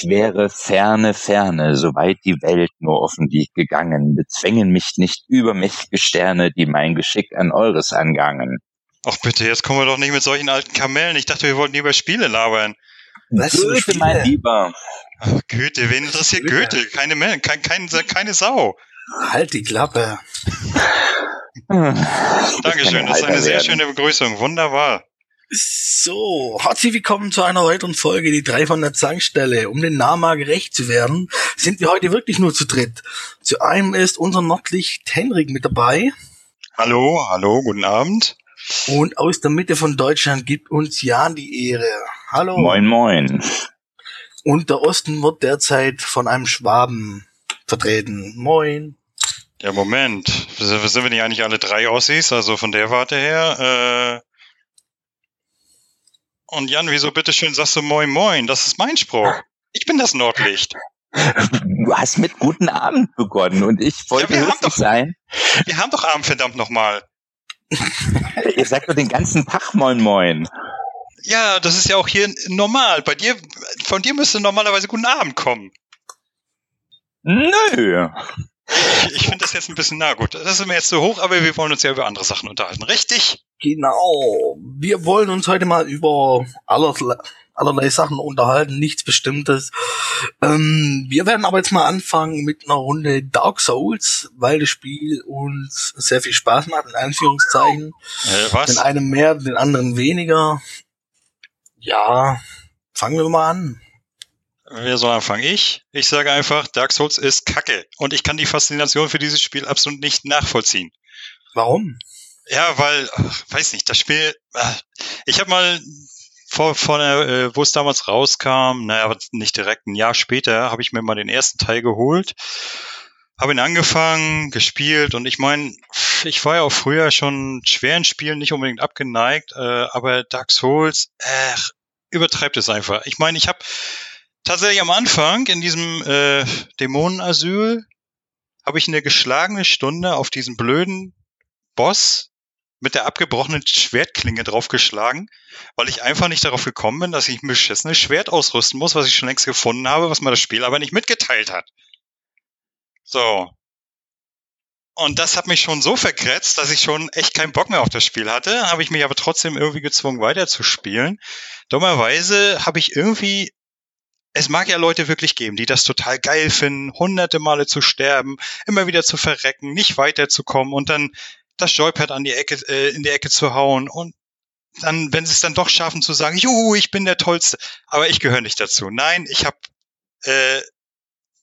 Ich wäre ferne, ferne, soweit die Welt nur offen liegt gegangen, bezwängen mich nicht übermächtige Sterne, die mein Geschick an eures angangen. Ach bitte, jetzt kommen wir doch nicht mit solchen alten Kamellen. Ich dachte, wir wollten über Spiele labern. Was Goethe, mein Lieber. Ach, Goethe, wen interessiert Goethe? Goethe? Keine, kein, kein, keine Sau. Halt die Klappe. Dankeschön, das ist eine sehr schöne Begrüßung. Wunderbar. So, herzlich willkommen zu einer weiteren Folge, die drei von der Zankstelle. Um den Namen gerecht zu werden, sind wir heute wirklich nur zu dritt. Zu einem ist unser Nordlicht Henrik mit dabei. Hallo, hallo, guten Abend. Und aus der Mitte von Deutschland gibt uns Jan die Ehre. Hallo. Moin, moin. Und der Osten wird derzeit von einem Schwaben vertreten. Moin. Ja, Moment. Sind wir nicht eigentlich alle drei Ossis? Also von der Warte her. Äh und Jan, wieso bitteschön sagst du Moin Moin? Das ist mein Spruch. Ich bin das Nordlicht. Du hast mit guten Abend begonnen und ich wollte ja, höflich sein. Wir haben doch Abend, verdammt nochmal. Ihr sagt doch den ganzen Tag Moin Moin. Ja, das ist ja auch hier normal. Bei dir, von dir müsste normalerweise guten Abend kommen. Nö. Ich finde das jetzt ein bisschen, na gut, das ist mir jetzt zu hoch, aber wir wollen uns ja über andere Sachen unterhalten, richtig? Genau. Wir wollen uns heute mal über allerlei, allerlei Sachen unterhalten, nichts Bestimmtes. Ähm, wir werden aber jetzt mal anfangen mit einer Runde Dark Souls, weil das Spiel uns sehr viel Spaß macht, in Anführungszeichen. Äh, was? Den einen mehr, den anderen weniger. Ja, fangen wir mal an. Wer soll anfangen? Ich? Ich sage einfach, Dark Souls ist Kacke. Und ich kann die Faszination für dieses Spiel absolut nicht nachvollziehen. Warum? Ja, weil, weiß nicht, das Spiel, ich habe mal vor, vor der, äh, wo es damals rauskam, naja, nicht direkt ein Jahr später, habe ich mir mal den ersten Teil geholt, habe ihn angefangen, gespielt und ich meine, ich war ja auch früher schon schweren Spielen nicht unbedingt abgeneigt, äh, aber Dark Souls, äh, übertreibt es einfach. Ich meine, ich habe tatsächlich am Anfang in diesem äh, Dämonenasyl habe ich eine geschlagene Stunde auf diesen blöden Boss mit der abgebrochenen Schwertklinge draufgeschlagen, weil ich einfach nicht darauf gekommen bin, dass ich ein beschissenes Schwert ausrüsten muss, was ich schon längst gefunden habe, was mir das Spiel aber nicht mitgeteilt hat. So. Und das hat mich schon so verkretzt, dass ich schon echt keinen Bock mehr auf das Spiel hatte. Habe ich mich aber trotzdem irgendwie gezwungen, weiterzuspielen. Dummerweise habe ich irgendwie es mag ja Leute wirklich geben, die das total geil finden, hunderte Male zu sterben, immer wieder zu verrecken, nicht weiterzukommen und dann das Joypad an die Ecke, äh, in die Ecke zu hauen und dann, wenn sie es dann doch schaffen zu sagen, juhu, ich bin der Tollste, aber ich gehöre nicht dazu. Nein, ich habe äh,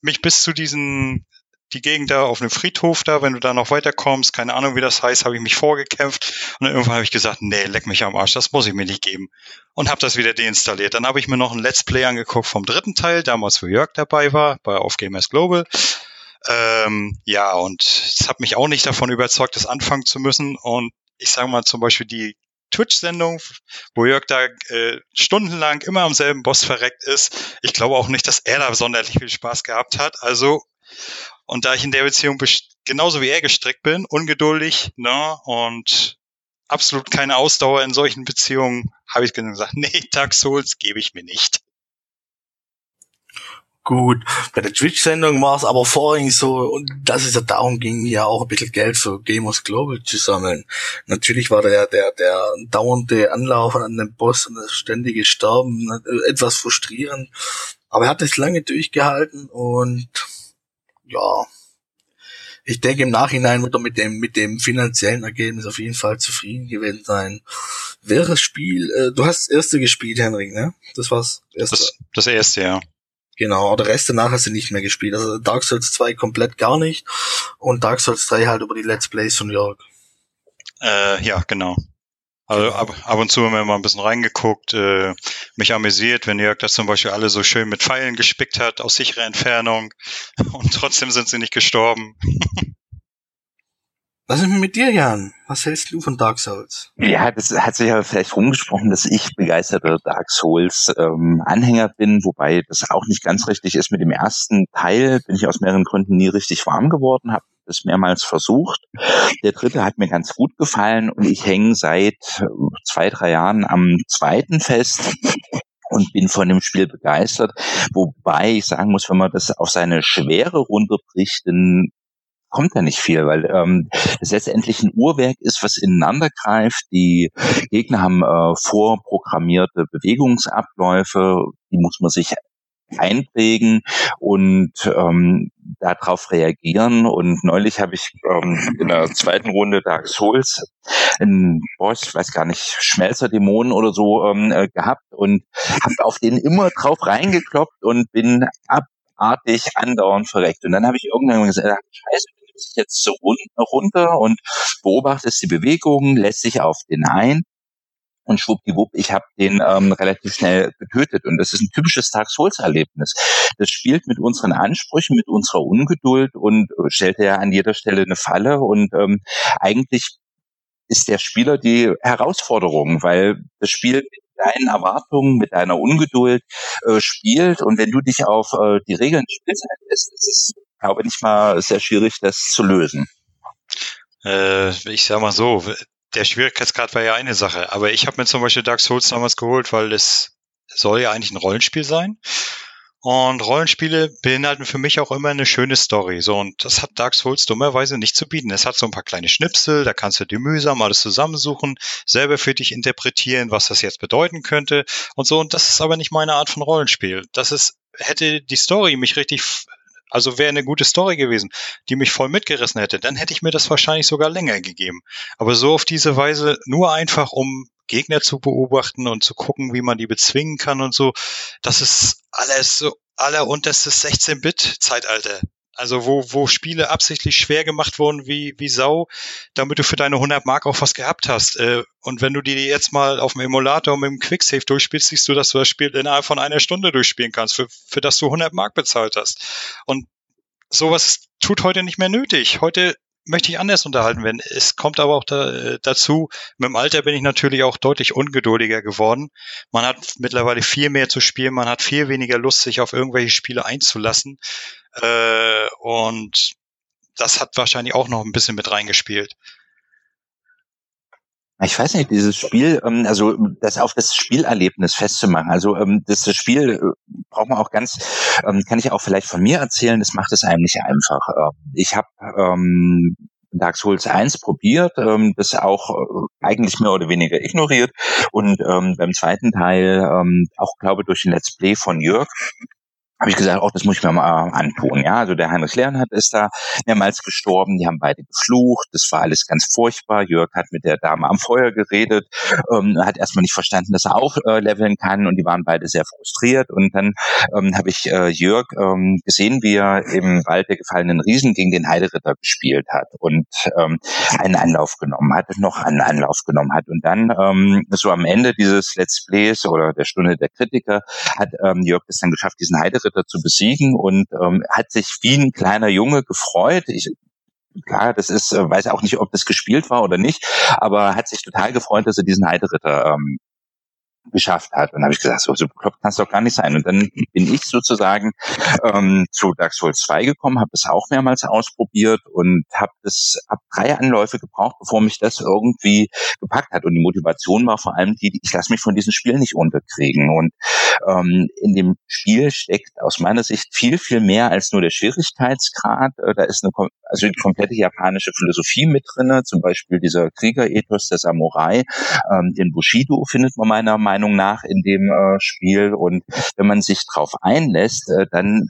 mich bis zu diesen die Gegend da auf einem Friedhof da, wenn du da noch weiterkommst, keine Ahnung, wie das heißt, habe ich mich vorgekämpft und dann irgendwann habe ich gesagt, nee, leck mich am Arsch, das muss ich mir nicht geben und habe das wieder deinstalliert. Dann habe ich mir noch ein Let's Play angeguckt vom dritten Teil, damals wo Jörg dabei war, bei Auf Gamers Global. Ähm, ja, und es hat mich auch nicht davon überzeugt, das anfangen zu müssen und ich sage mal zum Beispiel die Twitch-Sendung, wo Jörg da äh, stundenlang immer am selben Boss verreckt ist. Ich glaube auch nicht, dass er da sonderlich viel Spaß gehabt hat. Also und da ich in der Beziehung genauso wie er gestrickt bin, ungeduldig, ne, und absolut keine Ausdauer in solchen Beziehungen, habe ich gesagt, nee, Dark Souls gebe ich mir nicht. Gut, bei der Twitch-Sendung war es aber vorhin so, und dass es ja darum ging, ja auch ein bisschen Geld für Gamers Global zu sammeln. Natürlich war der, der, der dauernde Anlauf an den Boss und das ständige Sterben ne, etwas frustrierend. Aber er hat es lange durchgehalten und ja, ich denke im Nachhinein wird er mit dem mit dem finanziellen Ergebnis auf jeden Fall zufrieden gewesen sein. Wäre das Spiel, äh, du hast das erste gespielt, Henrik, ne? Das war's erste. Das, das erste, ja. Genau, der Rest danach hast du nicht mehr gespielt. Also Dark Souls 2 komplett gar nicht und Dark Souls 3 halt über die Let's Plays von Jörg. Äh, ja, genau. Also ab, ab und zu haben wir mal ein bisschen reingeguckt, äh, mich amüsiert, wenn Jörg das zum Beispiel alle so schön mit Pfeilen gespickt hat aus sicherer Entfernung und trotzdem sind sie nicht gestorben. Was ist mit dir, Jan? Was hältst du von Dark Souls? Ja, das hat sich ja vielleicht rumgesprochen, dass ich begeisterter Dark Souls ähm, Anhänger bin, wobei das auch nicht ganz richtig ist. Mit dem ersten Teil bin ich aus mehreren Gründen nie richtig warm geworden, habe es mehrmals versucht. Der dritte hat mir ganz gut gefallen und ich hänge seit zwei, drei Jahren am zweiten fest. und bin von dem Spiel begeistert. Wobei ich sagen muss, wenn man das auf seine Schwere runterbricht, dann kommt da nicht viel, weil ähm, es letztendlich ein Uhrwerk ist, was ineinander greift. Die Gegner haben äh, vorprogrammierte Bewegungsabläufe, die muss man sich einprägen und ähm, darauf reagieren. Und neulich habe ich ähm, in der zweiten Runde Dark Souls einen Boss, ich weiß gar nicht, Schmelzerdämonen oder so ähm, äh, gehabt und habe auf den immer drauf reingekloppt und bin abartig andauernd verreckt. Und dann habe ich irgendwann gesagt, scheiße, sich jetzt so runter und beobachtest die Bewegungen, lässt sich auf den ein und schwuppdiwupp, ich habe den ähm, relativ schnell getötet. Und das ist ein typisches Dark Souls-Erlebnis. Das spielt mit unseren Ansprüchen, mit unserer Ungeduld und äh, stellt ja an jeder Stelle eine Falle. Und ähm, eigentlich ist der Spieler die Herausforderung, weil das Spiel mit deinen Erwartungen, mit deiner Ungeduld äh, spielt. Und wenn du dich auf äh, die Regeln des Spiels einlässt, ist es, glaube ich, mal sehr schwierig, das zu lösen. Äh, ich sag mal so, der Schwierigkeitsgrad war ja eine Sache, aber ich habe mir zum Beispiel Dark Souls damals geholt, weil es soll ja eigentlich ein Rollenspiel sein. Und Rollenspiele beinhalten für mich auch immer eine schöne Story. So, und das hat Dark Souls dummerweise nicht zu bieten. Es hat so ein paar kleine Schnipsel, da kannst du dir mühsam alles zusammensuchen, selber für dich interpretieren, was das jetzt bedeuten könnte und so. Und das ist aber nicht meine Art von Rollenspiel. Das ist, hätte die Story mich richtig also wäre eine gute Story gewesen, die mich voll mitgerissen hätte, dann hätte ich mir das wahrscheinlich sogar länger gegeben. Aber so auf diese Weise nur einfach, um Gegner zu beobachten und zu gucken, wie man die bezwingen kann und so, das ist alles so allerunterstes 16-Bit-Zeitalter. Also wo, wo Spiele absichtlich schwer gemacht wurden wie, wie Sau, damit du für deine 100 Mark auch was gehabt hast. Äh, und wenn du die jetzt mal auf dem Emulator mit dem Quicksave durchspielst, siehst du, dass du das Spiel innerhalb von einer Stunde durchspielen kannst, für, für das du 100 Mark bezahlt hast. Und sowas tut heute nicht mehr nötig. Heute möchte ich anders unterhalten werden. Es kommt aber auch da, äh, dazu, mit dem Alter bin ich natürlich auch deutlich ungeduldiger geworden. Man hat mittlerweile viel mehr zu spielen, man hat viel weniger Lust, sich auf irgendwelche Spiele einzulassen. Äh, und das hat wahrscheinlich auch noch ein bisschen mit reingespielt. Ich weiß nicht, dieses Spiel, ähm, also das auf das Spielerlebnis festzumachen. Also ähm, das, Spiel äh, braucht man auch ganz, ähm, kann ich auch vielleicht von mir erzählen, das macht es einem nicht einfach. Ich habe Dark Souls 1 probiert, das auch äh, eigentlich mehr oder weniger ignoriert und beim zweiten Teil auch glaube durch ein Let's Play von Jörg habe ich gesagt, auch das muss ich mir mal antun. Ja, also der Heinrich Leonhardt ist da mehrmals gestorben. Die haben beide geflucht. Das war alles ganz furchtbar. Jörg hat mit der Dame am Feuer geredet, ähm, hat erstmal nicht verstanden, dass er aufleveln äh, kann und die waren beide sehr frustriert. Und dann ähm, habe ich äh, Jörg ähm, gesehen, wie er im Wald der gefallenen Riesen gegen den Heideritter gespielt hat und ähm, einen Anlauf genommen hat, noch einen Anlauf genommen hat. Und dann ähm, so am Ende dieses Let's Plays oder der Stunde der Kritiker hat ähm, Jörg es dann geschafft, diesen Heideritter Schritte zu besiegen und ähm, hat sich wie ein kleiner Junge gefreut. Ich, klar, das ist, äh, weiß auch nicht, ob das gespielt war oder nicht, aber hat sich total gefreut, dass er diesen Heideritter ähm, geschafft hat. Und habe ich gesagt, so, so bekloppt kann es doch gar nicht sein. Und dann bin ich sozusagen ähm, zu Dark Souls 2 gekommen, habe es auch mehrmals ausprobiert und habe das ab drei Anläufe gebraucht, bevor mich das irgendwie gepackt hat. Und die Motivation war vor allem die, ich lasse mich von diesem Spiel nicht unterkriegen. Und ähm, in dem Spiel steckt aus meiner Sicht viel, viel mehr als nur der Schwierigkeitsgrad. Äh, da ist eine, also die komplette japanische Philosophie mit drinne, zum Beispiel dieser Kriegerethos der Samurai. Ähm, den Bushido findet man meiner Meinung Meinung nach in dem äh, Spiel. Und wenn man sich drauf einlässt, äh, dann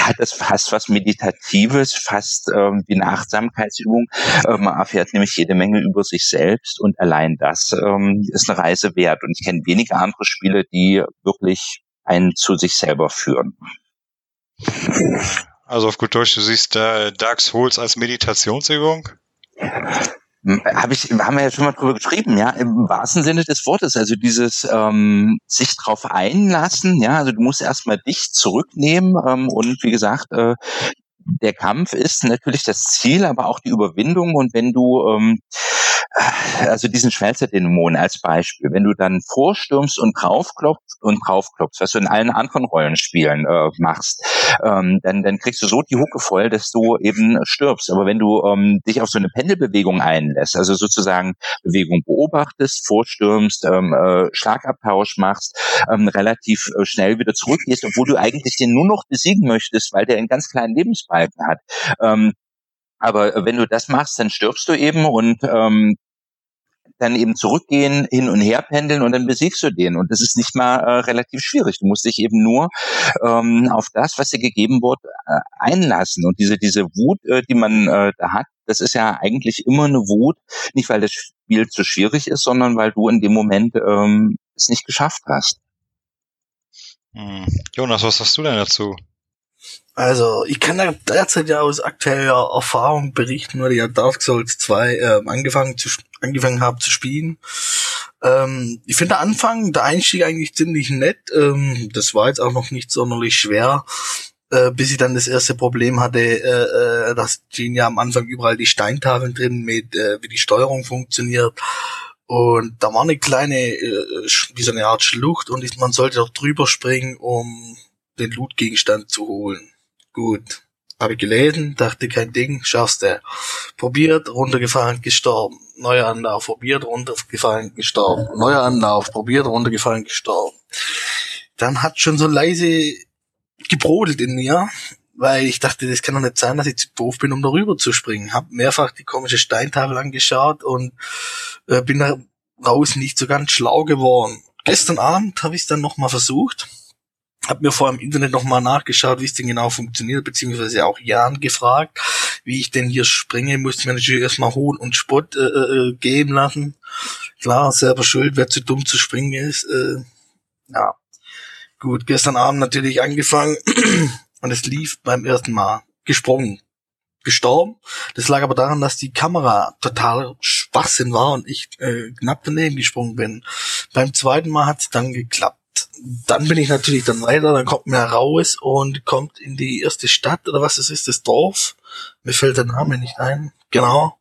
hat das fast was Meditatives, fast ähm, wie eine Achtsamkeitsübung. Äh, man erfährt nämlich jede Menge über sich selbst und allein das ähm, ist eine Reise wert. Und ich kenne wenige andere Spiele, die wirklich einen zu sich selber führen. Also auf gut Deutsch, du siehst äh, Dark Souls als Meditationsübung? Habe ich, haben wir ja schon mal drüber geschrieben, ja, im wahrsten Sinne des Wortes. Also dieses ähm, sich drauf einlassen, ja, also du musst erstmal dich zurücknehmen ähm, und wie gesagt, äh, der Kampf ist natürlich das Ziel, aber auch die Überwindung. Und wenn du ähm, also diesen Schmelzer-Dämon als Beispiel, wenn du dann vorstürmst und draufklopfst und draufklopfst, was du in allen anderen Rollenspielen äh, machst, ähm, dann, dann kriegst du so die Hucke voll, dass du eben stirbst. Aber wenn du ähm, dich auf so eine Pendelbewegung einlässt, also sozusagen Bewegung beobachtest, vorstürmst, ähm, äh, Schlagabtausch machst, ähm, relativ äh, schnell wieder zurückgehst, obwohl du eigentlich den nur noch besiegen möchtest, weil der einen ganz kleinen Lebensbalken hat, ähm, aber wenn du das machst, dann stirbst du eben und ähm, dann eben zurückgehen, hin und her pendeln und dann besiegst du den. Und das ist nicht mal äh, relativ schwierig. Du musst dich eben nur ähm, auf das, was dir gegeben wird, äh, einlassen. Und diese, diese Wut, äh, die man äh, da hat, das ist ja eigentlich immer eine Wut, nicht weil das Spiel zu schwierig ist, sondern weil du in dem Moment ähm, es nicht geschafft hast. Hm. Jonas, was hast du denn dazu? Also, ich kann da derzeit ja aus aktueller Erfahrung berichten, weil ich ja Dark Souls 2 äh, angefangen, zu, angefangen habe zu spielen. Ähm, ich finde der Anfang, der Einstieg eigentlich ziemlich nett. Ähm, das war jetzt auch noch nicht sonderlich schwer, äh, bis ich dann das erste Problem hatte, äh, äh, dass stehen ja am Anfang überall die Steintafeln drin, mit äh, wie die Steuerung funktioniert. Und da war eine kleine, äh, wie so eine Art Schlucht und man sollte doch drüber springen, um den Loot-Gegenstand zu holen. Gut. Habe ich gelesen, dachte kein Ding, schaffst du. Probiert, runtergefallen, gestorben. Neuer Anlauf, probiert, runtergefallen, gestorben. Neuer Anlauf, probiert, runtergefallen, gestorben. Dann hat schon so leise gebrodelt in mir, weil ich dachte, das kann doch nicht sein, dass ich zu doof bin, um darüber zu springen. Hab mehrfach die komische Steintafel angeschaut und äh, bin da raus nicht so ganz schlau geworden. Gestern Abend habe ich es dann nochmal versucht hab mir vor im Internet nochmal nachgeschaut, wie es denn genau funktioniert, beziehungsweise auch Jan gefragt, wie ich denn hier springe, musste mir natürlich erstmal Hohn und Spott äh, äh, geben lassen. Klar, selber schuld, wer zu dumm zu springen ist. Äh, ja, gut, gestern Abend natürlich angefangen und es lief beim ersten Mal gesprungen. Gestorben. Das lag aber daran, dass die Kamera total Schwachsinn war und ich äh, knapp daneben gesprungen bin. Beim zweiten Mal hat es dann geklappt dann bin ich natürlich dann weiter, dann kommt man raus und kommt in die erste Stadt oder was es ist, das Dorf. Mir fällt der Name nicht ein. Genau.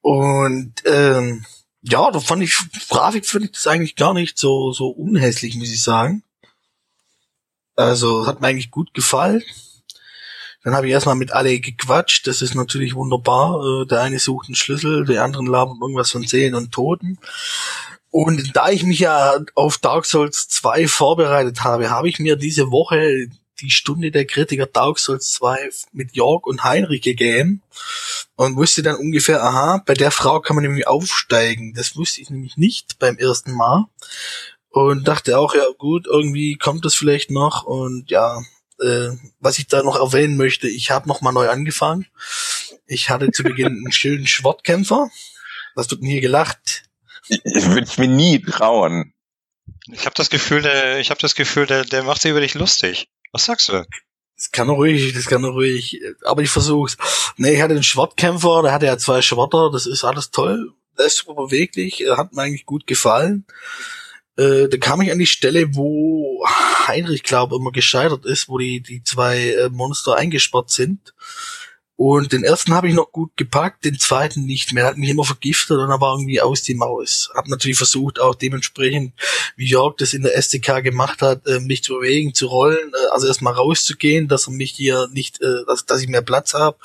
Und ähm, ja, da fand ich, Grafik finde ich das eigentlich gar nicht so, so unhässlich, muss ich sagen. Also hat mir eigentlich gut gefallen. Dann habe ich erstmal mit alle gequatscht, das ist natürlich wunderbar. Äh, der eine sucht einen Schlüssel, der anderen labert irgendwas von Seelen und Toten. Und da ich mich ja auf Dark Souls 2 vorbereitet habe, habe ich mir diese Woche die Stunde der Kritiker Dark Souls 2 mit Jörg und Heinrich gegeben und wusste dann ungefähr, aha, bei der Frau kann man nämlich aufsteigen. Das wusste ich nämlich nicht beim ersten Mal. Und dachte auch, ja gut, irgendwie kommt das vielleicht noch. Und ja, äh, was ich da noch erwähnen möchte, ich habe nochmal neu angefangen. Ich hatte zu Beginn einen schönen Schwortkämpfer. Was wird denn hier gelacht? Würde ich mir nie trauen. Ich habe das Gefühl, der, ich habe das Gefühl, der, der macht sich über dich lustig. Was sagst du? Das kann er ruhig, das kann er ruhig, aber ich versuch's. Nee, ich hatte einen Schwertkämpfer, der hatte ja zwei Schwerter, das ist alles toll. Der ist super beweglich, hat mir eigentlich gut gefallen. Äh, da kam ich an die Stelle, wo Heinrich, glaube immer gescheitert ist, wo die, die zwei äh, Monster eingesperrt sind. Und den ersten habe ich noch gut gepackt, den zweiten nicht mehr. Hat mich immer vergiftet und er war irgendwie aus die Maus. Hab natürlich versucht, auch dementsprechend, wie Jörg das in der SDK gemacht hat, äh, mich zu bewegen, zu rollen, äh, also erstmal rauszugehen, dass er mich hier nicht, äh, dass, dass ich mehr Platz habe.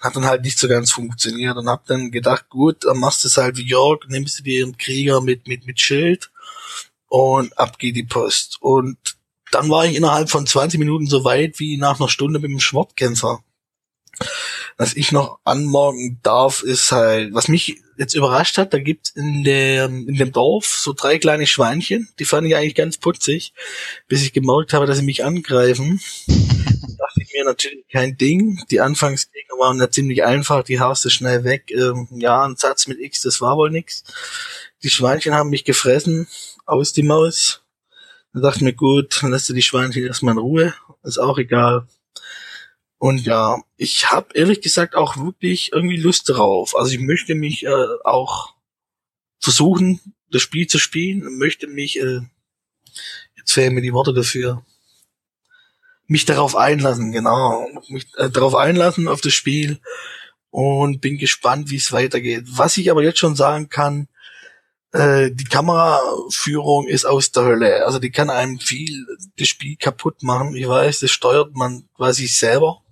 Hat dann halt nicht so ganz funktioniert und hab dann gedacht, gut, dann machst du es halt wie Jörg, nimmst du dir einen Krieger mit, mit, mit Schild und ab geht die Post. Und dann war ich innerhalb von 20 Minuten so weit wie nach einer Stunde mit dem Schwortkämpfer was ich noch anmorgen darf, ist halt, was mich jetzt überrascht hat, da gibt's in der, in dem Dorf so drei kleine Schweinchen, die fand ich eigentlich ganz putzig, bis ich gemerkt habe, dass sie mich angreifen. dachte ich mir natürlich kein Ding. Die Anfangsgegner waren ja ziemlich einfach, die haust du schnell weg. Ähm, ja, ein Satz mit X, das war wohl nix. Die Schweinchen haben mich gefressen, aus die Maus. Da dachte ich mir, gut, dann lässt du die Schweinchen erstmal in Ruhe, ist auch egal. Und ja, ich habe ehrlich gesagt auch wirklich irgendwie Lust drauf. Also ich möchte mich äh, auch versuchen, das Spiel zu spielen, möchte mich, äh, jetzt fehlen mir die Worte dafür, mich darauf einlassen, genau, mich äh, darauf einlassen auf das Spiel und bin gespannt, wie es weitergeht. Was ich aber jetzt schon sagen kann, äh, die Kameraführung ist aus der Hölle. Also die kann einem viel das Spiel kaputt machen. Ich weiß, das steuert man quasi selber.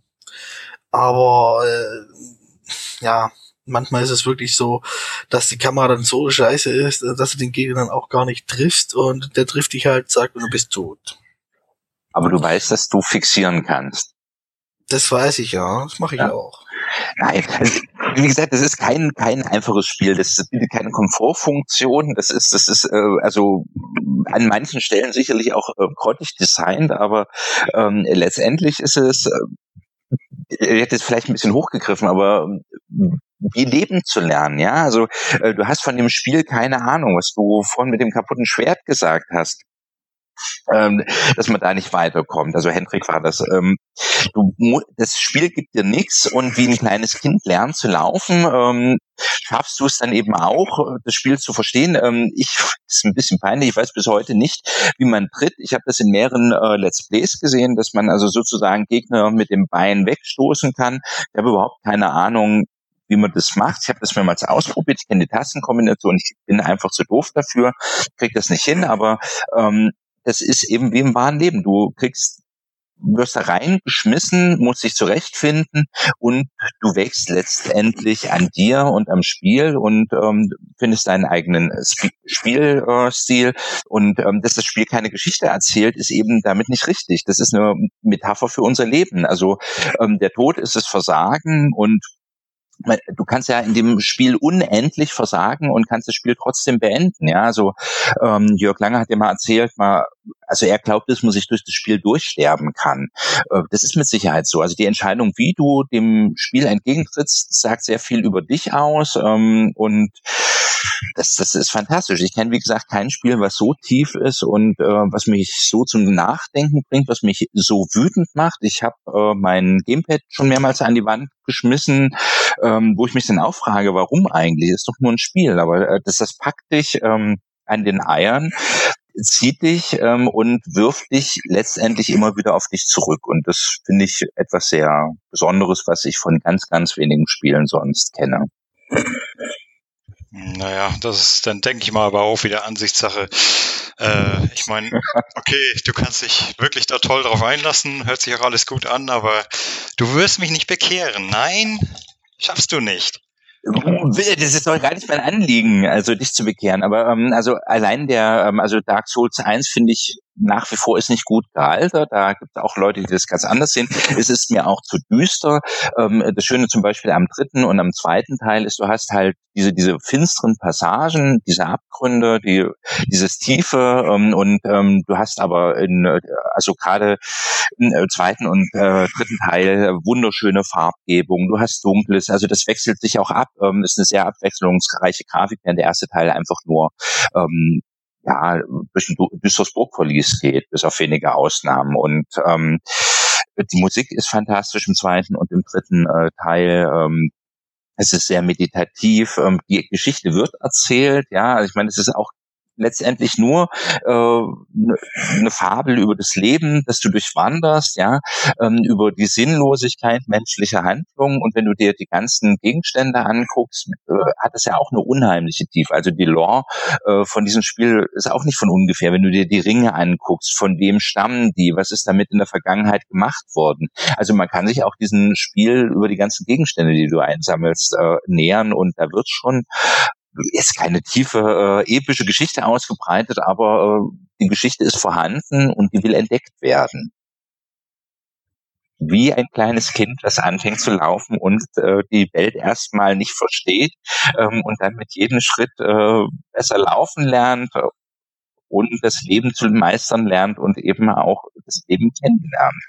Aber äh, ja, manchmal ist es wirklich so, dass die Kamera dann so scheiße ist, dass du den Gegner dann auch gar nicht triffst und der trifft dich halt, sagt, du bist tot. Aber du weißt, dass du fixieren kannst. Das weiß ich ja, das mache ich ja. auch. Nein, also, wie gesagt, das ist kein kein einfaches Spiel. Das bietet keine Komfortfunktion. Das ist das ist äh, also an manchen Stellen sicherlich auch äh, grottig designt, aber ähm, letztendlich ist es äh, ich hätte es vielleicht ein bisschen hochgegriffen, aber wie leben zu lernen, ja. Also äh, du hast von dem Spiel keine Ahnung, was du vorhin mit dem kaputten Schwert gesagt hast ähm, dass man da nicht weiterkommt. Also Hendrik war das. Ähm, du, das Spiel gibt dir nichts und wie ein kleines Kind lernt zu laufen, ähm, schaffst du es dann eben auch, das Spiel zu verstehen. Ähm, ich ist ein bisschen peinlich, ich weiß bis heute nicht, wie man tritt. Ich habe das in mehreren äh, Let's Plays gesehen, dass man also sozusagen Gegner mit dem Bein wegstoßen kann. Ich habe überhaupt keine Ahnung, wie man das macht. Ich habe das mehrmals ausprobiert, ich kenne die Tastenkombination, ich bin einfach zu doof dafür, kriege das nicht hin, aber ähm, es ist eben wie im wahren Leben. Du kriegst wirst da reingeschmissen, musst dich zurechtfinden und du wächst letztendlich an dir und am Spiel und ähm, findest deinen eigenen Sp Spielstil. Und ähm, dass das Spiel keine Geschichte erzählt, ist eben damit nicht richtig. Das ist eine Metapher für unser Leben. Also ähm, der Tod ist das Versagen und du kannst ja in dem Spiel unendlich versagen und kannst das Spiel trotzdem beenden. Ja, also ähm, Jörg Lange hat ja mal erzählt, mal, also er glaubt, dass man sich durch das Spiel durchsterben kann. Äh, das ist mit Sicherheit so. Also die Entscheidung, wie du dem Spiel entgegentrittst, sagt sehr viel über dich aus ähm, und das, das ist fantastisch. Ich kenne, wie gesagt, kein Spiel, was so tief ist und äh, was mich so zum Nachdenken bringt, was mich so wütend macht. Ich habe äh, mein Gamepad schon mehrmals an die Wand geschmissen, ähm, wo ich mich dann auch frage, warum eigentlich? Ist doch nur ein Spiel, aber äh, das, das packt dich ähm, an den Eiern zieht dich ähm, und wirft dich letztendlich immer wieder auf dich zurück. Und das finde ich etwas sehr Besonderes, was ich von ganz, ganz wenigen Spielen sonst kenne. Naja, das ist dann, denke ich mal, aber auch wieder Ansichtssache. Äh, ich meine, okay, du kannst dich wirklich da toll drauf einlassen, hört sich auch alles gut an, aber du wirst mich nicht bekehren. Nein, schaffst du nicht. Das ist doch gar nicht mein Anliegen, also dich zu bekehren. Aber ähm, also allein der, ähm, also Dark Souls 1 finde ich nach wie vor ist nicht gut gealtert. Da gibt es auch Leute, die das ganz anders sehen. Es ist mir auch zu düster. Ähm, das Schöne zum Beispiel am dritten und am zweiten Teil ist, du hast halt diese, diese finsteren Passagen, diese Abgründe, die, dieses Tiefe ähm, und ähm, du hast aber in, äh, also gerade im äh, zweiten und äh, dritten Teil wunderschöne Farbgebung. Du hast Dunkles, also das wechselt sich auch ab. Ähm, ist eine sehr abwechslungsreiche Grafik, während der erste Teil einfach nur ja, ein düsteres Burgverlies geht, bis auf wenige Ausnahmen. Und ähm, die Musik ist fantastisch im zweiten und im dritten äh, Teil. Ähm, es ist sehr meditativ. Ähm, die Geschichte wird erzählt. Ja, also ich meine, es ist auch letztendlich nur äh, eine Fabel über das Leben, das du durchwanderst, ja, ähm, über die Sinnlosigkeit menschlicher Handlungen. Und wenn du dir die ganzen Gegenstände anguckst, äh, hat es ja auch eine unheimliche Tiefe. Also die Lore äh, von diesem Spiel ist auch nicht von ungefähr. Wenn du dir die Ringe anguckst, von wem stammen die, was ist damit in der Vergangenheit gemacht worden. Also man kann sich auch diesem Spiel über die ganzen Gegenstände, die du einsammelst, äh, nähern und da wird schon ist keine tiefe äh, epische Geschichte ausgebreitet, aber äh, die Geschichte ist vorhanden und die will entdeckt werden. Wie ein kleines Kind, das anfängt zu laufen und äh, die Welt erstmal nicht versteht ähm, und dann mit jedem Schritt äh, besser laufen lernt und das Leben zu meistern lernt und eben auch das Leben kennenlernt.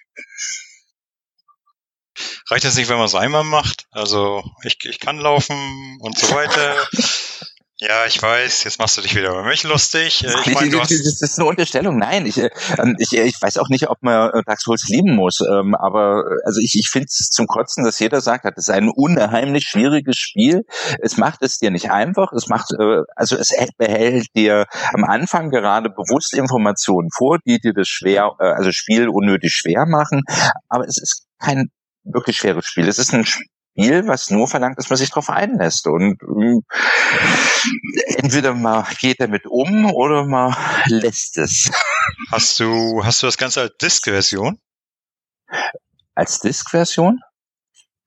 Reicht das nicht, wenn man es einmal macht? Also ich, ich kann laufen und so weiter. Ja, ich weiß, jetzt machst du dich wieder über mich lustig. Äh, ich mein, das ist eine Unterstellung. Nein, ich, äh, ähm, ich, ich weiß auch nicht, ob man äh, Dark Souls lieben muss. Ähm, aber also ich, ich finde es zum Kotzen, dass jeder sagt, das ist ein unheimlich schwieriges Spiel. Es macht es dir nicht einfach. Es macht, also es behält dir am Anfang gerade bewusst Informationen vor, die dir das schwer, also Spiel unnötig schwer machen. Aber es ist kein wirklich schweres Spiel. Es ist ein Spiel, was nur verlangt, dass man sich darauf einlässt. Und äh, entweder man geht damit um oder man lässt es. Hast du, hast du das Ganze als Disk-Version? Als Disk-Version?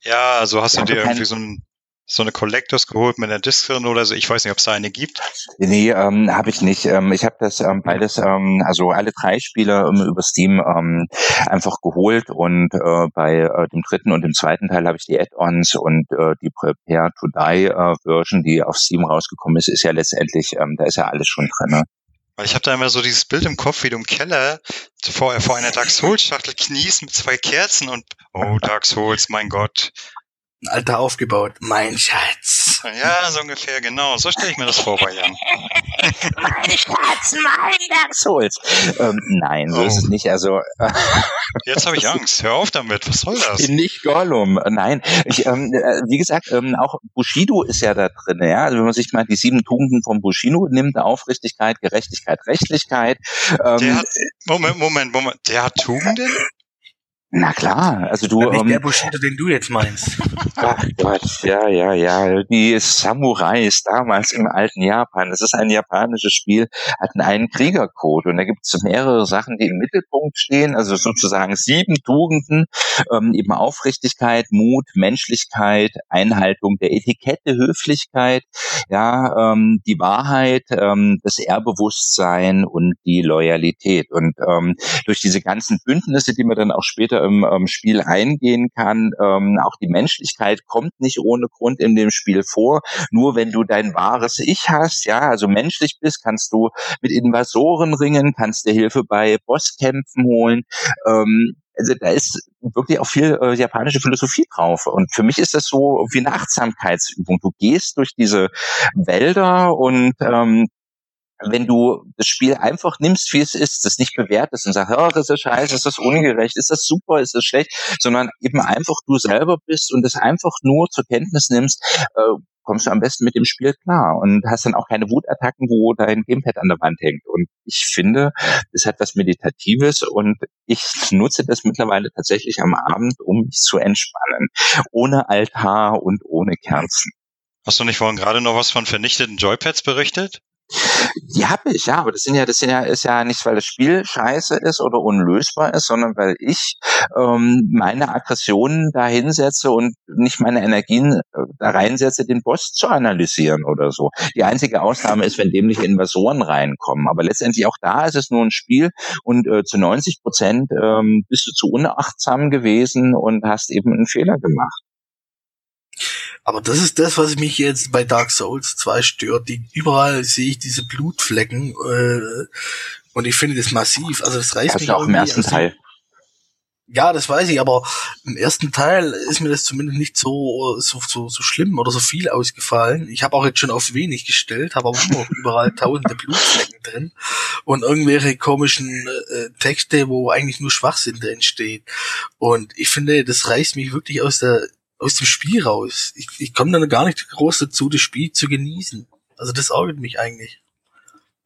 Ja, also hast du dir irgendwie so ein so eine Collectors geholt mit einer Disc drin oder so? Ich weiß nicht, ob es da eine gibt. Nee, ähm, habe ich nicht. Ähm, ich habe das ähm, beides, ähm, also alle drei Spiele ähm, über Steam ähm, einfach geholt und äh, bei äh, dem dritten und dem zweiten Teil habe ich die Add-ons und äh, die Prepare to Die äh, Version, die auf Steam rausgekommen ist, ist ja letztendlich, ähm, da ist ja alles schon drin. Ne? Weil ich habe da immer so dieses Bild im Kopf, wie du im Keller vor, vor einer Dark Souls Schachtel kniest mit zwei Kerzen und oh Dark Souls, mein Gott, ein Alter aufgebaut. Mein Schatz. Ja, so ungefähr, genau. So stelle ich mir das vor bei Jan. mein Schatz, mein Dark Souls. Ähm, nein, so oh. ist es oh. nicht. Also äh, Jetzt habe ich Angst. Hör auf damit. Was soll das? Nicht Gollum. Nein. Ich, ähm, äh, wie gesagt, ähm, auch Bushido ist ja da drin. Ja? Also wenn man sich mal die sieben Tugenden von Bushido nimmt, Aufrichtigkeit, Gerechtigkeit, Rechtlichkeit. Ähm, der hat, Moment, Moment, Moment. Der hat Tugenden? Na klar, also du. Nicht ähm, der Bushido, den du jetzt meinst. Ach Gott, ja, ja, ja. Die Samurais damals im alten Japan. Das ist ein japanisches Spiel, hatten einen Kriegercode und da gibt es mehrere Sachen, die im Mittelpunkt stehen. Also sozusagen sieben Tugenden, ähm, eben Aufrichtigkeit, Mut, Menschlichkeit, Einhaltung der Etikette, Höflichkeit, ja, ähm, die Wahrheit, ähm, das Ehrbewusstsein und die Loyalität. Und ähm, durch diese ganzen Bündnisse, die man dann auch später im ähm, Spiel eingehen kann. Ähm, auch die Menschlichkeit kommt nicht ohne Grund in dem Spiel vor. Nur wenn du dein wahres Ich hast, ja, also menschlich bist, kannst du mit Invasoren ringen, kannst dir Hilfe bei Bosskämpfen holen. Ähm, also da ist wirklich auch viel äh, japanische Philosophie drauf. Und für mich ist das so wie eine Achtsamkeitsübung. Du gehst durch diese Wälder und ähm, wenn du das Spiel einfach nimmst, wie es ist, das nicht bewertest und sagst, oh, das ist scheiße, ist das ungerecht, ist das super, ist das schlecht, sondern eben einfach du selber bist und das einfach nur zur Kenntnis nimmst, äh, kommst du am besten mit dem Spiel klar und hast dann auch keine Wutattacken, wo dein Gamepad an der Wand hängt. Und ich finde, es hat was Meditatives und ich nutze das mittlerweile tatsächlich am Abend, um mich zu entspannen. Ohne Altar und ohne Kerzen. Hast du nicht vorhin gerade noch was von vernichteten Joypads berichtet? Die habe ich, ja, aber das sind ja, das sind ja, ist ja nicht, weil das Spiel scheiße ist oder unlösbar ist, sondern weil ich ähm, meine Aggressionen da hinsetze und nicht meine Energien äh, da reinsetze, den Boss zu analysieren oder so. Die einzige Ausnahme ist, wenn dämliche Invasoren reinkommen. Aber letztendlich auch da ist es nur ein Spiel und äh, zu 90 Prozent ähm, bist du zu unachtsam gewesen und hast eben einen Fehler gemacht. Aber das ist das, was mich jetzt bei Dark Souls 2 stört. Die, überall sehe ich diese Blutflecken äh, und ich finde das massiv. Also das reißt das mich auch im ersten Teil. Ja, das weiß ich, aber im ersten Teil ist mir das zumindest nicht so so so, so schlimm oder so viel ausgefallen. Ich habe auch jetzt schon auf wenig gestellt, habe aber immer überall tausende Blutflecken drin und irgendwelche komischen äh, Texte, wo eigentlich nur Schwachsinn drin steht. Und ich finde, das reißt mich wirklich aus der aus dem Spiel raus. Ich, ich komme dann gar nicht groß dazu, das Spiel zu genießen. Also das ärgert mich eigentlich.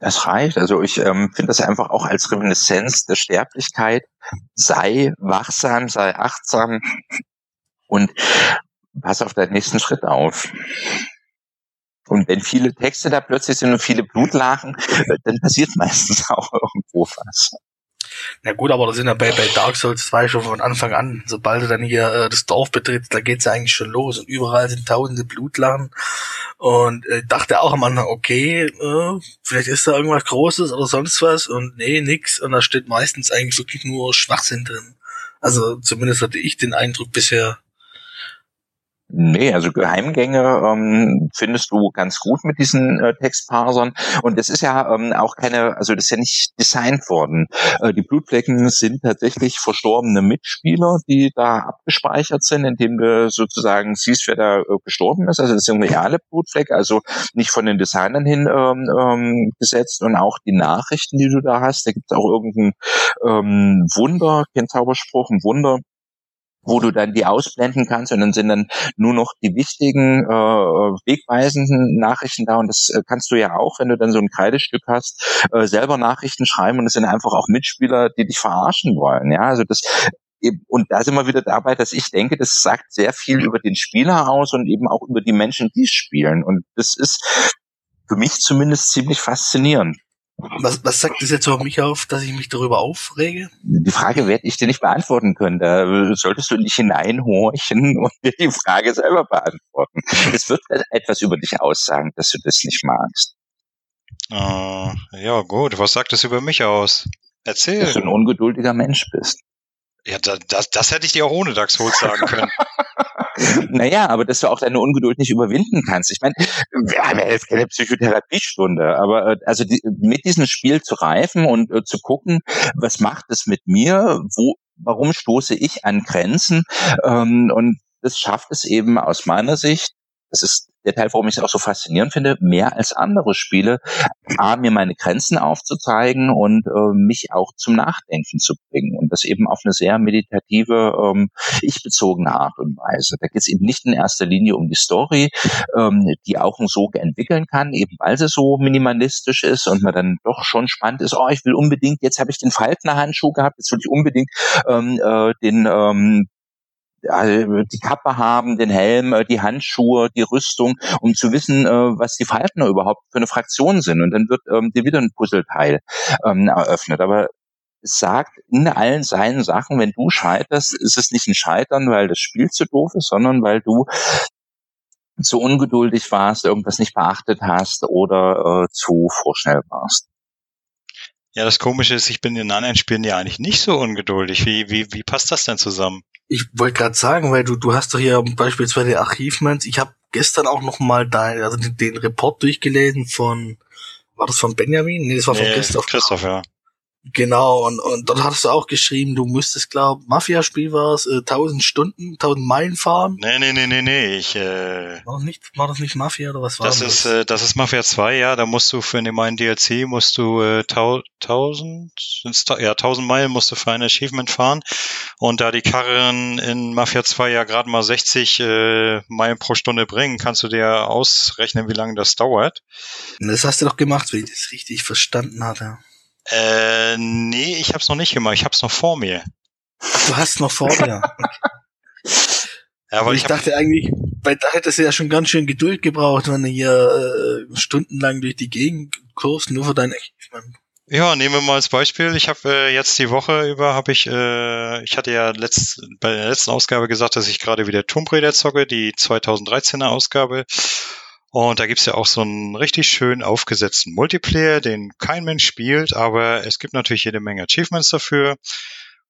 Das reicht. Also ich ähm, finde das einfach auch als Reminiszenz der Sterblichkeit. Sei wachsam, sei achtsam und pass auf deinen nächsten Schritt auf. Und wenn viele Texte da plötzlich sind und viele Blutlachen, dann passiert meistens auch irgendwo was. Na gut, aber das sind ja bei, bei Dark Souls 2 schon von Anfang an. Sobald du dann hier äh, das Dorf betrittst, da geht's ja eigentlich schon los. Und überall sind tausende Blutlachen. Und äh, dachte auch am Anfang, okay, äh, vielleicht ist da irgendwas Großes oder sonst was. Und nee, nix. Und da steht meistens eigentlich wirklich nur Schwachsinn drin. Also zumindest hatte ich den Eindruck bisher. Nee, also Geheimgänge ähm, findest du ganz gut mit diesen äh, Textparsern. Und das ist ja ähm, auch keine, also das ist ja nicht designt worden. Äh, die Blutflecken sind tatsächlich verstorbene Mitspieler, die da abgespeichert sind, indem du sozusagen siehst, wer da äh, gestorben ist. Also das sind reale Blutflecke, also nicht von den Designern hin ähm, ähm, gesetzt. Und auch die Nachrichten, die du da hast, da gibt es auch irgendein ähm, Wunder, kein Zauberspruch, ein Wunder wo du dann die ausblenden kannst und dann sind dann nur noch die wichtigen äh, wegweisenden Nachrichten da und das äh, kannst du ja auch, wenn du dann so ein Kreidestück hast, äh, selber Nachrichten schreiben und es sind einfach auch Mitspieler, die dich verarschen wollen. Ja, also das und da sind wir wieder dabei, dass ich denke, das sagt sehr viel über den Spieler aus und eben auch über die Menschen, die spielen. Und das ist für mich zumindest ziemlich faszinierend. Was, was sagt das jetzt über mich auf, dass ich mich darüber aufrege? Die Frage werde ich dir nicht beantworten können. Da solltest du nicht hineinhorchen und dir die Frage selber beantworten. Es wird etwas über dich aussagen, dass du das nicht magst. Uh, ja, gut. Was sagt es über mich aus? Erzähl. Dass du ein ungeduldiger Mensch bist. Ja, das, das, das hätte ich dir auch ohne Dax Holz sagen können. naja, aber dass du auch deine Ungeduld nicht überwinden kannst. Ich meine, wir haben ja jetzt keine Psychotherapiestunde, aber äh, also die, mit diesem Spiel zu reifen und äh, zu gucken, was macht es mit mir, wo, warum stoße ich an Grenzen ähm, und das schafft es eben aus meiner Sicht, das ist der Teil, warum ich es auch so faszinierend finde, mehr als andere Spiele, A, mir meine Grenzen aufzuzeigen und äh, mich auch zum Nachdenken zu bringen. Und das eben auf eine sehr meditative, ähm, ich-bezogene Art und Weise. Da geht es eben nicht in erster Linie um die Story, ähm, die auch ein Sog entwickeln kann, eben weil sie so minimalistisch ist und man dann doch schon spannend ist, oh, ich will unbedingt, jetzt habe ich den Faltner-Handschuh gehabt, jetzt will ich unbedingt ähm, äh, den ähm, die Kappe haben, den Helm, äh, die Handschuhe, die Rüstung, um zu wissen, äh, was die Faltner überhaupt für eine Fraktion sind. Und dann wird ähm, dir wieder ein Puzzleteil ähm, eröffnet. Aber es sagt in allen seinen Sachen, wenn du scheiterst, ist es nicht ein Scheitern, weil das Spiel zu doof ist, sondern weil du zu ungeduldig warst, irgendwas nicht beachtet hast oder äh, zu vorschnell warst. Ja, das Komische ist, ich bin in anderen Spielen ja eigentlich nicht so ungeduldig. Wie, wie, wie passt das denn zusammen? Ich wollte gerade sagen, weil du, du hast doch hier beispielsweise Archivmans. Ich habe gestern auch noch mal dein, also den, den Report durchgelesen von, war das von Benjamin? Nee, das war von nee, Christoph. Christoph, ja. Genau, und, und dort hattest du auch geschrieben, du müsstest, glaub, Mafia-Spiel war es, äh, 1000 Stunden, 1000 Meilen fahren. Nee, nee, nee, nee, nee, ich, äh, war das nicht, war das nicht Mafia oder was war das? Das ist, äh, das ist Mafia 2, ja, da musst du für den meinen DLC musst du, äh, 1000, ja, 1000 Meilen musst du für ein Achievement fahren. Und da die Karren in Mafia 2 ja gerade mal 60 äh, Meilen pro Stunde bringen, kannst du dir ausrechnen, wie lange das dauert. Und das hast du doch gemacht, wenn ich das richtig verstanden hatte. Äh, nee, ich hab's noch nicht gemacht. Ich hab's noch vor mir. du hast noch vor dir. ja, aber ich, ich dachte eigentlich, weil da hättest du ja schon ganz schön Geduld gebraucht, wenn du hier äh, stundenlang durch die Gegend kurst, nur für dein Equipment. Ja, nehmen wir mal als Beispiel. Ich habe äh, jetzt die Woche über, habe ich, äh, ich hatte ja letzt, bei der letzten Ausgabe gesagt, dass ich gerade wieder Tomb Raider zocke, die 2013er Ausgabe. Und da gibt's ja auch so einen richtig schön aufgesetzten Multiplayer, den kein Mensch spielt, aber es gibt natürlich jede Menge Achievements dafür.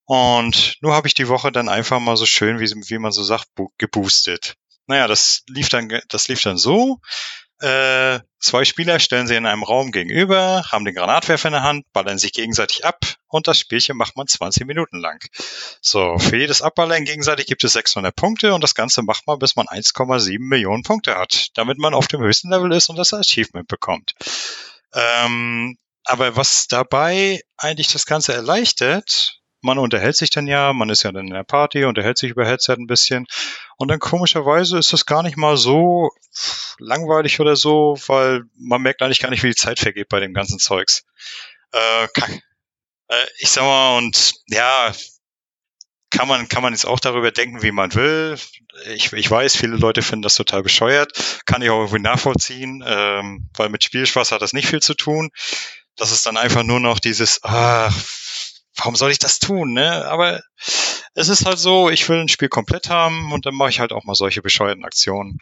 Und nur habe ich die Woche dann einfach mal so schön, wie, wie man so sagt, geboostet. Naja, das lief dann, das lief dann so. Äh, zwei Spieler stellen sie in einem Raum gegenüber, haben den Granatwerfer in der Hand, ballern sich gegenseitig ab und das Spielchen macht man 20 Minuten lang. So, für jedes Abballern gegenseitig gibt es 600 Punkte und das Ganze macht man, bis man 1,7 Millionen Punkte hat, damit man auf dem höchsten Level ist und das Achievement bekommt. Ähm, aber was dabei eigentlich das Ganze erleichtert, man unterhält sich dann ja, man ist ja dann in der Party, unterhält sich über Headset ein bisschen. Und dann komischerweise ist das gar nicht mal so langweilig oder so, weil man merkt eigentlich gar nicht, wie die Zeit vergeht bei dem ganzen Zeugs. Äh, kann, äh, ich sag mal, und ja, kann man, kann man jetzt auch darüber denken, wie man will. Ich, ich weiß, viele Leute finden das total bescheuert. Kann ich auch irgendwie nachvollziehen, ähm, weil mit Spielspaß hat das nicht viel zu tun. Das ist dann einfach nur noch dieses, ach, warum soll ich das tun, ne? Aber es ist halt so, ich will ein Spiel komplett haben und dann mache ich halt auch mal solche bescheuerten Aktionen.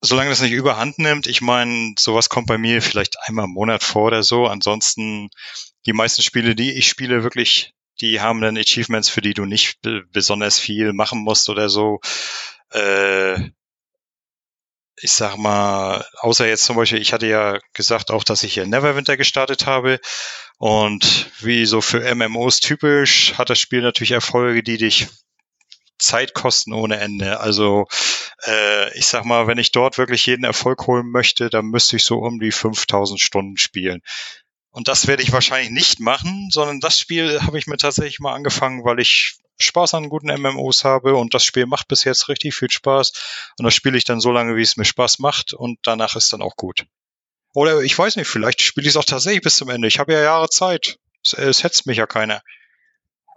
Solange das nicht überhand nimmt, ich meine, sowas kommt bei mir vielleicht einmal im Monat vor oder so. Ansonsten, die meisten Spiele, die ich spiele, wirklich, die haben dann Achievements, für die du nicht besonders viel machen musst oder so. Äh, ich sag mal, außer jetzt zum Beispiel, ich hatte ja gesagt auch, dass ich hier Neverwinter gestartet habe. Und wie so für MMOs typisch, hat das Spiel natürlich Erfolge, die dich Zeit kosten ohne Ende. Also äh, ich sag mal, wenn ich dort wirklich jeden Erfolg holen möchte, dann müsste ich so um die 5000 Stunden spielen. Und das werde ich wahrscheinlich nicht machen, sondern das Spiel habe ich mir tatsächlich mal angefangen, weil ich Spaß an guten MMOs habe und das Spiel macht bis jetzt richtig viel Spaß und das spiele ich dann so lange, wie es mir Spaß macht und danach ist dann auch gut. Oder ich weiß nicht, vielleicht spiele ich es auch tatsächlich bis zum Ende. Ich habe ja Jahre Zeit. Es, es hetzt mich ja keiner.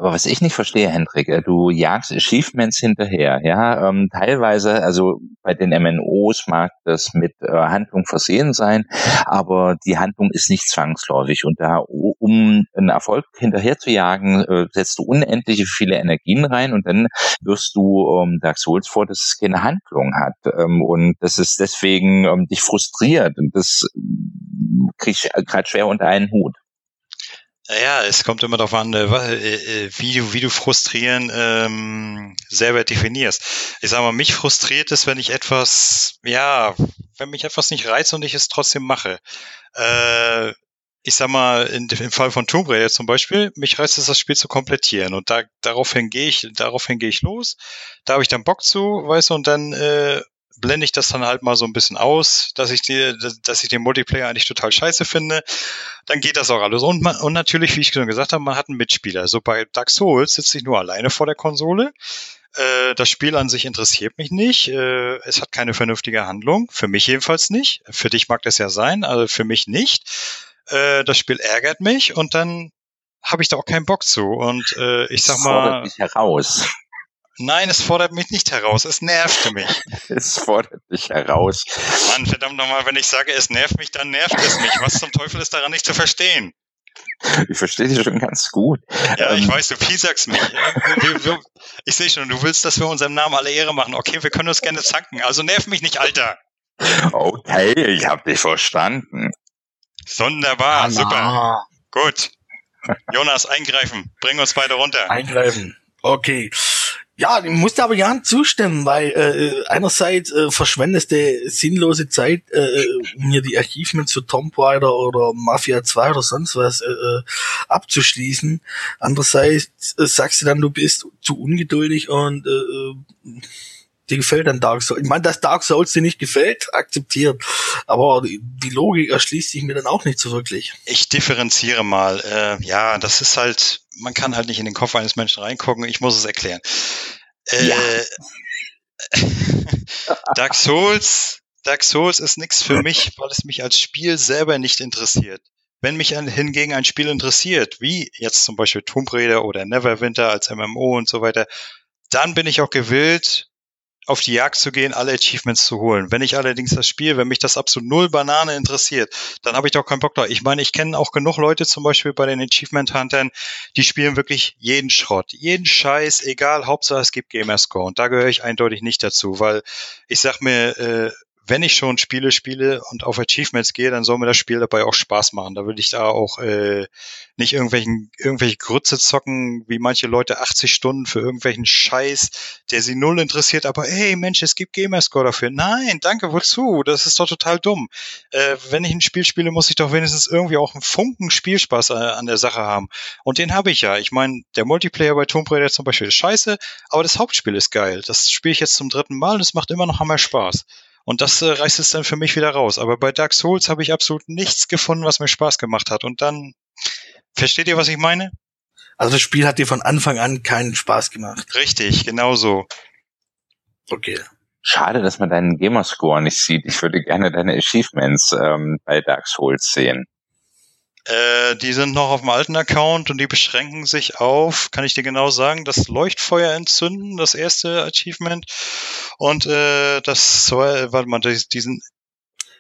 Aber was ich nicht verstehe, Hendrik, äh, du jagst Achievements hinterher, ja. Ähm, teilweise, also bei den MNOs mag das mit äh, Handlung versehen sein, aber die Handlung ist nicht zwangsläufig. Und da, um einen Erfolg hinterher zu jagen, äh, setzt du unendliche viele Energien rein und dann wirst du ähm, Dark Souls vor, dass es keine Handlung hat. Ähm, und das ist deswegen ähm, dich frustriert. Und das ähm, krieg ich gerade schwer unter einen Hut. Ja, es kommt immer darauf an, äh, äh, wie du, wie du frustrieren ähm, selber definierst. Ich sage mal, mich frustriert es, wenn ich etwas, ja, wenn mich etwas nicht reizt und ich es trotzdem mache. Äh, ich sag mal, in, im Fall von Tomb Raider zum Beispiel, mich reizt es, das Spiel zu komplettieren und da, daraufhin gehe ich, daraufhin gehe ich los. Da habe ich dann Bock zu, weißt du, und dann äh, blende ich das dann halt mal so ein bisschen aus, dass ich die, dass ich den Multiplayer eigentlich total scheiße finde. Dann geht das auch alles. Und, man, und natürlich, wie ich schon gesagt habe, man hat einen Mitspieler. So bei Dark Souls sitze ich nur alleine vor der Konsole. Äh, das Spiel an sich interessiert mich nicht. Äh, es hat keine vernünftige Handlung. Für mich jedenfalls nicht. Für dich mag das ja sein, also für mich nicht. Äh, das Spiel ärgert mich und dann habe ich da auch keinen Bock zu. Und äh, ich sag mal. Fordert mich heraus. Nein, es fordert mich nicht heraus. Es nervte mich. es fordert mich heraus. Mann, verdammt nochmal, wenn ich sage, es nervt mich, dann nervt es mich. Was zum Teufel ist daran nicht zu verstehen? Ich verstehe dich schon ganz gut. Ja, ich ähm, weiß, du piesagst mich. Ich sehe schon, du willst, dass wir unserem Namen alle Ehre machen. Okay, wir können uns gerne zanken. Also nerv mich nicht, Alter. Okay, ich habe dich verstanden. Wunderbar, Anna. super. Gut. Jonas, eingreifen. Bring uns beide runter. Eingreifen. Okay. Ja, ich musste aber ja zustimmen, weil äh, einerseits äh, verschwendest du sinnlose Zeit, äh, um hier die Achievements für Tomb Raider oder Mafia 2 oder sonst was äh, äh, abzuschließen. Andererseits äh, sagst du dann, du bist zu ungeduldig und äh, äh dir gefällt dann Dark Souls. Ich meine, dass Dark Souls dir nicht gefällt, akzeptiert. Aber die, die Logik erschließt sich mir dann auch nicht so wirklich. Ich differenziere mal. Äh, ja, das ist halt, man kann halt nicht in den Kopf eines Menschen reingucken. Ich muss es erklären. Äh, ja. Dark Souls, Dark Souls ist nichts für mich, weil es mich als Spiel selber nicht interessiert. Wenn mich ein, hingegen ein Spiel interessiert, wie jetzt zum Beispiel Tomb Raider oder Neverwinter als MMO und so weiter, dann bin ich auch gewillt, auf die Jagd zu gehen, alle Achievements zu holen. Wenn ich allerdings das Spiel, wenn mich das absolut null Banane interessiert, dann habe ich doch keinen Bock da. Ich meine, ich kenne auch genug Leute, zum Beispiel bei den Achievement Huntern, die spielen wirklich jeden Schrott, jeden Scheiß, egal, Hauptsache es gibt Gamerscore. Und da gehöre ich eindeutig nicht dazu, weil ich sag mir, äh, wenn ich schon Spiele spiele und auf Achievements gehe, dann soll mir das Spiel dabei auch Spaß machen. Da will ich da auch äh, nicht irgendwelchen irgendwelche Grütze zocken, wie manche Leute 80 Stunden für irgendwelchen Scheiß, der sie null interessiert. Aber hey Mensch, es gibt Gamerscore dafür. Nein, danke, wozu? Das ist doch total dumm. Äh, wenn ich ein Spiel spiele, muss ich doch wenigstens irgendwie auch einen Funken Spielspaß äh, an der Sache haben. Und den habe ich ja. Ich meine, der Multiplayer bei Tomb Raider zum Beispiel ist scheiße, aber das Hauptspiel ist geil. Das spiele ich jetzt zum dritten Mal und es macht immer noch hammer Spaß. Und das äh, reißt es dann für mich wieder raus. Aber bei Dark Souls habe ich absolut nichts gefunden, was mir Spaß gemacht hat. Und dann, versteht ihr, was ich meine? Also das Spiel hat dir von Anfang an keinen Spaß gemacht. Richtig, genau so. Okay. Schade, dass man deinen Gamerscore nicht sieht. Ich würde gerne deine Achievements ähm, bei Dark Souls sehen. Äh, die sind noch auf dem alten Account und die beschränken sich auf, kann ich dir genau sagen, das Leuchtfeuer entzünden, das erste Achievement. Und äh, das zweite, warte mal, diesen.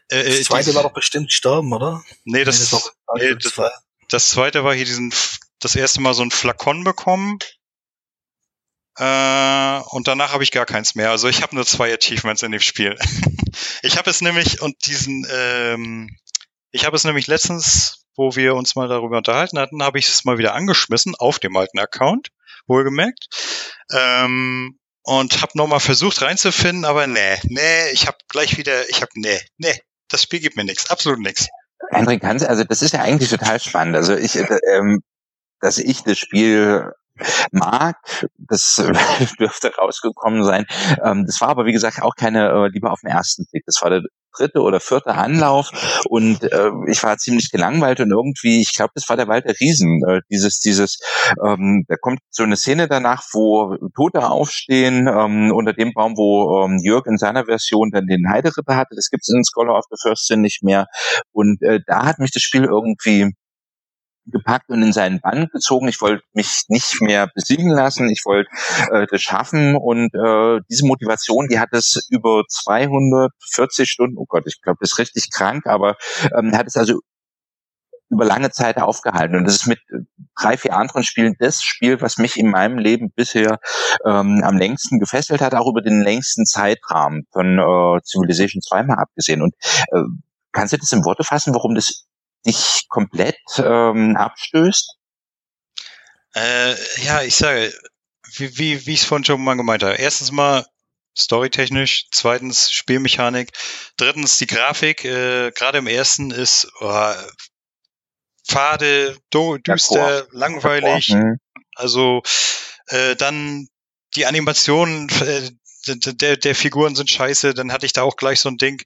Äh, das äh, zweite diesen, war doch bestimmt sterben, oder? Nee, das, nee, das, nee, das, das, zweite war hier diesen, das erste Mal so ein Flakon bekommen. Äh, und danach habe ich gar keins mehr. Also ich habe nur zwei Achievements in dem Spiel. ich habe es nämlich und diesen, ähm, ich habe es nämlich letztens wo wir uns mal darüber unterhalten hatten, habe ich es mal wieder angeschmissen auf dem alten Account, wohlgemerkt. Ähm, und habe nochmal versucht reinzufinden, aber nee, nee, ich habe gleich wieder, ich habe nee, nee, das Spiel gibt mir nichts, absolut nichts. Hendrik, kannst also das ist ja eigentlich total spannend. Also ich, äh, ähm, dass ich das Spiel mag, das dürfte rausgekommen sein. Ähm, das war aber wie gesagt auch keine äh, lieber auf den ersten Blick. Das war der dritte oder vierte Anlauf. Und äh, ich war ziemlich gelangweilt und irgendwie, ich glaube, das war der Wald der Riesen, äh, dieses, dieses, ähm, da kommt so eine Szene danach, wo Tote aufstehen ähm, unter dem Baum, wo ähm, Jörg in seiner Version dann den Heideritter hatte, das gibt es in Scholar of the First Sin nicht mehr. Und äh, da hat mich das Spiel irgendwie gepackt und in seinen Bann gezogen. Ich wollte mich nicht mehr besiegen lassen. Ich wollte äh, das schaffen und äh, diese Motivation, die hat es über 240 Stunden. Oh Gott, ich glaube, das ist richtig krank, aber ähm, hat es also über lange Zeit aufgehalten. Und das ist mit drei, vier anderen Spielen das Spiel, was mich in meinem Leben bisher ähm, am längsten gefesselt hat, auch über den längsten Zeitrahmen von äh, Civilization 2 mal abgesehen. Und äh, kannst du das in Worte fassen, warum das dich komplett ähm, abstößt? Äh, ja, ich sage, wie, wie, wie ich es vorhin schon mal gemeint habe. Erstens mal storytechnisch, zweitens Spielmechanik, drittens die Grafik. Äh, Gerade im ersten ist oh, fade, do, düster, langweilig. Mhm. Also äh, dann die Animationen äh, der, der Figuren sind scheiße, dann hatte ich da auch gleich so ein Ding,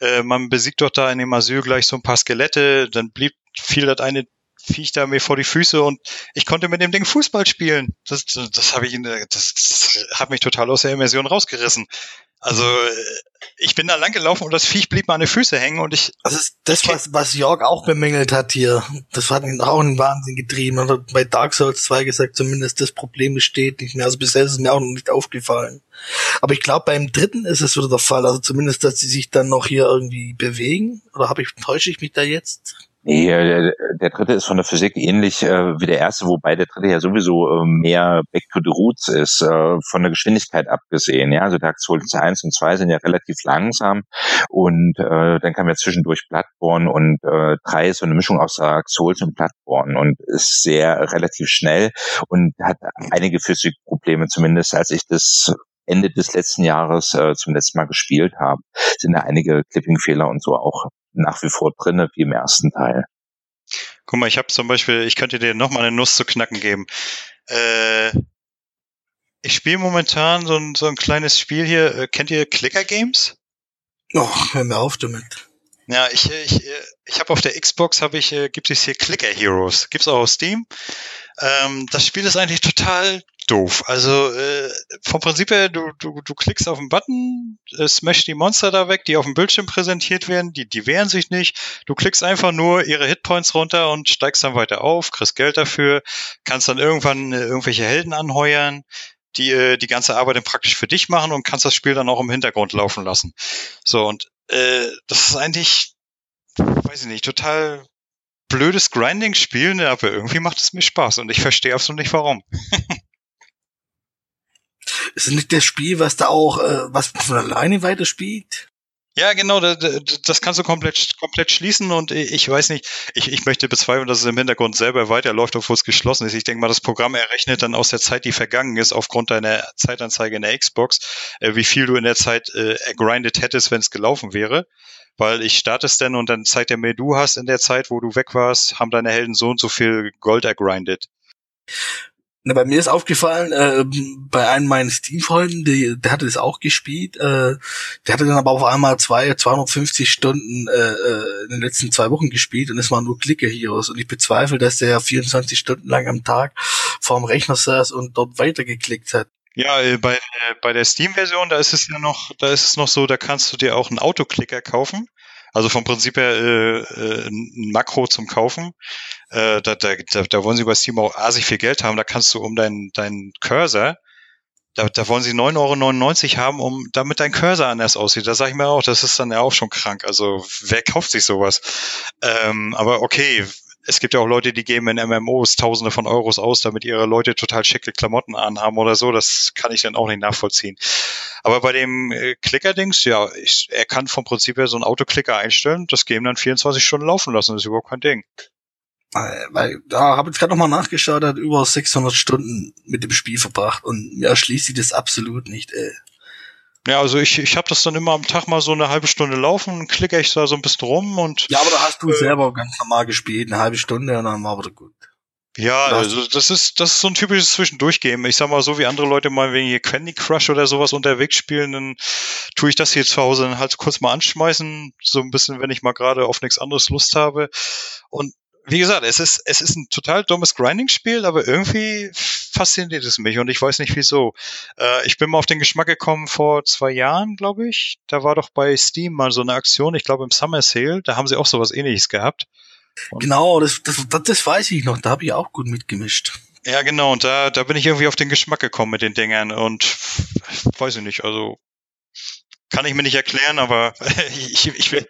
äh, man besiegt doch da in dem Asyl gleich so ein paar Skelette, dann blieb, fiel das eine Viech da mir vor die Füße und ich konnte mit dem Ding Fußball spielen. Das, das, das habe ich, das, das hat mich total aus der Immersion rausgerissen. Also ich bin da lang gelaufen und das Viech blieb mir an den Füße hängen und ich. Das ist das, was, was Jörg auch bemängelt hat hier. Das hat ihn auch einen Wahnsinn getrieben. Und hat bei Dark Souls 2 gesagt, zumindest das Problem besteht nicht mehr. Also bisher ist es mir auch noch nicht aufgefallen. Aber ich glaube, beim dritten ist es wieder der Fall. Also zumindest, dass sie sich dann noch hier irgendwie bewegen. Oder habe ich, täusche ich mich da jetzt? Nee, der, der dritte ist von der Physik ähnlich äh, wie der erste, wobei der dritte ja sowieso äh, mehr Back to the Roots ist, äh, von der Geschwindigkeit abgesehen. Ja, also Dark Souls 1 und 2 sind ja relativ langsam und äh, dann kam ja zwischendurch Bloodborne und äh, 3 ist so eine Mischung aus Dark Souls und Bloodborne und ist sehr relativ schnell und hat einige Physikprobleme, zumindest als ich das Ende des letzten Jahres äh, zum letzten Mal gespielt habe, sind da einige Clipping-Fehler und so auch nach wie vor drinne wie im ersten Teil. Guck mal, ich habe zum Beispiel, ich könnte dir noch mal eine Nuss zu knacken geben. Äh, ich spiele momentan so ein, so ein kleines Spiel hier. Äh, kennt ihr Clicker Games? Oh, hör mir auf damit. Ja, ich, ich, ich habe auf der Xbox habe ich, äh, gibt es hier Clicker Heroes. Gibt's auch auf Steam. Ähm, das Spiel ist eigentlich total doof. Also äh, vom Prinzip her, du, du, du klickst auf den Button, äh, smash die Monster da weg, die auf dem Bildschirm präsentiert werden, die, die wehren sich nicht. Du klickst einfach nur ihre Hitpoints runter und steigst dann weiter auf, kriegst Geld dafür, kannst dann irgendwann äh, irgendwelche Helden anheuern, die äh, die ganze Arbeit dann praktisch für dich machen und kannst das Spiel dann auch im Hintergrund laufen lassen. So, und äh, das ist eigentlich, weiß ich nicht, total blödes Grinding-Spiel, ne, aber irgendwie macht es mir Spaß und ich verstehe absolut nicht warum. Ist es nicht das Spiel, was da auch, äh, was von alleine weiterspielt? Ja, genau, das kannst du komplett, komplett schließen und ich weiß nicht, ich, ich möchte bezweifeln, dass es im Hintergrund selber weiterläuft, obwohl es geschlossen ist. Ich denke mal, das Programm errechnet dann aus der Zeit, die vergangen ist, aufgrund deiner Zeitanzeige in der Xbox, äh, wie viel du in der Zeit äh, grindet hättest, wenn es gelaufen wäre. Weil ich starte es dann und dann zeigt er mir, du hast in der Zeit, wo du weg warst, haben deine Helden so und so viel Gold ergrindet. Na, bei mir ist aufgefallen, äh, bei einem meiner Steam-Freunden, der hatte das auch gespielt, äh, der hatte dann aber auf einmal zwei, 250 Stunden äh, äh, in den letzten zwei Wochen gespielt und es waren nur Clicker-Heroes und ich bezweifle, dass der 24 Stunden lang am Tag vorm Rechner saß und dort weitergeklickt hat. Ja, äh, bei, äh, bei der Steam-Version, da ist es ja noch, da ist es noch so, da kannst du dir auch einen Autoklicker kaufen. Also vom Prinzip her äh, äh, ein Makro zum Kaufen. Äh, da, da, da wollen sie bei Steam auch asig viel Geld haben. Da kannst du um deinen dein Cursor, da, da wollen sie 9,99 Euro haben, um damit dein Cursor anders aussieht. Da sage ich mir auch, das ist dann ja auch schon krank. Also wer kauft sich sowas? Ähm, aber okay, es gibt ja auch Leute, die geben in MMOs Tausende von Euros aus, damit ihre Leute total schicke Klamotten anhaben oder so. Das kann ich dann auch nicht nachvollziehen. Aber bei dem äh, Klicker-Dings, ja, ich, er kann vom Prinzip her so einen Autoklicker einstellen, das Game dann 24 Stunden laufen lassen, das ist überhaupt kein Ding. Weil da habe ich gerade nochmal nachgeschaut, hat über 600 Stunden mit dem Spiel verbracht und mir erschließt sich das absolut nicht. Ey. Ja, also ich, ich habe das dann immer am Tag mal so eine halbe Stunde laufen, klicke ich da so ein bisschen rum und. Ja, aber da hast du äh, selber ganz normal gespielt, eine halbe Stunde und dann war wieder gut. Ja, also das ist, das ist so ein typisches Zwischendurchgehen. Ich sag mal so, wie andere Leute mal wegen hier Candy Crush oder sowas unterwegs spielen, dann tue ich das hier zu Hause dann halt kurz mal anschmeißen, so ein bisschen, wenn ich mal gerade auf nichts anderes Lust habe. Und wie gesagt, es ist, es ist ein total dummes Grinding-Spiel, aber irgendwie fasziniert es mich und ich weiß nicht wieso. Äh, ich bin mal auf den Geschmack gekommen vor zwei Jahren, glaube ich. Da war doch bei Steam mal so eine Aktion, ich glaube im Summer Sale, da haben sie auch sowas ähnliches gehabt. Genau, das, das, das, das weiß ich noch, da habe ich auch gut mitgemischt. Ja, genau, und da, da bin ich irgendwie auf den Geschmack gekommen mit den Dingern und weiß ich nicht, also kann ich mir nicht erklären, aber ich, ich will,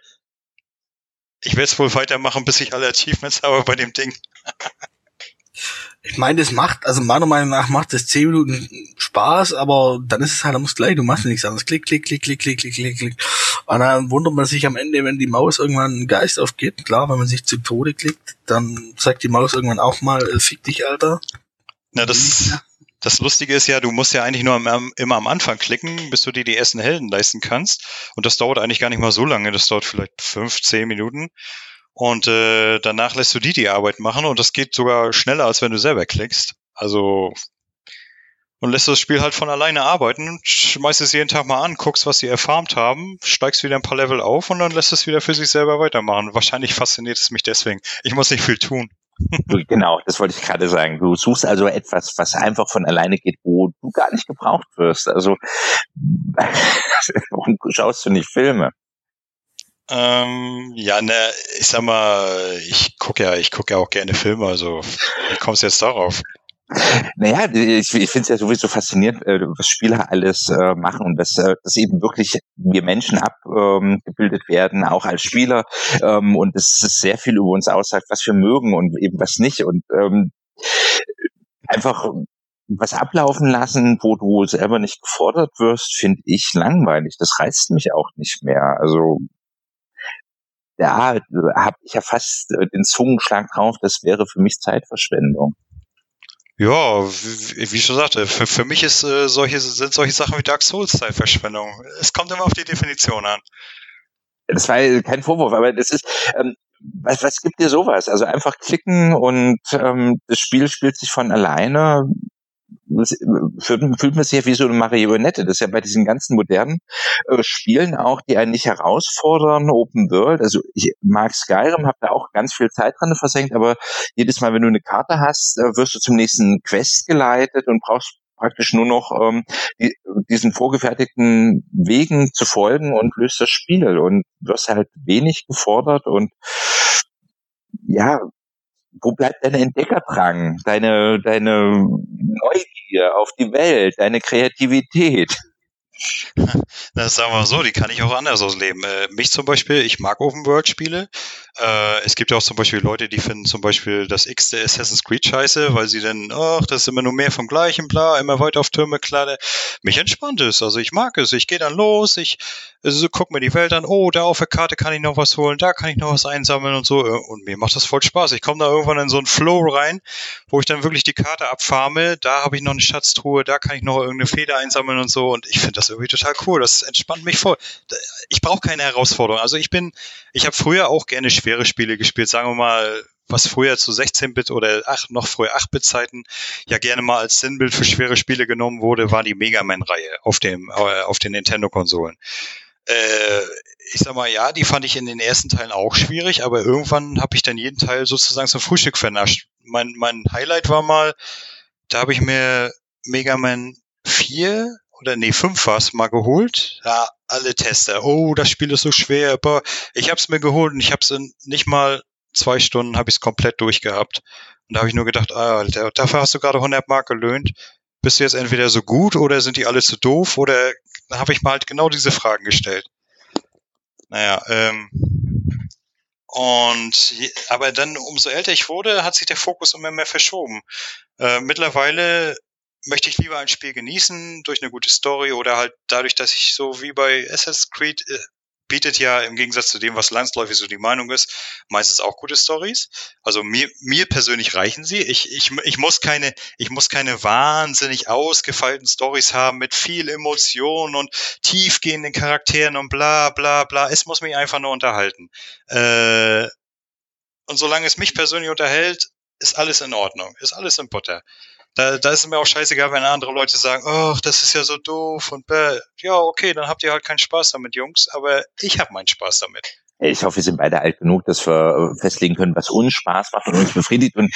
ich werde es wohl weitermachen, bis ich alle Achievements habe bei dem Ding. Ich meine, das macht, also meiner Meinung nach macht das 10 Minuten Spaß, aber dann ist es halt, du musst gleich, du machst nichts anderes. Klick, klick, klick, klick, klick, klick, klick, klick. Und dann wundert man sich am Ende, wenn die Maus irgendwann einen Geist aufgeht. Klar, wenn man sich zu Tode klickt, dann sagt die Maus irgendwann auch mal, äh, fick dich, Alter. Na, das, das Lustige ist ja, du musst ja eigentlich nur am, immer am Anfang klicken, bis du dir die ersten Helden leisten kannst. Und das dauert eigentlich gar nicht mal so lange. Das dauert vielleicht fünf, zehn Minuten. Und äh, danach lässt du die die Arbeit machen und das geht sogar schneller, als wenn du selber klickst. Also und lässt das Spiel halt von alleine arbeiten, schmeißt es jeden Tag mal an, guckst, was sie erfarmt haben, steigst wieder ein paar Level auf und dann lässt es wieder für sich selber weitermachen. Wahrscheinlich fasziniert es mich deswegen. Ich muss nicht viel tun. Genau, das wollte ich gerade sagen. Du suchst also etwas, was einfach von alleine geht, wo du gar nicht gebraucht wirst. Also warum schaust du nicht Filme? Ähm, ja, ne, ich sag mal, ich gucke ja, ich gucke ja auch gerne Filme, also wie kommst du jetzt darauf? Naja, ich, ich finde es ja sowieso faszinierend, äh, was Spieler alles äh, machen und dass, äh, dass eben wirklich wir Menschen abgebildet ähm, werden, auch als Spieler ähm, und es ist sehr viel über uns aussagt, was wir mögen und eben was nicht und ähm, einfach was ablaufen lassen, wo du selber nicht gefordert wirst, finde ich langweilig. Das reizt mich auch nicht mehr. Also da habe ich ja fast äh, den Zungenschlag drauf, das wäre für mich Zeitverschwendung. Ja, wie, wie schon sagte, für, für mich ist äh, solche sind solche Sachen wie Dark Souls Zeitverschwendung. Es kommt immer auf die Definition an. Das war kein Vorwurf, aber das ist, ähm, was, was gibt dir sowas? Also einfach klicken und ähm, das Spiel spielt sich von alleine fühlt, fühlt man sich ja wie so eine Marionette. Das ist ja bei diesen ganzen modernen äh, Spielen auch, die einen nicht herausfordern, Open World. Also ich mag Skyrim, habe da auch ganz viel Zeit dran versenkt, aber jedes Mal, wenn du eine Karte hast, äh, wirst du zum nächsten Quest geleitet und brauchst praktisch nur noch ähm, die, diesen vorgefertigten Wegen zu folgen und löst das Spiel und wirst halt wenig gefordert und ja, wo bleibt dein Entdeckerdrang, deine, deine Neugier auf die Welt, deine Kreativität? Das sagen wir mal so, die kann ich auch anders ausleben. Äh, mich zum Beispiel, ich mag Open-World-Spiele. Äh, es gibt ja auch zum Beispiel Leute, die finden zum Beispiel das X der Assassin's Creed scheiße, weil sie dann, ach, das ist immer nur mehr vom Gleichen, bla, immer weiter auf Türme klade. Mich entspannt es, also ich mag es. Ich gehe dann los, ich also, guck mir die Welt an, oh, da auf der Karte kann ich noch was holen, da kann ich noch was einsammeln und so. Und mir macht das voll Spaß. Ich komme da irgendwann in so einen Flow rein, wo ich dann wirklich die Karte abfarme, da habe ich noch eine Schatztruhe, da kann ich noch irgendeine Feder einsammeln und so. Und ich finde das irgendwie total cool. Das entspannt mich voll. Ich brauche keine Herausforderung. Also ich bin, ich habe früher auch gerne schwere Spiele gespielt, sagen wir mal, was früher zu 16-Bit oder ach, noch früher 8-Bit-Zeiten ja gerne mal als Sinnbild für schwere Spiele genommen wurde, war die Mega Man-Reihe auf dem äh, auf den Nintendo-Konsolen. Äh, ich sag mal, ja, die fand ich in den ersten Teilen auch schwierig, aber irgendwann habe ich dann jeden Teil sozusagen zum Frühstück vernascht. Mein, mein Highlight war mal, da habe ich mir Mega Man 4 oder nee, 5 war mal geholt. Ja, alle Tester. Oh, das Spiel ist so schwer. Aber ich habe es mir geholt und ich habe es in nicht mal zwei Stunden habe ich es komplett durchgehabt. Und da habe ich nur gedacht, ah, dafür hast du gerade 100 Mark gelöhnt. Bist du jetzt entweder so gut oder sind die alle zu doof? Oder da habe ich mal halt genau diese Fragen gestellt. Naja, ähm, und aber dann, umso älter ich wurde, hat sich der Fokus immer mehr verschoben. Äh, mittlerweile möchte ich lieber ein Spiel genießen durch eine gute Story oder halt dadurch, dass ich so wie bei Assassin's Creed äh, bietet ja im Gegensatz zu dem, was landsläufig so die Meinung ist, meistens auch gute Stories. Also mir, mir persönlich reichen sie. Ich, ich, ich muss keine, ich muss keine wahnsinnig ausgefeilten Stories haben mit viel Emotion und tiefgehenden Charakteren und bla bla bla. Es muss mich einfach nur unterhalten. Äh, und solange es mich persönlich unterhält, ist alles in Ordnung, ist alles in Butter. Da, da ist es mir auch scheißegal, wenn andere Leute sagen, ach, das ist ja so doof und bäh. Ja, okay, dann habt ihr halt keinen Spaß damit, Jungs, aber ich habe meinen Spaß damit. Ich hoffe, wir sind beide alt genug, dass wir äh, festlegen können, was uns Spaß macht und uns befriedigt. Und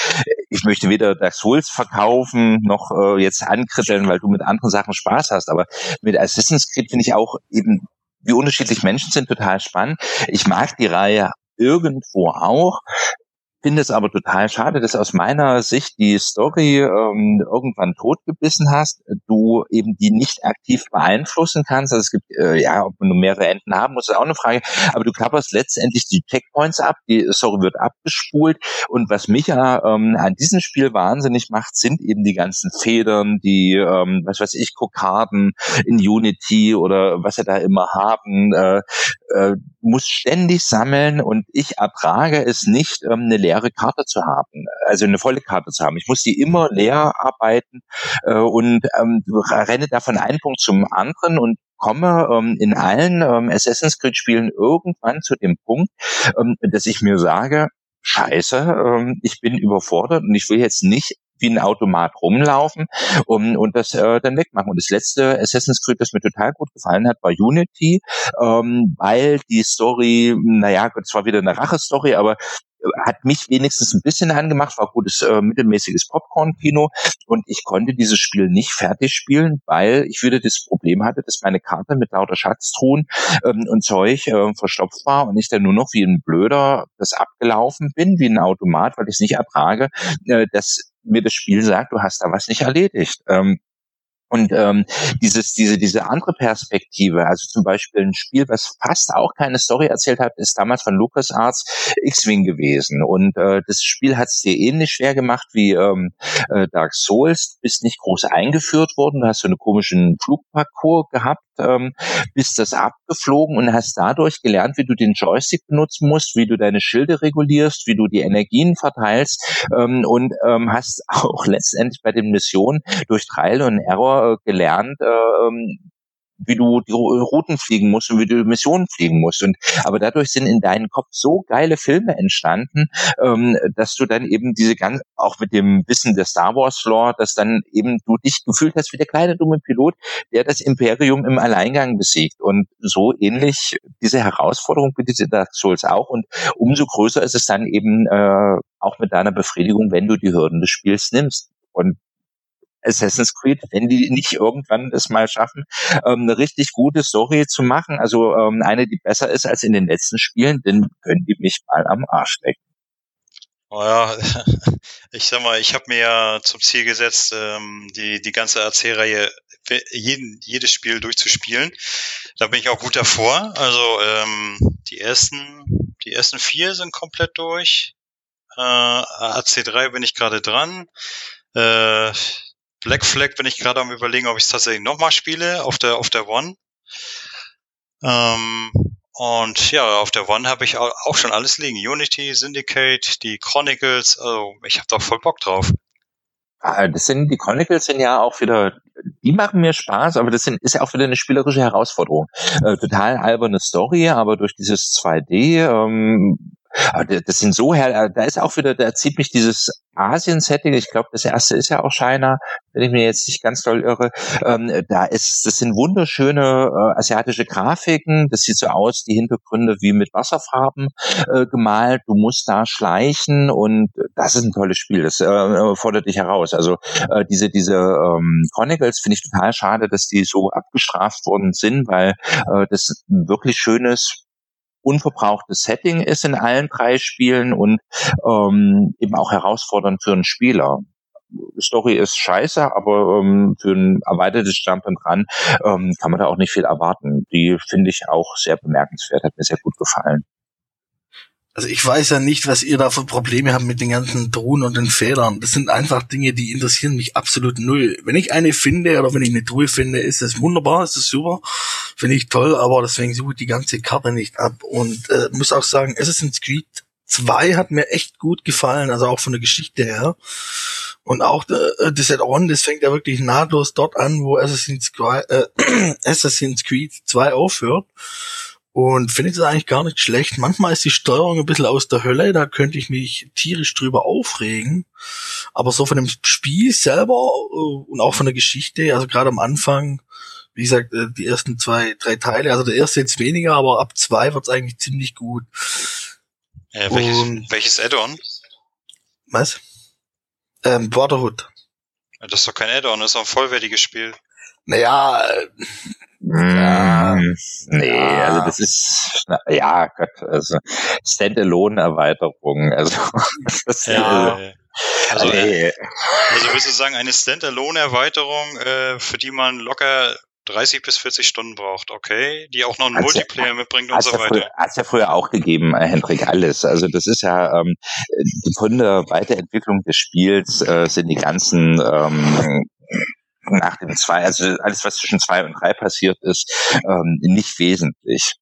ich möchte weder Dark Souls verkaufen, noch äh, jetzt ankritteln, weil du mit anderen Sachen Spaß hast. Aber mit Assassin's Creed finde ich auch eben, wie unterschiedlich Menschen sind, total spannend. Ich mag die Reihe irgendwo auch. Finde es aber total schade, dass aus meiner Sicht die Story ähm, irgendwann totgebissen hast, du eben die nicht aktiv beeinflussen kannst. Also es gibt, äh, ja, ob man nur mehrere Enden haben muss, ist auch eine Frage, aber du klapperst letztendlich die Checkpoints ab, die Story wird abgespult. Und was mich ja ähm, an diesem Spiel wahnsinnig macht, sind eben die ganzen Federn, die, ähm, was weiß ich, Kokarden in Unity oder was sie da immer haben, äh, äh, muss ständig sammeln. Und ich ertrage es nicht, ähm, eine leere Karte zu haben, also eine volle Karte zu haben. Ich muss die immer leer arbeiten äh, und ähm, renne da von einem Punkt zum anderen und komme ähm, in allen ähm, Assassin's Creed Spielen irgendwann zu dem Punkt, ähm, dass ich mir sage, Scheiße, ähm, ich bin überfordert und ich will jetzt nicht wie ein Automat rumlaufen um, und das äh, dann wegmachen. Und das letzte Assassin's Creed, das mir total gut gefallen hat, war Unity, ähm, weil die Story, naja, es war wieder eine Rache-Story, aber hat mich wenigstens ein bisschen angemacht, war gutes äh, mittelmäßiges Popcorn-Kino und ich konnte dieses Spiel nicht fertig spielen, weil ich wieder das Problem hatte, dass meine Karte mit lauter Schatztruhen ähm, und Zeug äh, verstopft war und ich dann nur noch wie ein Blöder das abgelaufen bin, wie ein Automat, weil ich es nicht ertrage, äh, dass mir das Spiel sagt, du hast da was nicht erledigt. Ähm, und ähm, dieses, diese, diese andere Perspektive, also zum Beispiel ein Spiel, was fast auch keine Story erzählt hat, ist damals von LucasArts X-Wing gewesen. Und äh, das Spiel hat es dir ähnlich schwer gemacht wie ähm, äh, Dark Souls, bist nicht groß eingeführt worden, du hast so einen komischen Flugparcours gehabt, ähm, bist das abgeflogen und hast dadurch gelernt, wie du den Joystick benutzen musst, wie du deine Schilde regulierst, wie du die Energien verteilst ähm, und ähm, hast auch letztendlich bei den Missionen durch Trial und Error äh, gelernt, äh, ähm, wie du die Routen fliegen musst und wie du Missionen fliegen musst. Und aber dadurch sind in deinem Kopf so geile Filme entstanden, ähm, dass du dann eben diese ganz auch mit dem Wissen der Star Wars Lore, dass dann eben du dich gefühlt hast wie der kleine dumme Pilot, der das Imperium im Alleingang besiegt. Und so ähnlich diese Herausforderung bietet Dark Souls auch. Und umso größer ist es dann eben äh, auch mit deiner Befriedigung, wenn du die Hürden des Spiels nimmst. Und Assassin's Creed, wenn die nicht irgendwann es mal schaffen, ähm, eine richtig gute Story zu machen, also ähm, eine, die besser ist als in den letzten Spielen, dann können die mich mal am Arsch lecken. Oh ja, ich sag mal, ich habe mir ja zum Ziel gesetzt, ähm, die, die ganze Erzählreihe, jeden, jedes Spiel durchzuspielen. Da bin ich auch gut davor. Also ähm, die ersten, die ersten vier sind komplett durch. Äh, AC3 bin ich gerade dran. Äh, Black Flag bin ich gerade am überlegen, ob ich es tatsächlich nochmal spiele auf der auf der One. Ähm, und ja, auf der One habe ich auch schon alles liegen. Unity, Syndicate, die Chronicles, also ich habe da voll Bock drauf. Ah, das sind, die Chronicles sind ja auch wieder, die machen mir Spaß, aber das sind, ist ja auch wieder eine spielerische Herausforderung. Äh, total alberne Story, aber durch dieses 2D, ähm, das sind so her, da ist auch wieder, da zieht mich dieses Asien-Setting, ich glaube, das erste ist ja auch China, wenn ich mir jetzt nicht ganz doll irre, ähm, da ist, das sind wunderschöne äh, asiatische Grafiken, das sieht so aus, die Hintergründe wie mit Wasserfarben äh, gemalt, du musst da schleichen und das ist ein tolles Spiel, das äh, fordert dich heraus. Also äh, diese, diese ähm, Chronicles finde ich total schade, dass die so abgestraft worden sind, weil äh, das wirklich schönes unverbrauchtes Setting ist in allen drei Spielen und ähm, eben auch herausfordernd für einen Spieler. Story ist scheiße, aber ähm, für ein erweitertes Jump and Run ähm, kann man da auch nicht viel erwarten. Die finde ich auch sehr bemerkenswert, hat mir sehr gut gefallen. Also ich weiß ja nicht, was ihr da für Probleme habt mit den ganzen Drohnen und den Federn. Das sind einfach Dinge, die interessieren mich absolut null. Wenn ich eine finde oder wenn ich eine Truhe finde, ist das wunderbar, ist das super, finde ich toll, aber deswegen suche ich die ganze Karte nicht ab. Und äh, muss auch sagen, Assassin's Creed 2 hat mir echt gut gefallen, also auch von der Geschichte her. Und auch äh, das Add-on, das fängt ja wirklich nahtlos dort an, wo Assassin's Creed, äh, Assassin's Creed 2 aufhört. Und finde ich das eigentlich gar nicht schlecht. Manchmal ist die Steuerung ein bisschen aus der Hölle, da könnte ich mich tierisch drüber aufregen. Aber so von dem Spiel selber äh, und auch von der Geschichte, also gerade am Anfang, wie gesagt, äh, die ersten zwei, drei Teile, also der erste jetzt weniger, aber ab zwei wird's eigentlich ziemlich gut. Äh, welches und, welches Add-on? Was? Ähm, Brotherhood. Das ist doch kein Add-on, das ist doch ein vollwertiges Spiel. Naja, Ja. Mm, nee, ja. also das ist, ja, Gott, also Standalone-Erweiterung, also das ja. Ist, also, also, also würdest du sagen, eine Standalone-Erweiterung, äh, für die man locker 30 bis 40 Stunden braucht, okay, die auch noch einen hat's Multiplayer ja, mitbringt und so weiter. Hat es ja früher auch gegeben, äh, Hendrik, alles. Also das ist ja ähm, von der Weiterentwicklung des Spiels äh, sind die ganzen ähm, nach dem zwei, also alles, was zwischen zwei und drei passiert ist, ähm, nicht wesentlich.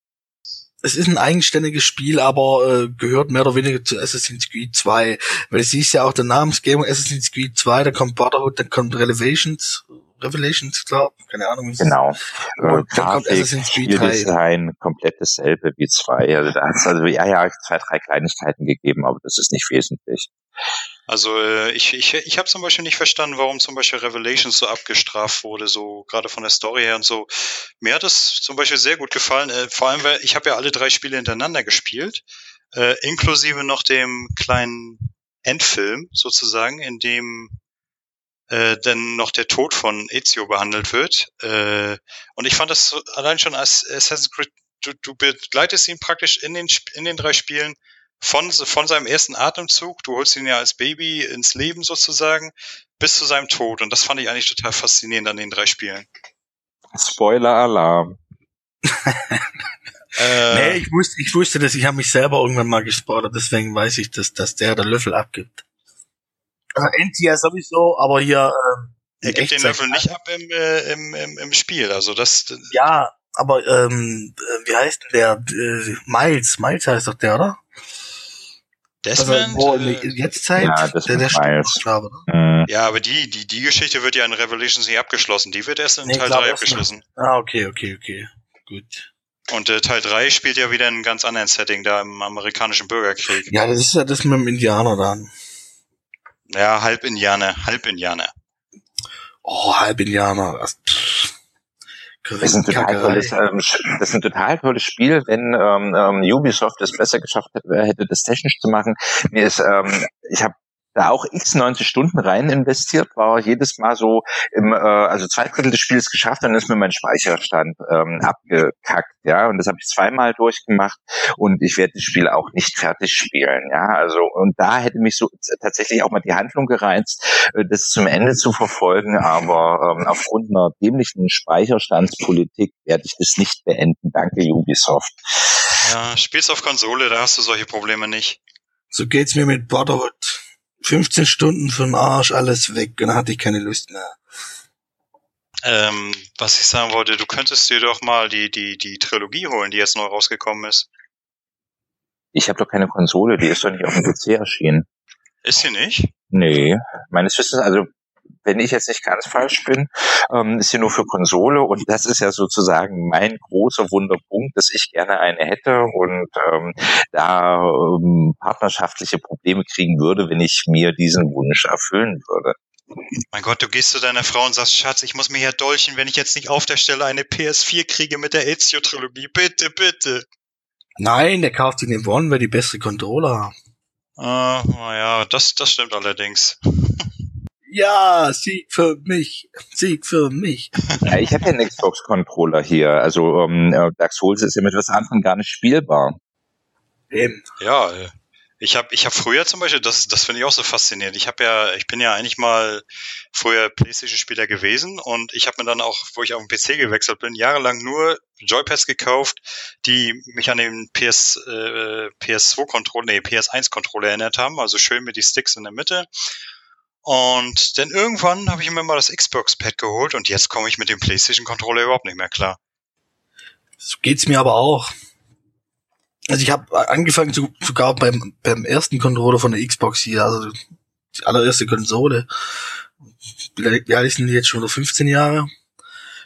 Es ist ein eigenständiges Spiel, aber äh, gehört mehr oder weniger zu Assassin's Creed 2. Weil es ist ja auch der Namensgebung Assassin's Creed 2, da kommt Brotherhood, dann kommt Revelations Revelations, glaube keine Ahnung. Wie genau. Und dann kommt Assassin's Creed 3. Design komplett dasselbe wie zwei. Also da hat es also ja ja zwei drei Kleinigkeiten gegeben, aber das ist nicht wesentlich. Also äh, ich, ich, ich habe zum Beispiel nicht verstanden, warum zum Beispiel Revelations so abgestraft wurde, so gerade von der Story her und so. Mir hat es zum Beispiel sehr gut gefallen, äh, vor allem, weil ich habe ja alle drei Spiele hintereinander gespielt, äh, inklusive noch dem kleinen Endfilm sozusagen, in dem äh, denn noch der Tod von Ezio behandelt wird. Äh, und ich fand das allein schon als Assassin's Creed, du, du begleitest ihn praktisch in den, in den drei Spielen von, von seinem ersten Atemzug, du holst ihn ja als Baby ins Leben sozusagen, bis zu seinem Tod. Und das fand ich eigentlich total faszinierend an den drei Spielen. Spoiler-Alarm. äh, nee, ich wusste, ich wusste das, ich habe mich selber irgendwann mal gespoilert, deswegen weiß ich, dass, dass der der Löffel abgibt. Also NT sowieso, aber hier. Ähm, er gibt den Löffel nicht ab im, äh, im, im, im Spiel, also das. Ja, aber ähm, äh, wie heißt denn der? Äh, Miles, Miles heißt doch der, oder? Desmond? Also, wo äh, jetzt Zeit? Ja, das der, der Miles. Glaube, ne? Ja, aber die, die, die Geschichte wird ja in Revelations nicht abgeschlossen. Die wird erst in nee, Teil 3 abgeschlossen. Ah, okay, okay, okay. Gut. Und äh, Teil 3 spielt ja wieder in einem ganz anderen Setting, da im amerikanischen Bürgerkrieg. Ja, das ist ja das mit dem Indianer dann. Ja, halb Indianer, halb Indianer. Oh, halb Indianer. Das, das ist, ein total tolles, ähm, das ist ein total tolles Spiel, wenn ähm, ähm, Ubisoft es besser geschafft hätte, hätte, das technisch zu machen. Mir ist, ähm, ich habe da auch x 90 Stunden rein investiert, war jedes Mal so im, äh, also zwei Drittel des Spiels geschafft, dann ist mir mein Speicherstand ähm, abgekackt, ja, und das habe ich zweimal durchgemacht und ich werde das Spiel auch nicht fertig spielen, ja, also und da hätte mich so tatsächlich auch mal die Handlung gereizt, äh, das zum Ende zu verfolgen, aber ähm, aufgrund einer dämlichen Speicherstandspolitik werde ich das nicht beenden. Danke Ubisoft. Ja, spielst auf Konsole, da hast du solche Probleme nicht. So geht's mir mit Brotherhood. 15 Stunden für den Arsch, alles weg und dann hatte ich keine Lust mehr. Ähm, was ich sagen wollte, du könntest dir doch mal die, die, die Trilogie holen, die jetzt neu rausgekommen ist. Ich habe doch keine Konsole, die ist doch nicht auf dem PC erschienen. Ist sie nicht? Nee, meines Wissens, also wenn ich jetzt nicht ganz falsch bin, ähm, ist sie nur für Konsole und das ist ja sozusagen mein großer Wunderpunkt, dass ich gerne eine hätte und ähm, da ähm, partnerschaftliche Probleme kriegen würde, wenn ich mir diesen Wunsch erfüllen würde. Mein Gott, du gehst zu deiner Frau und sagst, Schatz, ich muss mir hier dolchen, wenn ich jetzt nicht auf der Stelle eine PS4 kriege mit der Ezio-Trilogie. Bitte, bitte. Nein, der kauft den One, weil die bessere Controller. Ah, naja, das, das stimmt allerdings. Ja, Sieg für mich. Sieg für mich. Ja, ich habe ja einen Xbox-Controller hier. Also ähm, Dark Souls ist ja mit was anderem gar nicht spielbar. Eben. Ja, äh, ich habe ich hab früher zum Beispiel, das, das finde ich auch so faszinierend. Ich habe ja, ich bin ja eigentlich mal früher PlayStation-Spieler gewesen und ich habe mir dann auch, wo ich auf den PC gewechselt bin, jahrelang nur Joypads gekauft, die mich an den PS, äh, PS2-Controller, nee, PS1-Controller erinnert haben. Also schön mit die Sticks in der Mitte und dann irgendwann habe ich mir mal das Xbox-Pad geholt und jetzt komme ich mit dem PlayStation-Controller überhaupt nicht mehr klar. So geht's mir aber auch. Also ich habe angefangen zu, sogar beim, beim ersten Controller von der Xbox hier, also die allererste Konsole. Wie alt ist denn jetzt schon? 15 Jahre?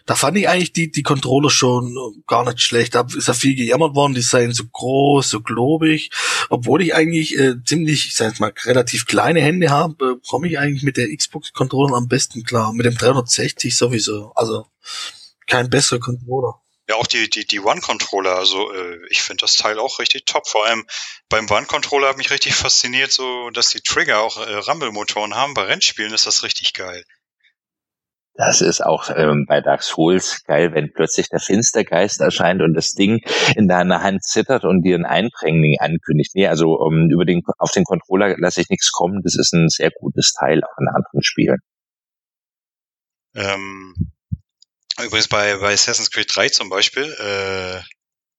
Da fand ich eigentlich die, die Controller schon gar nicht schlecht. Da ist ja viel gejammert worden, die seien so groß, so globig. Obwohl ich eigentlich äh, ziemlich, ich sag jetzt mal, relativ kleine Hände habe, äh, komme ich eigentlich mit der Xbox-Controller am besten klar. Mit dem 360 sowieso. Also kein besserer Controller. Ja, auch die, die, die One-Controller, also äh, ich finde das Teil auch richtig top. Vor allem beim One-Controller hat mich richtig fasziniert, so dass die Trigger auch äh, Rumble-Motoren haben. Bei Rennspielen ist das richtig geil. Das ist auch ähm, bei Dark Souls geil, wenn plötzlich der Finstergeist erscheint und das Ding in deiner Hand zittert und dir ein Eindringling ankündigt. Nee, also um, ähm, über den, auf den Controller lasse ich nichts kommen. Das ist ein sehr gutes Teil auch in anderen Spielen. Ähm, übrigens bei, bei Assassin's Creed 3 zum Beispiel, äh,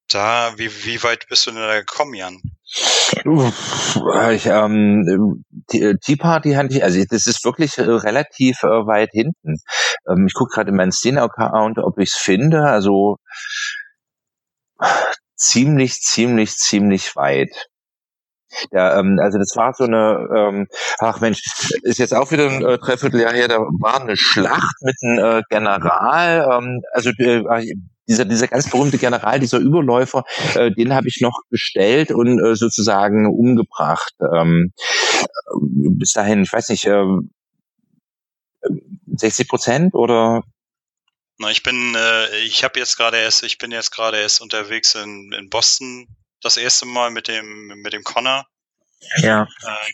da, wie, wie weit bist du denn da gekommen, Jan? Ich, ähm, die Tea Party hatte ich, also das ist wirklich äh, relativ äh, weit hinten. Ähm, ich gucke gerade in meinen Steam-Account, ob ich es finde. Also ziemlich, ziemlich, ziemlich weit. Ja, ähm, also das war so eine, ähm, ach Mensch, ist jetzt auch wieder ein äh, Dreivierteljahr her, da war eine Schlacht mit einem äh, General, ähm, also äh, dieser, dieser ganz berühmte General, dieser Überläufer, äh, den habe ich noch gestellt und äh, sozusagen umgebracht. Ähm, bis dahin, ich weiß nicht, äh, 60 Prozent oder na, ich bin, äh, ich habe jetzt gerade erst, ich bin jetzt gerade erst unterwegs in, in Boston das erste Mal mit dem mit dem Connor. Ja. Äh,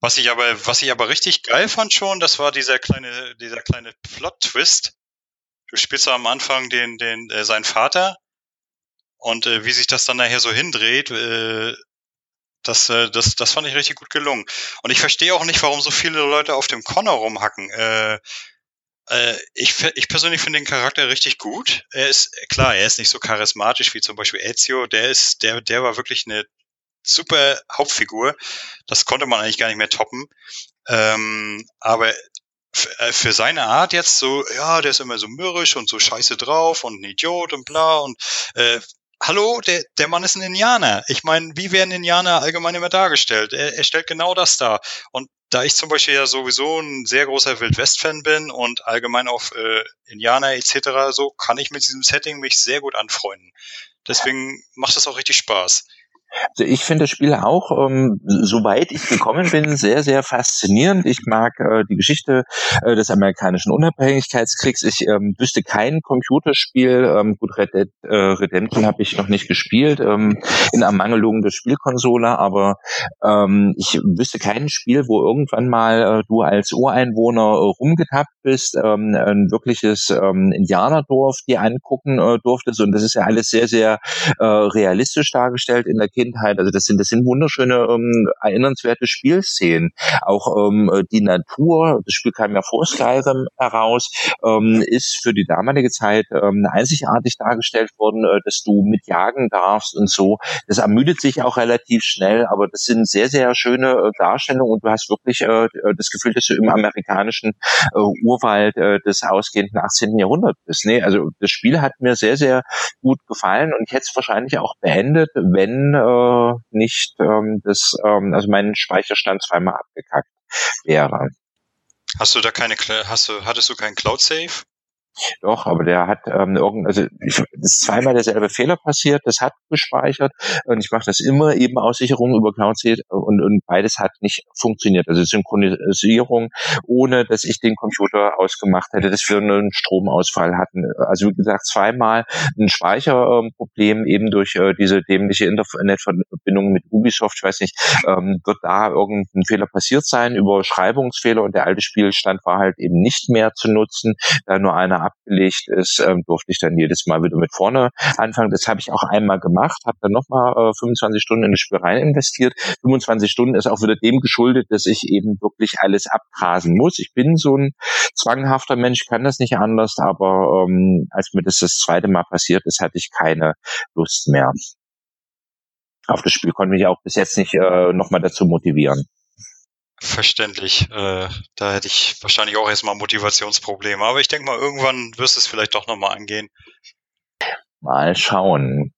was ich aber, was ich aber richtig geil fand schon, das war dieser kleine, dieser kleine Plot-Twist, du spielst am Anfang den, den, äh, seinen Vater und äh, wie sich das dann nachher so hindreht, äh, das, äh, das, das fand ich richtig gut gelungen. Und ich verstehe auch nicht, warum so viele Leute auf dem Connor rumhacken. Äh, äh, ich, ich persönlich finde den Charakter richtig gut. Er ist, klar, er ist nicht so charismatisch wie zum Beispiel Ezio. Der ist, der, der war wirklich eine super Hauptfigur. Das konnte man eigentlich gar nicht mehr toppen. Ähm, aber für seine Art jetzt so, ja, der ist immer so mürrisch und so scheiße drauf und ein Idiot und bla und äh, hallo, der, der Mann ist ein Indianer. Ich meine, wie werden Indianer allgemein immer dargestellt? Er, er stellt genau das dar. Und da ich zum Beispiel ja sowieso ein sehr großer Wildwest-Fan bin und allgemein auf äh, Indianer etc. so, kann ich mit diesem Setting mich sehr gut anfreunden. Deswegen macht es auch richtig Spaß. Also ich finde das Spiel auch, ähm, soweit ich gekommen bin, sehr, sehr faszinierend. Ich mag äh, die Geschichte äh, des amerikanischen Unabhängigkeitskriegs. Ich ähm, wüsste kein Computerspiel, ähm, gut, Red Dead äh, Redemption habe ich noch nicht gespielt, ähm, in Ermangelung der Spielkonsole, aber ähm, ich wüsste kein Spiel, wo irgendwann mal äh, du als Ureinwohner äh, rumgetappt bist, ähm, ein wirkliches ähm, Indianerdorf dir angucken äh, durftest. Und das ist ja alles sehr, sehr äh, realistisch dargestellt in der Kindheit Kindheit. Also das sind, das sind wunderschöne, ähm, erinnernswerte Spielszenen. Auch ähm, die Natur, das Spiel kam ja vor Skyrim heraus, ähm, ist für die damalige Zeit ähm, einzigartig dargestellt worden, äh, dass du mitjagen darfst und so. Das ermüdet sich auch relativ schnell, aber das sind sehr, sehr schöne äh, Darstellungen und du hast wirklich äh, das Gefühl, dass du im amerikanischen äh, Urwald äh, des ausgehenden 18. Jahrhunderts bist. Nee, also das Spiel hat mir sehr, sehr gut gefallen und ich hätte es wahrscheinlich auch beendet, wenn äh, nicht ähm, das, ähm, also mein Speicherstand zweimal abgekackt wäre. Hast du da keine, hast du, hattest du keinen Cloud Save? Doch, aber der hat ähm, irgend, also ich, ist zweimal derselbe Fehler passiert, das hat gespeichert und ich mache das immer eben aus Sicherung über Cloud und, und beides hat nicht funktioniert. Also Synchronisierung, ohne dass ich den Computer ausgemacht hätte, dass wir einen Stromausfall hatten. Also wie gesagt, zweimal ein Speicherproblem eben durch äh, diese dämliche Internetverbindung mit Ubisoft. Ich weiß nicht, ähm, wird da irgendein Fehler passiert sein, Überschreibungsfehler und der alte Spielstand war halt eben nicht mehr zu nutzen, da nur einer abgelegt ist, ähm, durfte ich dann jedes Mal wieder mit vorne anfangen. Das habe ich auch einmal gemacht, habe dann nochmal äh, 25 Stunden in das Spiel rein investiert. 25 Stunden ist auch wieder dem geschuldet, dass ich eben wirklich alles abgrasen muss. Ich bin so ein zwanghafter Mensch, kann das nicht anders, aber ähm, als mir das das zweite Mal passiert ist, hatte ich keine Lust mehr. Auf das Spiel konnte mich auch bis jetzt nicht äh, nochmal dazu motivieren verständlich. Äh, da hätte ich wahrscheinlich auch erstmal Motivationsprobleme. Aber ich denke mal, irgendwann wirst du es vielleicht doch nochmal angehen. Mal schauen.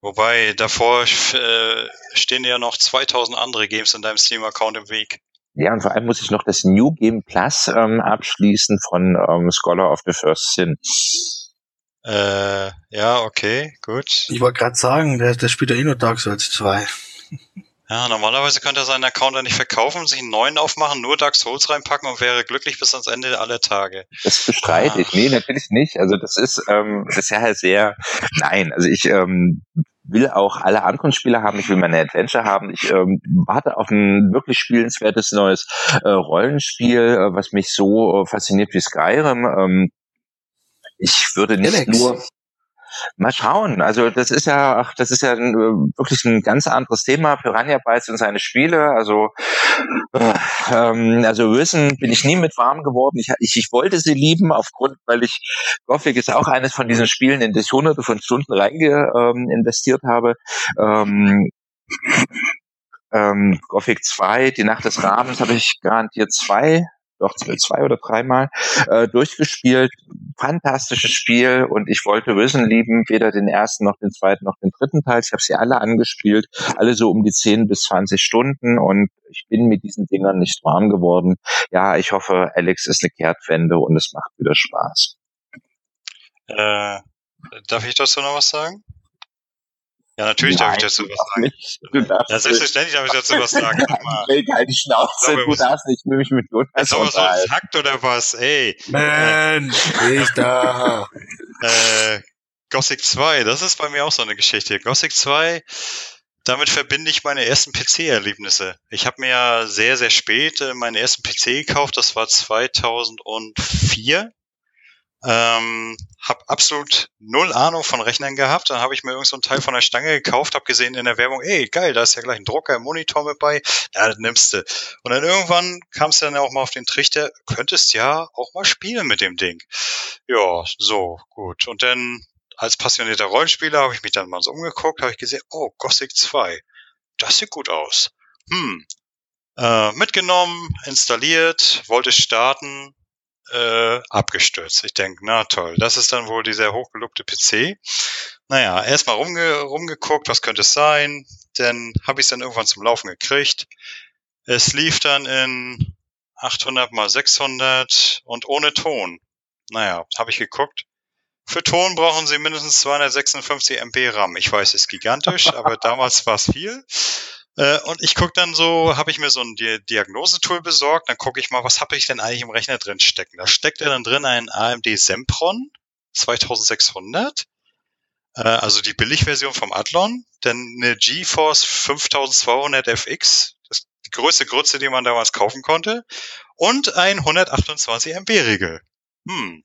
Wobei, davor äh, stehen ja noch 2000 andere Games in deinem Steam-Account im Weg. Ja, und vor allem muss ich noch das New Game Plus ähm, abschließen von ähm, Scholar of the First Sin. Äh, ja, okay, gut. Ich wollte gerade sagen, der, der spielt ja eh nur Dark Souls 2. Ja, normalerweise könnte er seinen Account ja nicht verkaufen, sich einen neuen aufmachen, nur Dark Souls reinpacken und wäre glücklich bis ans Ende aller Tage. Das bestreite ah. ich. Nee, natürlich nicht. Also das ist, ähm, das ist ja halt sehr, nein, also ich ähm, will auch alle anderen Spiele haben, ich will meine Adventure haben. Ich ähm, warte auf ein wirklich spielenswertes neues äh, Rollenspiel, äh, was mich so äh, fasziniert wie Skyrim. Ähm, ich würde nicht Alex. nur Mal schauen. Also das ist ja, ach, das ist ja ein, äh, wirklich ein ganz anderes Thema. Piranha Bytes und seine Spiele. Also, äh, ähm, also Risen bin ich nie mit warm geworden. Ich, ich, ich wollte sie lieben aufgrund, weil ich Gothic ist auch eines von diesen Spielen, in das ich hunderte von Stunden reinge ähm, investiert habe. Ähm, ähm, Gothic 2, die Nacht des Rahmens habe ich garantiert zwei doch zwei oder dreimal äh, durchgespielt. Fantastisches Spiel und ich wollte Risen lieben, weder den ersten noch den zweiten noch den dritten Teil. Ich habe sie alle angespielt, alle so um die 10 bis 20 Stunden und ich bin mit diesen Dingern nicht warm geworden. Ja, ich hoffe, Alex ist eine Kehrtwende und es macht wieder Spaß. Äh, darf ich dazu noch was sagen? Ja, natürlich Nein, darf ich dazu was sagen. Nicht. Du darfst ja, selbstverständlich darf ich dazu was sagen. Leg halt die Schnauze, du darfst nicht mich mit Jonas Ist aber so ein Fakt oder was? Ey. Mensch, ich da. äh, Gothic 2, das ist bei mir auch so eine Geschichte. Gothic 2, damit verbinde ich meine ersten PC-Erlebnisse. Ich habe mir ja sehr, sehr spät äh, meinen ersten PC gekauft, das war 2004 ähm, habe absolut null Ahnung von Rechnern gehabt. Dann habe ich mir irgend so einen Teil von der Stange gekauft, habe gesehen in der Werbung, ey, geil, da ist ja gleich ein Drucker, ein Monitor mit bei. Ja, das nimmst du. Und dann irgendwann kam es dann auch mal auf den Trichter, könntest ja auch mal spielen mit dem Ding. Ja, so, gut. Und dann als passionierter Rollenspieler habe ich mich dann mal so umgeguckt, habe ich gesehen, oh, Gothic 2, das sieht gut aus. Hm. Äh, mitgenommen, installiert, wollte starten, äh, abgestürzt. Ich denke, na toll, das ist dann wohl dieser hochgelobte PC. Naja, erstmal rumge rumgeguckt, was könnte es sein. Dann habe ich es dann irgendwann zum Laufen gekriegt. Es lief dann in 800 mal 600 und ohne Ton. Naja, habe ich geguckt. Für Ton brauchen sie mindestens 256 MB RAM. Ich weiß, ist gigantisch, aber damals war es viel. Äh, und ich gucke dann so, habe ich mir so ein Di Diagnosetool besorgt, dann gucke ich mal, was habe ich denn eigentlich im Rechner drin stecken. Da steckt ja dann drin ein AMD Sempron 2600, äh, also die Billigversion vom Athlon, dann eine GeForce 5200 FX, das die größte Grütze, die man damals kaufen konnte, und ein 128 MB Regel. Hm,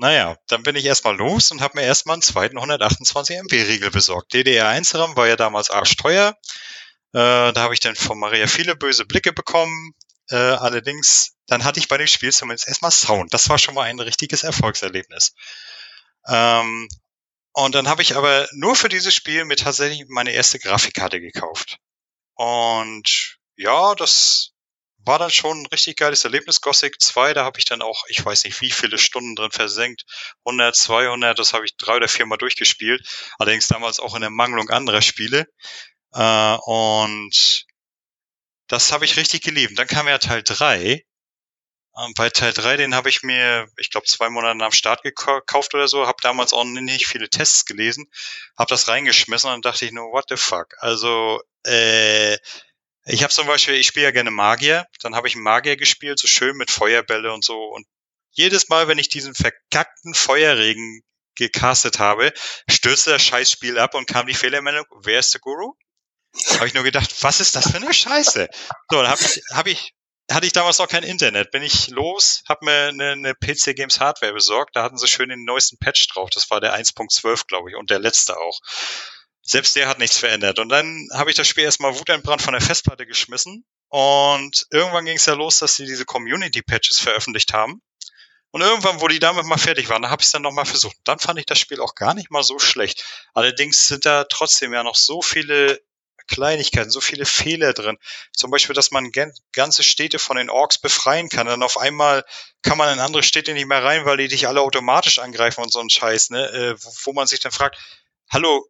naja, dann bin ich erstmal los und habe mir erstmal einen zweiten 128 MB Riegel besorgt. DDR1 RAM war ja damals arschteuer. Äh, da habe ich dann von Maria viele böse Blicke bekommen. Äh, allerdings, dann hatte ich bei dem Spiel zumindest erstmal Sound. Das war schon mal ein richtiges Erfolgserlebnis. Ähm, und dann habe ich aber nur für dieses Spiel mir tatsächlich meine erste Grafikkarte gekauft. Und ja, das war dann schon ein richtig geiles Erlebnis. Gothic 2, da habe ich dann auch, ich weiß nicht, wie viele Stunden drin versenkt. 100, 200, das habe ich drei oder viermal durchgespielt. Allerdings damals auch in der Mangelung anderer Spiele. Äh, und das habe ich richtig geliebt. Dann kam ja Teil 3. Und bei Teil 3, den habe ich mir, ich glaube, zwei Monate am Start gekauft oder so, habe damals auch nicht viele Tests gelesen, habe das reingeschmissen und dachte ich nur, what the fuck? Also, äh, ich habe zum Beispiel, ich spiele ja gerne Magier, dann habe ich Magier gespielt, so schön mit Feuerbälle und so. Und jedes Mal, wenn ich diesen verkackten Feuerregen gecastet habe, stürzte das Scheißspiel ab und kam die Fehlermeldung, wer ist der Guru? Habe ich nur gedacht, was ist das für eine Scheiße? So, dann habe ich, hab ich, hatte ich damals noch kein Internet. Bin ich los, habe mir eine, eine PC Games Hardware besorgt. Da hatten sie schön den neuesten Patch drauf. Das war der 1.12, glaube ich, und der letzte auch. Selbst der hat nichts verändert. Und dann habe ich das Spiel erstmal wutentbrannt von der Festplatte geschmissen. Und irgendwann ging es ja los, dass sie diese Community-Patches veröffentlicht haben. Und irgendwann, wo die damit mal fertig waren, da habe ich es dann nochmal versucht. Dann fand ich das Spiel auch gar nicht mal so schlecht. Allerdings sind da trotzdem ja noch so viele Kleinigkeiten, so viele Fehler drin. Zum Beispiel, dass man ganze Städte von den Orks befreien kann. Dann auf einmal kann man in andere Städte nicht mehr rein, weil die dich alle automatisch angreifen und so ein Scheiß, ne? Äh, wo man sich dann fragt, hallo,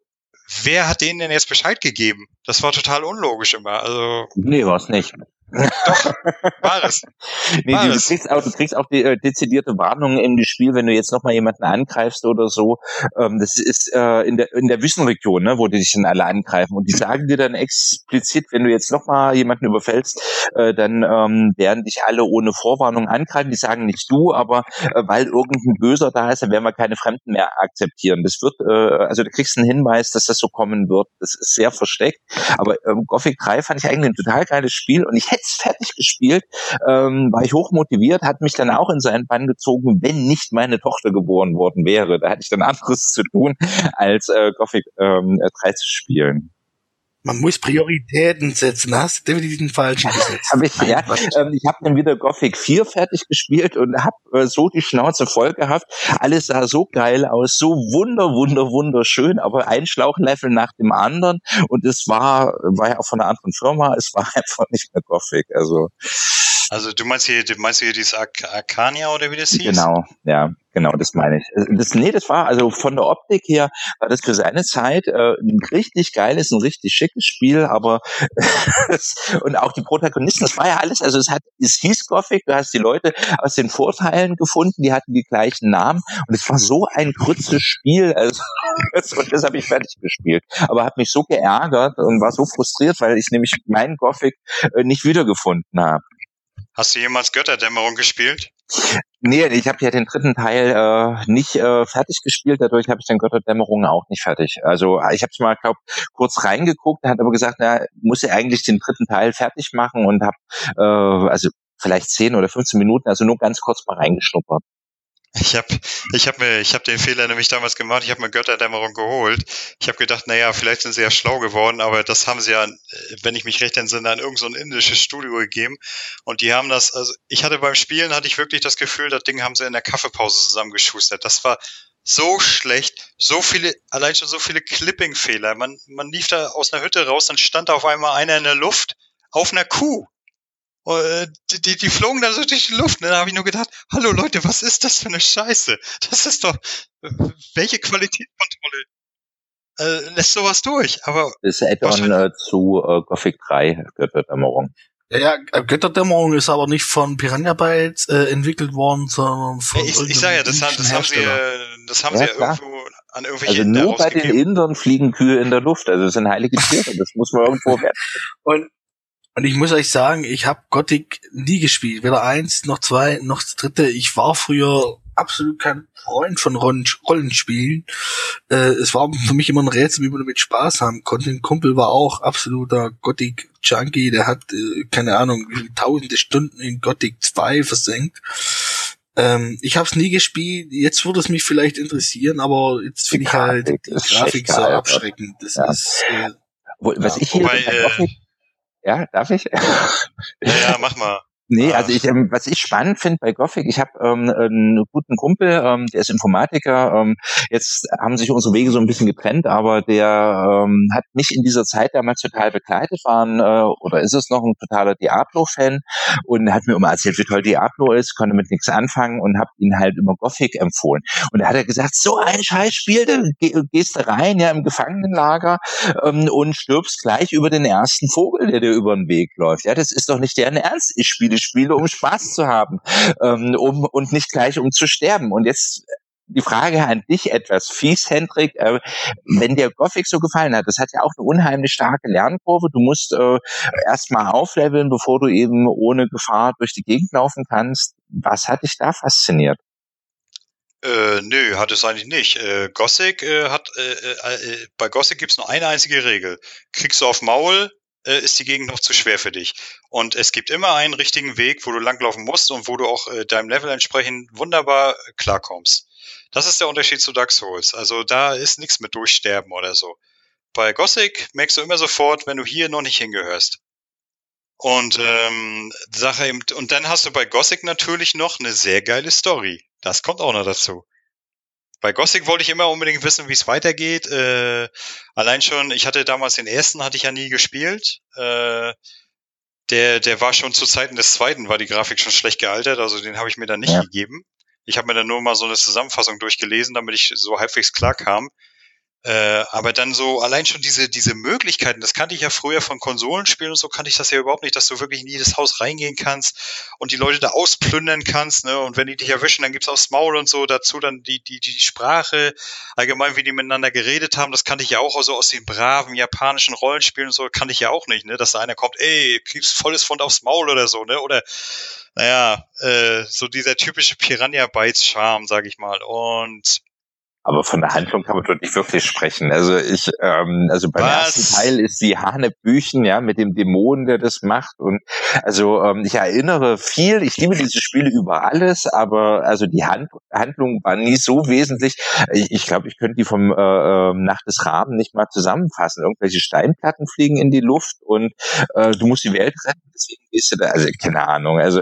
wer hat denen denn jetzt Bescheid gegeben? Das war total unlogisch immer. Also. Nee, war es nicht. Doch, war es. nee, war du, es. Kriegst auch, du kriegst auch die äh, dezidierte Warnungen in das Spiel, wenn du jetzt nochmal jemanden angreifst oder so. Ähm, das ist äh, in der in der Wüstenregion, ne, wo die dich dann alle angreifen. Und die sagen dir dann explizit, wenn du jetzt nochmal jemanden überfällst, äh, dann ähm, werden dich alle ohne Vorwarnung angreifen. Die sagen nicht du, aber äh, weil irgendein Böser da ist, dann werden wir keine Fremden mehr akzeptieren. Das wird, äh, also du kriegst einen Hinweis, dass das so kommen wird. Das ist sehr versteckt. Aber ähm, Gothic 3 fand ich eigentlich ein total geiles Spiel und ich hätte es fertig gespielt, ähm, war ich hoch motiviert, hat mich dann auch in seinen Bann gezogen, wenn nicht meine Tochter geboren worden wäre. Da hatte ich dann anderes zu tun, als äh, Gothic ähm, 3 zu spielen. Man muss Prioritäten setzen. Hast du definitiv den falschen gesetzt. hab ich ja, ähm, ich habe dann wieder Gothic 4 fertig gespielt und habe äh, so die Schnauze voll gehabt. Alles sah so geil aus, so wunder, wunder, wunderschön, aber ein Schlauchlevel nach dem anderen. Und es war, war ja auch von einer anderen Firma, es war einfach nicht mehr Gothic. Also also du meinst hier, du meinst hier dieses Arcania oder wie das hieß? Genau, ja, genau, das meine ich. Äh, das, nee, das war also von der Optik her war das für seine Zeit äh, ein richtig geiles, ein richtig schickes Spiel, aber und auch die Protagonisten, das war ja alles, also es hat, es hieß Gothic, du hast die Leute aus den Vorteilen gefunden, die hatten die gleichen Namen und es war so ein kurzes Spiel, also und das habe ich fertig gespielt, aber hat mich so geärgert und war so frustriert, weil ich nämlich meinen Gothic äh, nicht wiedergefunden habe. Hast du jemals Götterdämmerung gespielt? Nee, ich habe ja den dritten Teil äh, nicht äh, fertig gespielt, dadurch habe ich den Götterdämmerung auch nicht fertig. Also ich habe es mal, glaub, kurz reingeguckt, hat aber gesagt, na, muss er eigentlich den dritten Teil fertig machen und habe äh, also vielleicht 10 oder 15 Minuten, also nur ganz kurz mal reingeschnuppert. Ich habe ich hab mir, ich habe den Fehler nämlich damals gemacht. Ich habe mir Götterdämmerung geholt. Ich habe gedacht, naja, vielleicht sind sie ja schlau geworden, aber das haben sie ja, wenn ich mich recht entsinne, an irgendein so indisches Studio gegeben. Und die haben das, also ich hatte beim Spielen hatte ich wirklich das Gefühl, das Ding haben sie in der Kaffeepause zusammengeschustert. Das war so schlecht, so viele, allein schon so viele Clipping-Fehler. Man, man lief da aus einer Hütte raus, dann stand da auf einmal einer in der Luft auf einer Kuh. Äh, die, die, die flogen dann so durch die Luft. Ne? Da habe ich nur gedacht, hallo Leute, was ist das für eine Scheiße? Das ist doch, welche Qualitätskontrolle äh, lässt sowas durch? Aber das ist Add-on äh, zu äh, Gothic 3, Götterdämmerung. Ja, ja, äh, Götterdämmerung ist aber nicht von Piranha Bytes äh, entwickelt worden, sondern von Ich, ich sage ja, das, haben, das haben sie, das haben ja, sie ja irgendwo an irgendwelche Also nur bei den Indern fliegen Kühe in der Luft. Also das sind heilige Tiere. Das muss man irgendwo werden. Und und ich muss euch sagen, ich habe Gothic nie gespielt. Weder eins, noch zwei, noch das dritte. Ich war früher absolut kein Freund von Rollenspielen. Äh, es war für mich immer ein Rätsel, wie man damit Spaß haben konnte. Ein Kumpel war auch absoluter Gothic-Junkie. Der hat, äh, keine Ahnung, tausende Stunden in Gothic 2 versenkt. Ähm, ich habe es nie gespielt. Jetzt würde es mich vielleicht interessieren, aber jetzt finde ich halt die Grafik so abschreckend. Das ja. ist... Äh, was ja, ich hier wobei, äh, ja, darf ich? Ja, ja mach mal. Nee, also ich, ähm, was ich spannend finde bei Gothic, ich habe ähm, einen guten Kumpel, ähm, der ist Informatiker. Ähm, jetzt haben sich unsere Wege so ein bisschen getrennt, aber der ähm, hat mich in dieser Zeit damals total begleitet, waren äh, oder ist es noch ein totaler Diablo-Fan und hat mir immer erzählt, wie toll Diablo ist, konnte mit nichts anfangen und habe ihn halt immer Gothic empfohlen. Und da hat er gesagt, so ein Scheißspiel, da gehst du rein, ja, im Gefangenenlager ähm, und stirbst gleich über den ersten Vogel, der dir über den Weg läuft. Ja, das ist doch nicht deren Ernst. Ich spiele spiele, um Spaß zu haben ähm, um, und nicht gleich um zu sterben. Und jetzt die Frage an dich etwas fies, Hendrik, äh, wenn dir Gothic so gefallen hat, das hat ja auch eine unheimlich starke Lernkurve. Du musst äh, erstmal aufleveln, bevor du eben ohne Gefahr durch die Gegend laufen kannst. Was hat dich da fasziniert? Äh, nö, hat es eigentlich nicht. Äh, Gothic äh, hat äh, äh, äh bei Gothic gibt's nur eine einzige Regel. Kriegst du auf Maul, äh, ist die Gegend noch zu schwer für dich. Und es gibt immer einen richtigen Weg, wo du langlaufen musst und wo du auch äh, deinem Level entsprechend wunderbar äh, klarkommst. Das ist der Unterschied zu Dark Souls. Also da ist nichts mit Durchsterben oder so. Bei Gothic merkst du immer sofort, wenn du hier noch nicht hingehörst. Und ähm, Sache eben, und dann hast du bei Gothic natürlich noch eine sehr geile Story. Das kommt auch noch dazu. Bei Gothic wollte ich immer unbedingt wissen, wie es weitergeht. Äh, allein schon, ich hatte damals den ersten, hatte ich ja nie gespielt. Äh, der, der war schon zu Zeiten des zweiten, war die Grafik schon schlecht gealtert, also den habe ich mir dann nicht ja. gegeben. Ich habe mir dann nur mal so eine Zusammenfassung durchgelesen, damit ich so halbwegs klar kam. Äh, aber dann so allein schon diese diese Möglichkeiten, das kannte ich ja früher von Konsolenspielen und so kannte ich das ja überhaupt nicht, dass du wirklich in jedes Haus reingehen kannst und die Leute da ausplündern kannst, ne? Und wenn die dich erwischen, dann gibt's aufs Maul und so dazu dann die die die Sprache allgemein, wie die miteinander geredet haben, das kannte ich ja auch also aus den braven japanischen Rollenspielen und so kannte ich ja auch nicht, ne? Dass da einer kommt, ey, kriegst volles Fund aufs Maul oder so, ne? Oder naja, äh, so dieser typische Piranha Bytes Charme, sag ich mal. Und aber von der Handlung kann man dort nicht wirklich sprechen. Also ich, ähm, also beim Was? ersten Teil ist die Hanebüchen, ja, mit dem Dämon, der das macht. Und also ähm, ich erinnere viel, ich liebe diese Spiele über alles, aber also die Hand, Handlung war nie so wesentlich. Ich, ich glaube, ich könnte die vom äh, ähm, Nacht des Raben nicht mal zusammenfassen. Irgendwelche Steinplatten fliegen in die Luft und äh, du musst die Welt retten, deswegen bist du da, also keine Ahnung. Also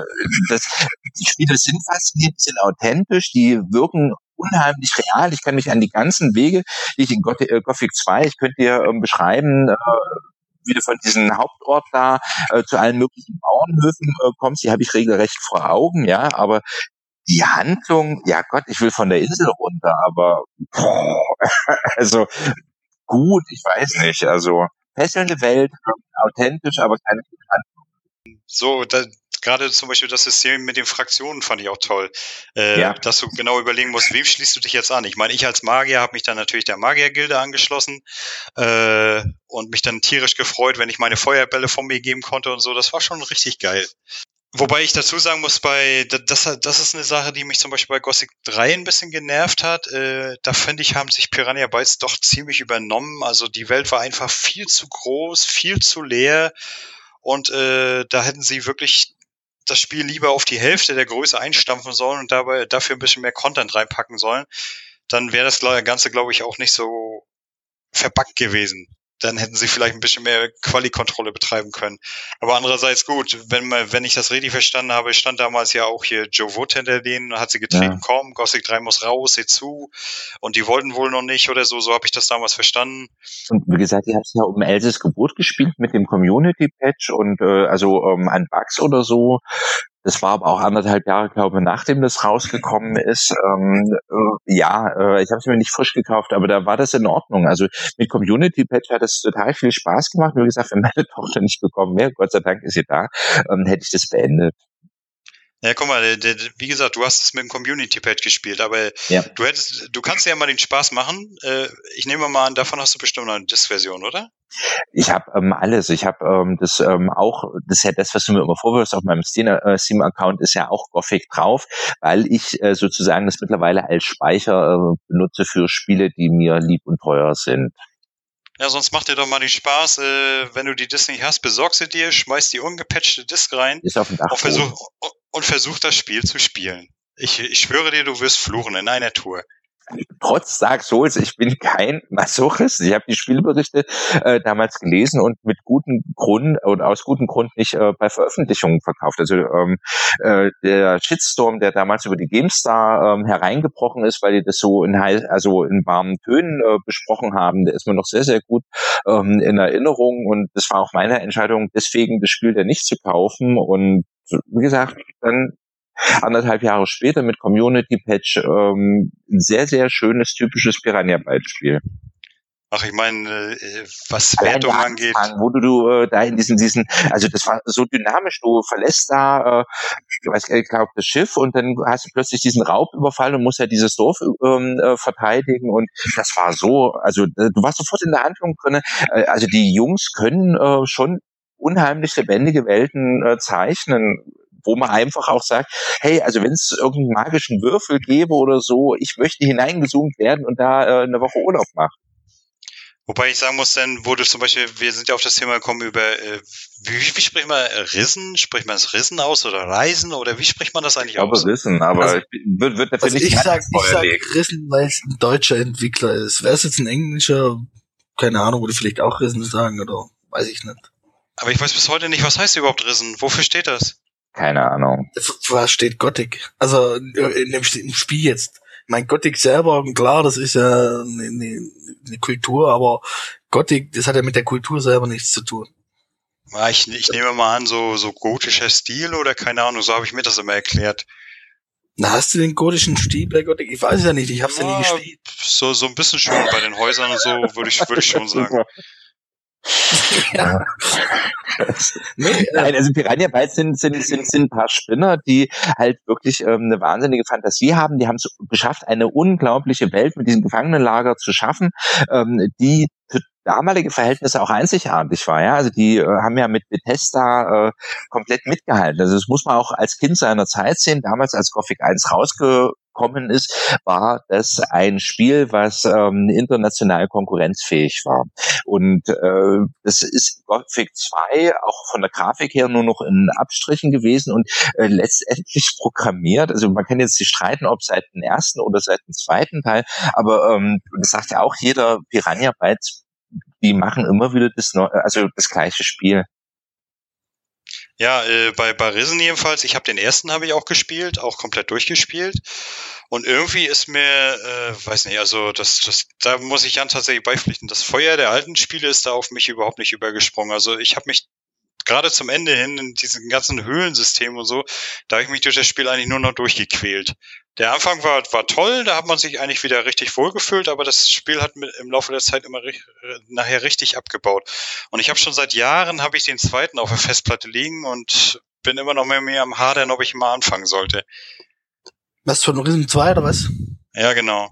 das, die Spiele sind faszinierend, sind authentisch, die wirken unheimlich real. Ich kann mich an die ganzen Wege, die ich in äh, Gothic 2, ich könnte dir ähm, beschreiben, äh, wie du von diesem Hauptort da äh, zu allen möglichen Bauernhöfen äh, kommst, die habe ich regelrecht vor Augen, ja, aber die Handlung, ja Gott, ich will von der Insel runter, aber boah, also gut, ich weiß nicht, also fesselnde Welt, authentisch, aber keine Handlung. So, da, gerade zum Beispiel das System mit den Fraktionen fand ich auch toll, äh, ja. dass du genau überlegen musst, wem schließt du dich jetzt an? Ich meine, ich als Magier habe mich dann natürlich der Magiergilde angeschlossen äh, und mich dann tierisch gefreut, wenn ich meine Feuerbälle von mir geben konnte und so. Das war schon richtig geil. Wobei ich dazu sagen muss, bei das, das ist eine Sache, die mich zum Beispiel bei Gothic 3 ein bisschen genervt hat. Äh, da finde ich, haben sich Piranha Bytes doch ziemlich übernommen. Also die Welt war einfach viel zu groß, viel zu leer. Und äh, da hätten sie wirklich das Spiel lieber auf die Hälfte der Größe einstampfen sollen und dabei dafür ein bisschen mehr Content reinpacken sollen, dann wäre das Ganze, glaube ich, auch nicht so verbackt gewesen dann hätten sie vielleicht ein bisschen mehr Quali-Kontrolle betreiben können. Aber andererseits gut, wenn man, wenn ich das richtig verstanden habe, stand damals ja auch hier Joe Wood hinter denen, hat sie getreten, ja. komm, Gothic 3 muss raus, seh zu. Und die wollten wohl noch nicht oder so, so habe ich das damals verstanden. Und wie gesagt, die haben es ja um Elses Geburt gespielt mit dem Community-Patch und äh, also ähm, an Bugs oder so. Das war aber auch anderthalb Jahre, glaube ich, nachdem das rausgekommen ist. Ähm, äh, ja, äh, ich habe es mir nicht frisch gekauft, aber da war das in Ordnung. Also mit Community Patch hat es total viel Spaß gemacht. Wie gesagt, wenn meine Tochter nicht gekommen wäre, Gott sei Dank ist sie da, ähm, hätte ich das beendet. Ja, guck mal, der, der, wie gesagt, du hast es mit dem Community Patch gespielt, aber ja. du hättest, du kannst ja mal den Spaß machen. Äh, ich nehme mal an, davon hast du bestimmt eine Disk-Version, oder? Ich habe ähm, alles. Ich habe ähm, das ähm, auch, das ist ja das, was du mir immer vorwirfst, auf meinem äh, Steam-Account ist ja auch Gothic drauf, weil ich äh, sozusagen das mittlerweile als Speicher äh, benutze für Spiele, die mir lieb und teuer sind. Ja, sonst macht dir doch mal den Spaß, äh, wenn du die Disc nicht hast, besorg sie dir, schmeiß die ungepatchte Disc rein ist auf dem Dach und, versuch, und versuch das Spiel zu spielen. Ich, ich schwöre dir, du wirst fluchen in einer Tour trotz Dark Souls, ich bin kein Masochist. Ich habe die Spielberichte äh, damals gelesen und mit gutem Grund und aus gutem Grund nicht äh, bei Veröffentlichungen verkauft. Also ähm, äh, der Shitstorm, der damals über die GameStar ähm, hereingebrochen ist, weil die das so in also in warmen Tönen äh, besprochen haben, der ist mir noch sehr sehr gut ähm, in Erinnerung und das war auch meine Entscheidung, deswegen das Spiel dann nicht zu kaufen und wie gesagt, dann anderthalb Jahre später mit Community Patch ähm, ein sehr, sehr schönes, typisches Piranha-Bytes-Spiel. Ach, ich meine, äh, was Wertung angeht. Wo du, du äh, da in diesen, diesen, also das war so dynamisch, du verlässt da, äh, ich weiß ich glaube, das Schiff und dann hast du plötzlich diesen Raubüberfall und musst ja dieses Dorf ähm, äh, verteidigen und das war so, also äh, du warst sofort in der Handlung drin. Äh, also die Jungs können äh, schon unheimlich lebendige Welten äh, zeichnen wo man einfach auch sagt, hey, also wenn es irgendeinen magischen Würfel gäbe oder so, ich möchte hineingezoomt werden und da äh, eine Woche Urlaub machen. Wobei ich sagen muss, dann wurde zum Beispiel, wir sind ja auf das Thema gekommen über, äh, wie, wie spricht man Rissen? Spricht man es Rissen aus oder Reisen oder wie spricht man das eigentlich ich aus? Ich glaube Rissen, aber also, wird, wird also nicht ich sag, ich sag Rissen, weil es ein deutscher Entwickler ist. Wäre es jetzt ein englischer, keine Ahnung, würde vielleicht auch Rissen sagen oder weiß ich nicht. Aber ich weiß bis heute nicht, was heißt überhaupt Rissen? Wofür steht das? Keine Ahnung. Was steht Gothic? Also in dem, im Spiel jetzt. Mein Gothic selber, klar, das ist ja eine, eine Kultur, aber Gothic, das hat ja mit der Kultur selber nichts zu tun. Ich, ich nehme mal an, so, so gotischer Stil oder keine Ahnung, so habe ich mir das immer erklärt. Na, hast du den gotischen Stil bei Gothic? Ich weiß ja nicht, ich hab's ja, ja nie gespielt. So, so ein bisschen schon bei den Häusern und so, würde ich, würde ich schon sagen. ja. nee, äh, Nein, also Piranha Bytes sind, sind, sind, sind ein paar Spinner, die halt wirklich ähm, eine wahnsinnige Fantasie haben. Die haben es geschafft, eine unglaubliche Welt mit diesem Gefangenenlager zu schaffen, ähm, die für damalige Verhältnisse auch einzigartig war. Ja? Also die äh, haben ja mit Bethesda äh, komplett mitgehalten. Also das muss man auch als Kind seiner Zeit sehen. Damals, als Gothic 1 rausgekommen ist, war das ein Spiel, was ähm, international konkurrenzfähig war. Und äh, das ist Gothic 2 auch von der Grafik her nur noch in Abstrichen gewesen und äh, letztendlich programmiert. Also man kann jetzt sich streiten, ob seit dem ersten oder seit dem zweiten Teil, aber ähm, das sagt ja auch jeder Piranha Bytes die machen immer wieder das, also das gleiche Spiel. Ja, äh, bei, bei Risen jedenfalls, ich habe den ersten habe ich auch gespielt, auch komplett durchgespielt. Und irgendwie ist mir, äh, weiß nicht, also das, das, da muss ich Jan tatsächlich beipflichten. Das Feuer der alten Spiele ist da auf mich überhaupt nicht übergesprungen. Also ich habe mich gerade zum Ende hin in diesem ganzen Höhlensystem und so, da habe ich mich durch das Spiel eigentlich nur noch durchgequält. Der Anfang war, war toll, da hat man sich eigentlich wieder richtig wohlgefühlt, aber das Spiel hat mit, im Laufe der Zeit immer ri nachher richtig abgebaut. Und ich habe schon seit Jahren, habe ich den zweiten auf der Festplatte liegen und bin immer noch mehr, mehr am Hadern, ob ich mal anfangen sollte. Was von Rhythm 2 oder was? Ja, genau.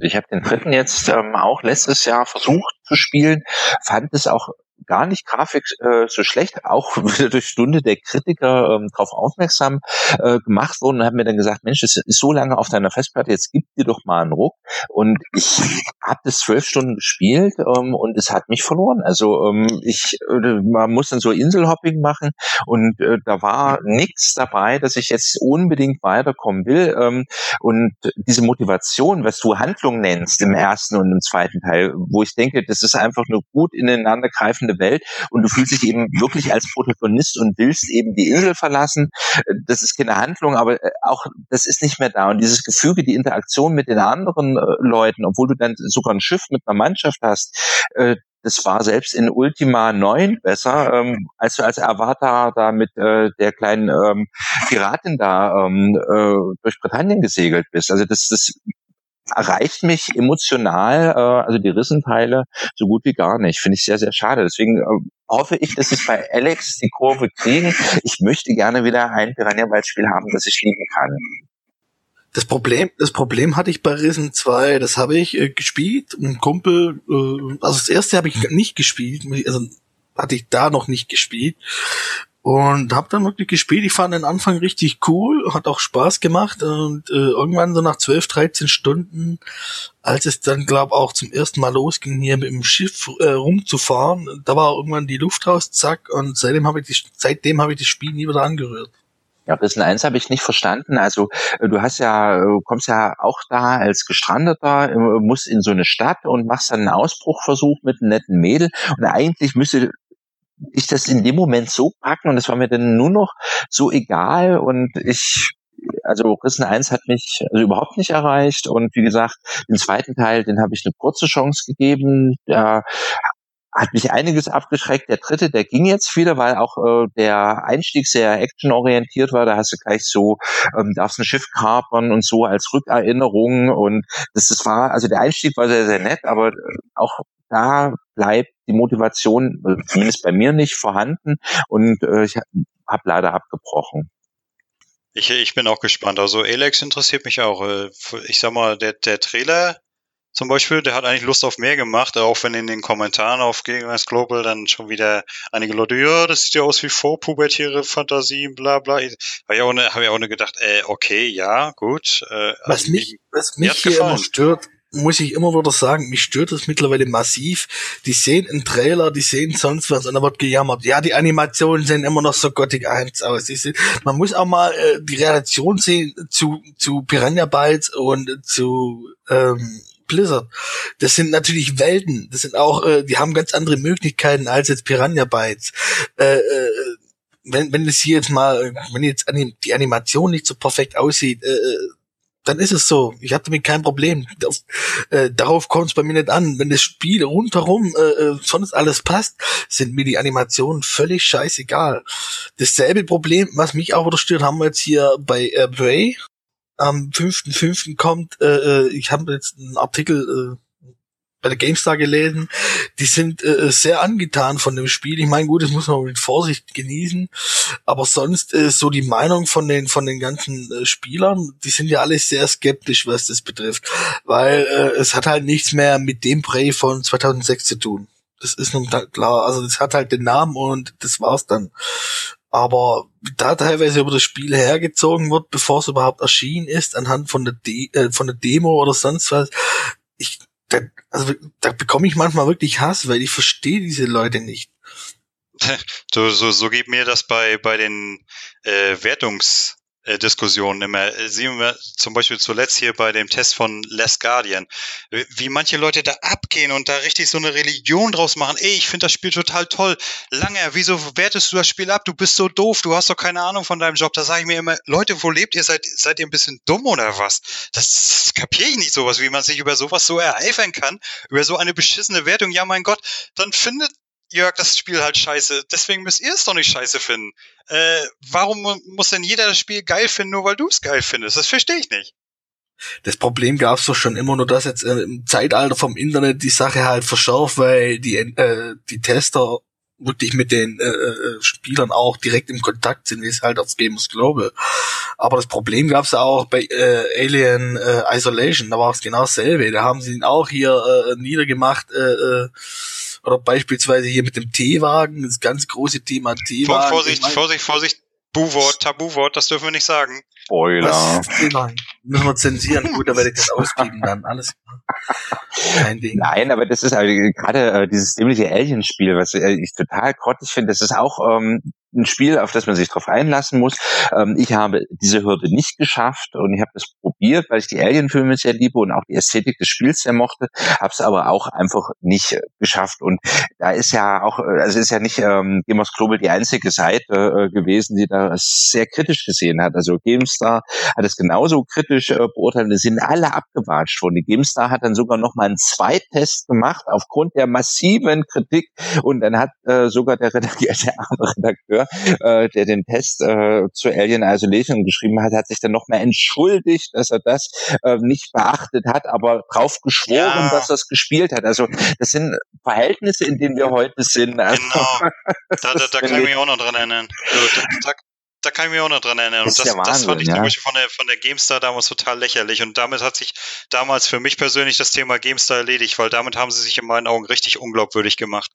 Ich habe den dritten jetzt ähm, auch letztes Jahr versucht zu spielen, fand es auch gar nicht Grafik äh, so schlecht, auch wieder durch Stunde der Kritiker ähm, darauf aufmerksam äh, gemacht worden und haben mir dann gesagt, Mensch, es ist so lange auf deiner Festplatte, jetzt gib dir doch mal einen Ruck. Und ich habe das zwölf Stunden gespielt ähm, und es hat mich verloren. Also ähm, ich, äh, man muss dann so Inselhopping machen und äh, da war nichts dabei, dass ich jetzt unbedingt weiterkommen will. Ähm, und diese Motivation, was du Handlung nennst im ersten und im zweiten Teil, wo ich denke, das ist einfach nur gut ineinander greifende fremde Welt und du fühlst dich eben wirklich als Protagonist und willst eben die Insel verlassen. Das ist keine Handlung, aber äh, auch das ist nicht mehr da. Und dieses Gefüge, die Interaktion mit den anderen äh, Leuten, obwohl du dann sogar ein Schiff mit einer Mannschaft hast, äh, das war selbst in Ultima 9 besser, ähm, als du als Avatar da mit äh, der kleinen ähm, Piratin da ähm, äh, durch Britannien gesegelt bist. Also das, das erreicht mich emotional, äh, also die Rissenteile, so gut wie gar nicht. Finde ich sehr, sehr schade. Deswegen äh, hoffe ich, dass ich bei Alex die Kurve kriegen. Ich möchte gerne wieder ein Piranha-Beispiel haben, das ich lieben kann. Das Problem, das Problem hatte ich bei Risen 2, das habe ich äh, gespielt. Ein Kumpel, äh, also das erste habe ich nicht gespielt, also hatte ich da noch nicht gespielt. Und hab dann wirklich gespielt. Ich fand den Anfang richtig cool, hat auch Spaß gemacht. Und äh, irgendwann so nach 12, 13 Stunden, als es dann, glaub auch zum ersten Mal losging, hier mit dem Schiff äh, rumzufahren, da war irgendwann die Luft raus, zack. Und seitdem habe ich, die, seitdem hab ich das Spiel nie wieder angerührt. Ja, Rissen 1 habe ich nicht verstanden. Also äh, du hast ja, du kommst ja auch da als Gestrandeter, äh, musst in so eine Stadt und machst dann einen Ausbruchversuch mit einem netten Mädel. Und eigentlich müsste ich das in dem Moment so packen und das war mir dann nur noch so egal und ich also Rissen 1 hat mich also überhaupt nicht erreicht und wie gesagt, den zweiten Teil, den habe ich eine kurze Chance gegeben. Da hat mich einiges abgeschreckt. Der dritte, der ging jetzt wieder, weil auch äh, der Einstieg sehr actionorientiert war. Da hast du gleich so, ähm, darfst ein Schiff kapern und so als Rückerinnerung. Und das, das war, also der Einstieg war sehr, sehr nett, aber auch da bleibt die Motivation, äh, zumindest bei mir nicht vorhanden. Und äh, ich habe leider abgebrochen. Ich, ich bin auch gespannt. Also Alex interessiert mich auch. Äh, ich sag mal, der, der Trailer zum Beispiel, der hat eigentlich Lust auf mehr gemacht, auch wenn in den Kommentaren auf Gegenwärts Global dann schon wieder einige Leute, ja, das sieht ja aus wie vorpubertäre Fantasien, bla bla. Habe ich, auch ne, hab ich auch ne gedacht, äh, okay, ja, gut. Äh, was also mich, was mich hier immer stört, muss ich immer wieder sagen, mich stört das mittlerweile massiv. Die sehen einen Trailer, die sehen sonst was und da wird gejammert. Ja, die Animationen sehen immer noch so Gothic 1 aus. Sind, man muss auch mal äh, die Relation sehen zu, zu Piranha Bytes und zu ähm, Blizzard. Das sind natürlich Welten. Das sind auch, äh, die haben ganz andere Möglichkeiten als jetzt Piranha Bytes. Äh, äh, wenn, wenn es hier jetzt mal, wenn jetzt die Animation nicht so perfekt aussieht, äh, äh dann ist es so. Ich hatte damit kein Problem. Das, äh, darauf kommt es bei mir nicht an. Wenn das Spiel rundherum äh, äh, sonst alles passt, sind mir die Animationen völlig scheißegal. Dasselbe Problem, was mich auch stört, haben wir jetzt hier bei äh, Bray. am 5.5. kommt, äh, äh, ich habe jetzt einen Artikel äh, bei der GameStar gelesen, die sind äh, sehr angetan von dem Spiel. Ich meine, gut, das muss man mit Vorsicht genießen, aber sonst äh, so die Meinung von den von den ganzen äh, Spielern, die sind ja alle sehr skeptisch, was das betrifft, weil äh, es hat halt nichts mehr mit dem Prey von 2006 zu tun. Das ist nun klar, also das hat halt den Namen und das war's dann. Aber da teilweise über das Spiel hergezogen wird, bevor es überhaupt erschienen ist, anhand von der, De äh, von der Demo oder sonst was, ich, da, also da bekomme ich manchmal wirklich Hass, weil ich verstehe diese Leute nicht. So, so, so geht mir das bei, bei den äh, Wertungs- Diskussionen immer. Äh, sehen wir zum Beispiel zuletzt hier bei dem Test von Last Guardian, wie manche Leute da abgehen und da richtig so eine Religion draus machen. Ey, ich finde das Spiel total toll. Langer, wieso wertest du das Spiel ab? Du bist so doof, du hast doch keine Ahnung von deinem Job. Da sage ich mir immer, Leute, wo lebt ihr? Seid, seid ihr ein bisschen dumm oder was? Das, das kapiere ich nicht sowas, wie man sich über sowas so ereifern kann, über so eine beschissene Wertung. Ja, mein Gott, dann findet Jörg, das Spiel halt scheiße. Deswegen müsst ihr es doch nicht scheiße finden. Äh, warum muss denn jeder das Spiel geil finden, nur weil du es geil findest? Das verstehe ich nicht. Das Problem gab es doch schon immer, nur dass jetzt äh, im Zeitalter vom Internet die Sache halt verschärft, weil die, äh, die Tester wirklich mit den äh, äh, Spielern auch direkt im Kontakt sind, wie es halt auf Gamers Global. Aber das Problem gab es auch bei äh, Alien äh, Isolation, da war es genau dasselbe. Da haben sie ihn auch hier äh, niedergemacht, äh, äh, oder beispielsweise hier mit dem T-Wagen, das ganz große Thema T-Wagen. Vorsicht, Vorsicht, Vorsicht, Buhwort, Tabuwort, das dürfen wir nicht sagen. Spoiler. Müssen wir zensieren. Gut, da werde ich das auspieben dann. Alles Kein Ding. Nein, aber das ist also gerade äh, dieses dämliche Alien-Spiel, was äh, ich total grottig finde, das ist auch ähm, ein Spiel, auf das man sich drauf einlassen muss. Ähm, ich habe diese Hürde nicht geschafft und ich habe das probiert, weil ich die Alien-Filme sehr liebe und auch die Ästhetik des Spiels sehr mochte, habe es aber auch einfach nicht äh, geschafft. Und da ist ja auch, äh, also ist ja nicht ähm, Gamers Global die einzige Seite äh, gewesen, die da sehr kritisch gesehen hat. Also GameStar hat es genauso kritisch äh, beurteilt. Es sind alle abgewatscht worden. Die GameStar hat dann sogar noch mal einen Zweittest gemacht aufgrund der massiven Kritik und dann hat äh, sogar der, Redakteur, der arme Redakteur äh, der den Test äh, zu Alien Isolation geschrieben hat, hat sich dann nochmal entschuldigt, dass er das äh, nicht beachtet hat, aber drauf geschworen, ja. dass er es gespielt hat. Also das sind Verhältnisse, in denen wir heute sind. Also, genau. Da, da, da kann ich mich auch noch dran erinnern. Da, da kann ich mich auch noch dran erinnern. Das und das, Wahnsinn, das fand ich ja. Beispiel von der, von der GameStar damals total lächerlich. Und damit hat sich damals für mich persönlich das Thema GameStar erledigt, weil damit haben sie sich in meinen Augen richtig unglaubwürdig gemacht.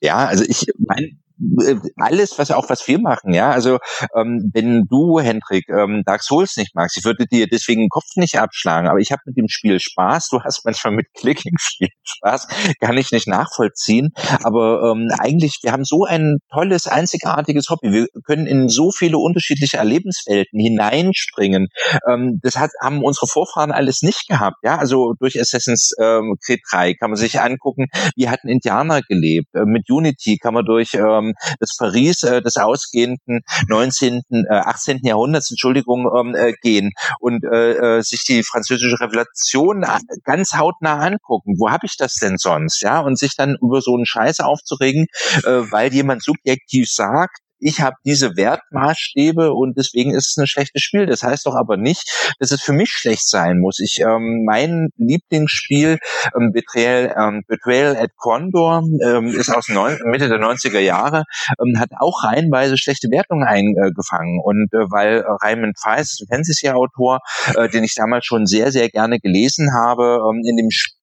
Ja, also ich mein, alles, was auch was wir machen, ja. Also ähm, wenn du, Hendrik, ähm, Dark Souls nicht magst, ich würde dir deswegen den Kopf nicht abschlagen, aber ich habe mit dem Spiel Spaß. Du hast manchmal mit Clicking-Spielen Spaß, kann ich nicht nachvollziehen. Aber ähm, eigentlich, wir haben so ein tolles, einzigartiges Hobby. Wir können in so viele unterschiedliche Erlebenswelten hineinspringen. Ähm, das hat, haben unsere Vorfahren alles nicht gehabt, ja. Also durch Assassin's ähm, Creed 3 kann man sich angucken, wie hatten Indianer gelebt. Äh, mit Unity kann man durch ähm, ähm, das Paris äh, des ausgehenden 19., äh, 18. Jahrhunderts, Entschuldigung, ähm, äh, gehen und äh, äh, sich die französische Revolution ganz hautnah angucken. Wo habe ich das denn sonst? Ja, und sich dann über so einen Scheiß aufzuregen, äh, weil jemand subjektiv sagt, ich habe diese Wertmaßstäbe und deswegen ist es ein schlechtes Spiel. Das heißt doch aber nicht, dass es für mich schlecht sein muss. Ich ähm, mein Lieblingsspiel ähm, Betrayal, ähm, Betrayal at Condor ähm, ist aus neun, Mitte der 90er Jahre, ähm, hat auch reihenweise schlechte Wertungen eingefangen und äh, weil Raymond Feist, Fantasy-Autor, äh, den ich damals schon sehr sehr gerne gelesen habe, ähm, in dem Spiel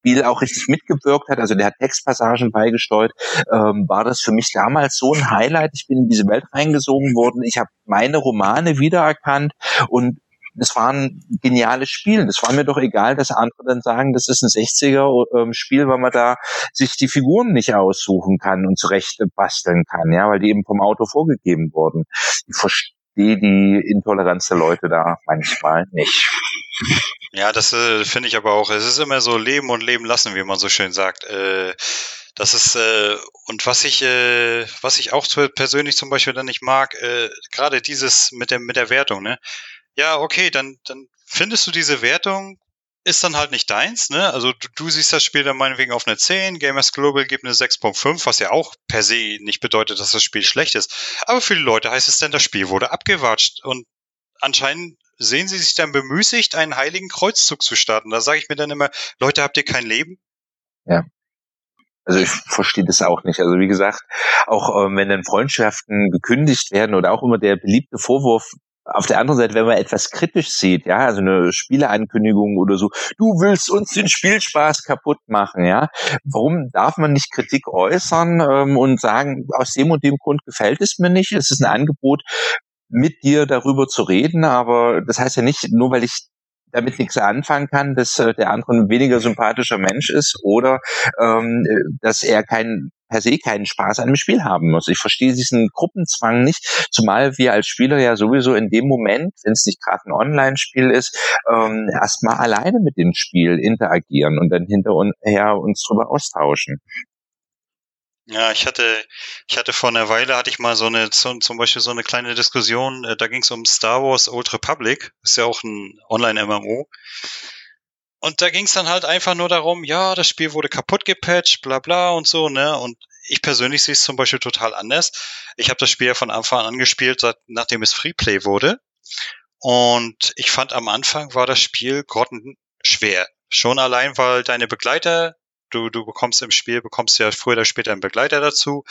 Spiel auch richtig mitgewirkt hat, also der hat Textpassagen beigesteuert, ähm, war das für mich damals so ein Highlight. Ich bin in diese Welt reingesogen worden. Ich habe meine Romane wiedererkannt und es war ein geniales Spiel. Es war mir doch egal, dass andere dann sagen, das ist ein 60er-Spiel, ähm, weil man da sich die Figuren nicht aussuchen kann und zurecht basteln kann, ja, weil die eben vom Auto vorgegeben wurden. Ich verstehe die Intoleranz der Leute da manchmal nicht. Ja, das äh, finde ich aber auch. Es ist immer so Leben und Leben lassen, wie man so schön sagt. Äh, das ist äh, und was ich äh, was ich auch persönlich zum Beispiel dann nicht mag, äh, gerade dieses mit der mit der Wertung. Ne? Ja, okay, dann dann findest du diese Wertung ist dann halt nicht deins, ne? Also du, du siehst das Spiel dann meinetwegen auf eine 10, Gamers Global gibt eine 6.5, was ja auch per se nicht bedeutet, dass das Spiel schlecht ist. Aber für die Leute heißt es dann, das Spiel wurde abgewatscht und anscheinend sehen sie sich dann bemüßigt, einen heiligen Kreuzzug zu starten. Da sage ich mir dann immer, Leute, habt ihr kein Leben? Ja. Also ich verstehe das auch nicht. Also wie gesagt, auch ähm, wenn dann Freundschaften gekündigt werden oder auch immer der beliebte Vorwurf, auf der anderen Seite, wenn man etwas kritisch sieht, ja, also eine Spieleankündigung oder so, du willst uns den Spielspaß kaputt machen, ja, warum darf man nicht Kritik äußern ähm, und sagen, aus dem und dem Grund gefällt es mir nicht, es ist ein Angebot, mit dir darüber zu reden, aber das heißt ja nicht, nur weil ich damit nichts anfangen kann, dass äh, der andere ein weniger sympathischer Mensch ist oder ähm, dass er kein per se keinen Spaß an dem Spiel haben muss. Ich verstehe diesen Gruppenzwang nicht, zumal wir als Spieler ja sowieso in dem Moment, wenn es nicht gerade ein Online-Spiel ist, ähm, erstmal alleine mit dem Spiel interagieren und dann hinterher uns drüber austauschen. Ja, ich hatte, ich hatte vor einer Weile hatte ich mal so eine, so, zum Beispiel so eine kleine Diskussion, äh, da ging es um Star Wars Old Republic, ist ja auch ein Online-MMO. Und da ging es dann halt einfach nur darum, ja, das Spiel wurde kaputt gepatcht, bla bla und so, ne? Und ich persönlich sehe es zum Beispiel total anders. Ich habe das Spiel ja von Anfang an gespielt, seit, nachdem es Freeplay wurde. Und ich fand am Anfang war das Spiel grottenschwer. Schon allein, weil deine Begleiter du, du bekommst im Spiel, bekommst ja früher oder später einen Begleiter dazu.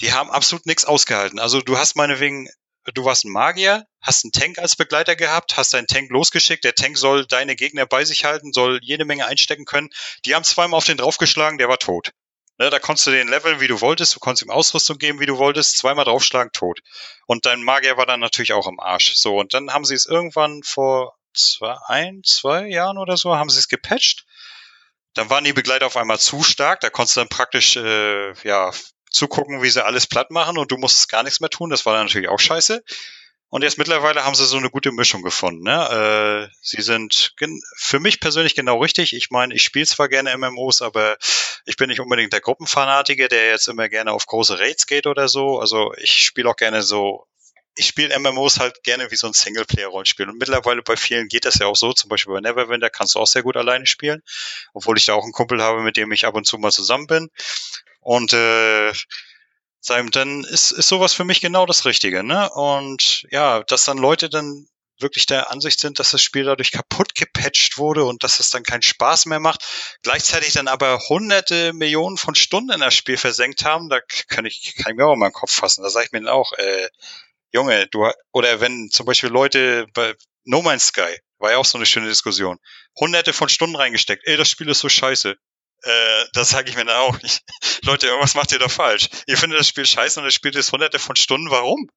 Die haben absolut nichts ausgehalten. Also du hast meinetwegen, du warst ein Magier, hast einen Tank als Begleiter gehabt, hast deinen Tank losgeschickt, der Tank soll deine Gegner bei sich halten, soll jede Menge einstecken können. Die haben zweimal auf den draufgeschlagen, der war tot. Ne, da konntest du den leveln, wie du wolltest, du konntest ihm Ausrüstung geben, wie du wolltest, zweimal draufschlagen, tot. Und dein Magier war dann natürlich auch im Arsch. So, und dann haben sie es irgendwann vor zwei, ein, zwei Jahren oder so, haben sie es gepatcht dann waren die Begleiter auf einmal zu stark, da konntest du dann praktisch äh, ja zugucken, wie sie alles platt machen und du musstest gar nichts mehr tun. Das war dann natürlich auch scheiße. Und jetzt mittlerweile haben sie so eine gute Mischung gefunden. Ne? Äh, sie sind für mich persönlich genau richtig. Ich meine, ich spiele zwar gerne MMOs, aber ich bin nicht unbedingt der Gruppenfanatiker, der jetzt immer gerne auf große Raids geht oder so. Also ich spiele auch gerne so ich spiele MMOs halt gerne wie so ein Singleplayer-Rollenspiel. Und mittlerweile bei vielen geht das ja auch so. Zum Beispiel bei Neverwinter kannst du auch sehr gut alleine spielen. Obwohl ich da auch einen Kumpel habe, mit dem ich ab und zu mal zusammen bin. Und äh, dann ist, ist sowas für mich genau das Richtige. Ne? Und ja, dass dann Leute dann wirklich der Ansicht sind, dass das Spiel dadurch kaputt gepatcht wurde und dass es dann keinen Spaß mehr macht, gleichzeitig dann aber hunderte Millionen von Stunden in das Spiel versenkt haben, da kann ich, kann ich mir auch mal den Kopf fassen. Da sage ich mir dann auch, äh, Junge, du, oder wenn zum Beispiel Leute bei No Man's Sky, war ja auch so eine schöne Diskussion, hunderte von Stunden reingesteckt, ey, das Spiel ist so scheiße. Äh, das sage ich mir dann auch nicht. Leute, irgendwas macht ihr da falsch. Ihr findet das Spiel scheiße und das Spiel ist hunderte von Stunden, warum?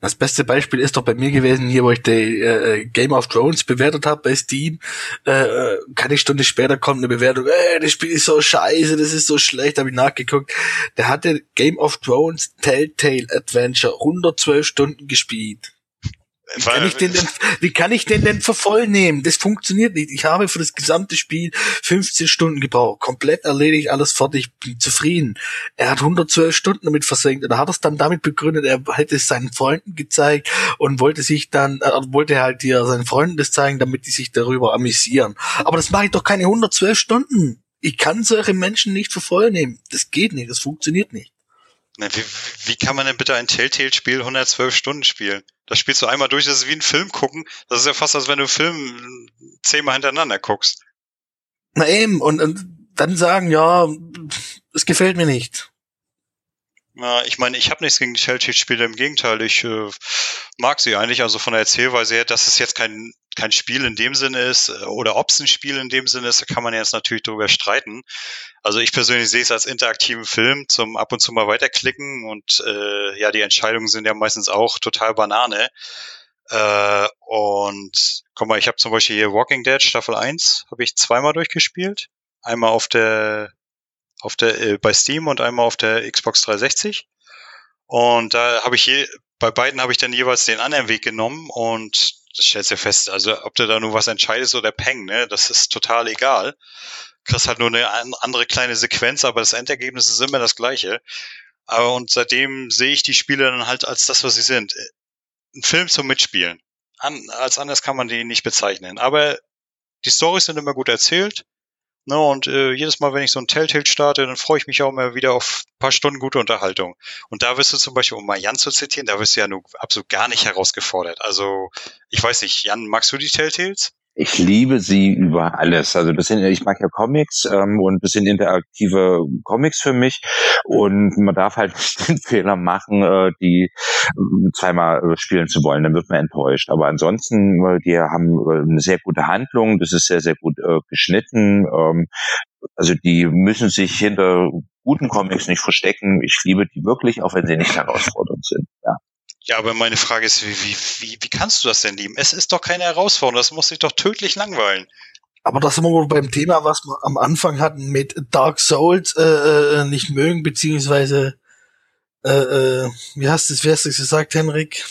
Das beste Beispiel ist doch bei mir gewesen, hier, wo ich die äh, Game of Thrones bewertet habe bei Steam. Äh, keine Stunde später kommt eine Bewertung, äh, das Spiel ist so scheiße, das ist so schlecht, habe ich nachgeguckt. Der hatte Game of Thrones Telltale Adventure 112 Stunden gespielt. Wie kann, ich den denn, wie kann ich den denn für voll nehmen? Das funktioniert nicht. Ich habe für das gesamte Spiel 15 Stunden gebraucht. Komplett erledigt, alles fertig, bin zufrieden. Er hat 112 Stunden damit versenkt und er hat es dann damit begründet, er hätte es seinen Freunden gezeigt und wollte sich dann, äh, wollte halt hier seinen Freunden das zeigen, damit die sich darüber amüsieren. Aber das mache ich doch keine 112 Stunden. Ich kann solche Menschen nicht für voll nehmen. Das geht nicht, das funktioniert nicht. Na, wie, wie kann man denn bitte ein Telltale-Spiel 112 Stunden spielen? Das spielst du einmal durch, das ist wie ein Film gucken. Das ist ja fast, als wenn du einen Film zehnmal hintereinander guckst. Na eben, und, und dann sagen, ja, es gefällt mir nicht. Ja, ich meine, ich habe nichts gegen die Telltale-Spiele, im Gegenteil, ich äh, mag sie eigentlich, also von der Erzählweise her, dass es jetzt kein, kein Spiel in dem Sinne ist, äh, oder ob es ein Spiel in dem Sinne ist, da kann man jetzt natürlich darüber streiten. Also ich persönlich sehe es als interaktiven Film zum ab und zu mal weiterklicken und äh, ja, die Entscheidungen sind ja meistens auch total Banane. Äh, und guck mal, ich habe zum Beispiel hier Walking Dead Staffel 1, habe ich zweimal durchgespielt. Einmal auf der auf der äh, bei Steam und einmal auf der Xbox 360. Und da habe ich je, bei beiden habe ich dann jeweils den anderen Weg genommen und das stellst du fest, also ob du da nur was entscheidest oder Peng, ne, das ist total egal. Kriegst halt nur eine andere kleine Sequenz, aber das Endergebnis ist immer das gleiche. Aber und seitdem sehe ich die Spiele dann halt als das, was sie sind. Ein Film zum Mitspielen. An, als anders kann man die nicht bezeichnen. Aber die Storys sind immer gut erzählt Ne, und äh, jedes Mal, wenn ich so ein Telltale starte, dann freue ich mich auch immer wieder auf ein paar Stunden gute Unterhaltung. Und da wirst du zum Beispiel, um mal Jan zu zitieren, da wirst du ja nur absolut gar nicht herausgefordert. Also, ich weiß nicht, Jan, magst du die Telltales? Ich liebe sie über alles. Also das sind, ich mag ja Comics ähm, und sind interaktive Comics für mich. Und man darf halt nicht den Fehler machen, äh, die äh, zweimal äh, spielen zu wollen. Dann wird man enttäuscht. Aber ansonsten, äh, die haben äh, eine sehr gute Handlung. Das ist sehr, sehr gut äh, geschnitten. Ähm, also die müssen sich hinter guten Comics nicht verstecken. Ich liebe die wirklich, auch wenn sie nicht herausfordernd sind. Ja. Ja, aber meine Frage ist, wie, wie, wie, wie kannst du das denn lieben? Es ist doch keine Herausforderung, das muss dich doch tödlich langweilen. Aber das sind wir wohl beim Thema, was wir am Anfang hatten mit Dark Souls äh, äh, nicht mögen, beziehungsweise äh, äh, wie hast du es, wie hast du es gesagt, Henrik?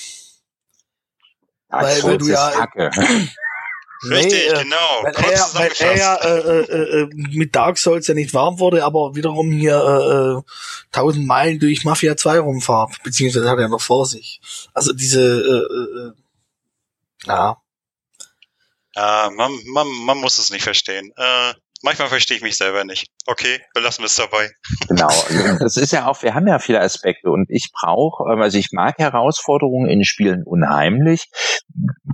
Dark Weil, weil Souls du ist ja-. Richtig, äh, genau. Weil Kurz er, weil er ja äh, äh, äh, mit Dark Souls ja nicht warm wurde, aber wiederum hier äh, äh, 1000 Meilen durch Mafia 2 rumfahrt, beziehungsweise hat er noch vor sich. Also diese, äh, äh, äh, ja, Ja, man, man, man muss es nicht verstehen. Äh, manchmal verstehe ich mich selber nicht. Okay, belassen wir es dabei. Genau. Das ist ja auch, wir haben ja viele Aspekte und ich brauche, ähm, also ich mag Herausforderungen in Spielen unheimlich.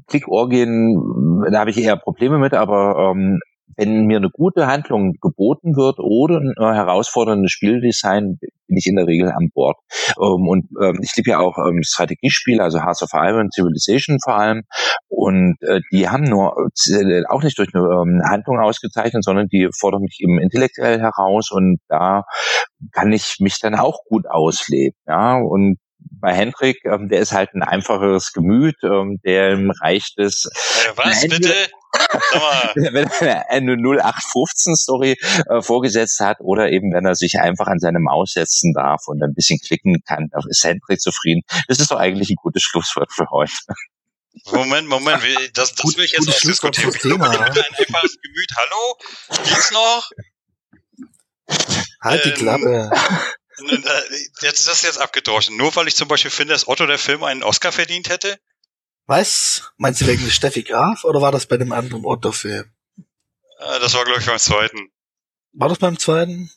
Klickorgien, da habe ich eher Probleme mit, aber ähm, wenn mir eine gute Handlung geboten wird oder ein äh, herausforderndes Spieldesign, bin ich in der Regel an Bord. Ähm, und ähm, ich liebe ja auch ähm, Strategiespiele, also Hearts of Iron, Civilization vor allem. Und äh, die haben nur äh, auch nicht durch eine ähm, Handlung ausgezeichnet, sondern die fordern mich eben intellektuell heraus und da kann ich mich dann auch gut ausleben. Ja, und bei Hendrik, ähm, der ist halt ein einfacheres Gemüt, ähm, dem reicht es, Äh, was Nein, bitte? Sag mal, wenn er eine 0815-Story äh, vorgesetzt hat oder eben wenn er sich einfach an seine Maus setzen darf und ein bisschen klicken kann, da ist Hendrik zufrieden. Das ist doch eigentlich ein gutes Schlusswort für heute. Moment, Moment, das, das Gut- will ich jetzt. Schlusswort fürs Thema, ein einfaches Gemüt. Hallo? Geht's noch? halt die Ähm, Klappe. Jetzt ist das jetzt abgedroschen. Nur weil ich zum Beispiel finde, dass Otto der Film einen Oscar verdient hätte? Was? Meinst du wegen Steffi Graf oder war das bei dem anderen Otto-Film? Äh, Das war, glaube ich, beim zweiten. War das beim zweiten?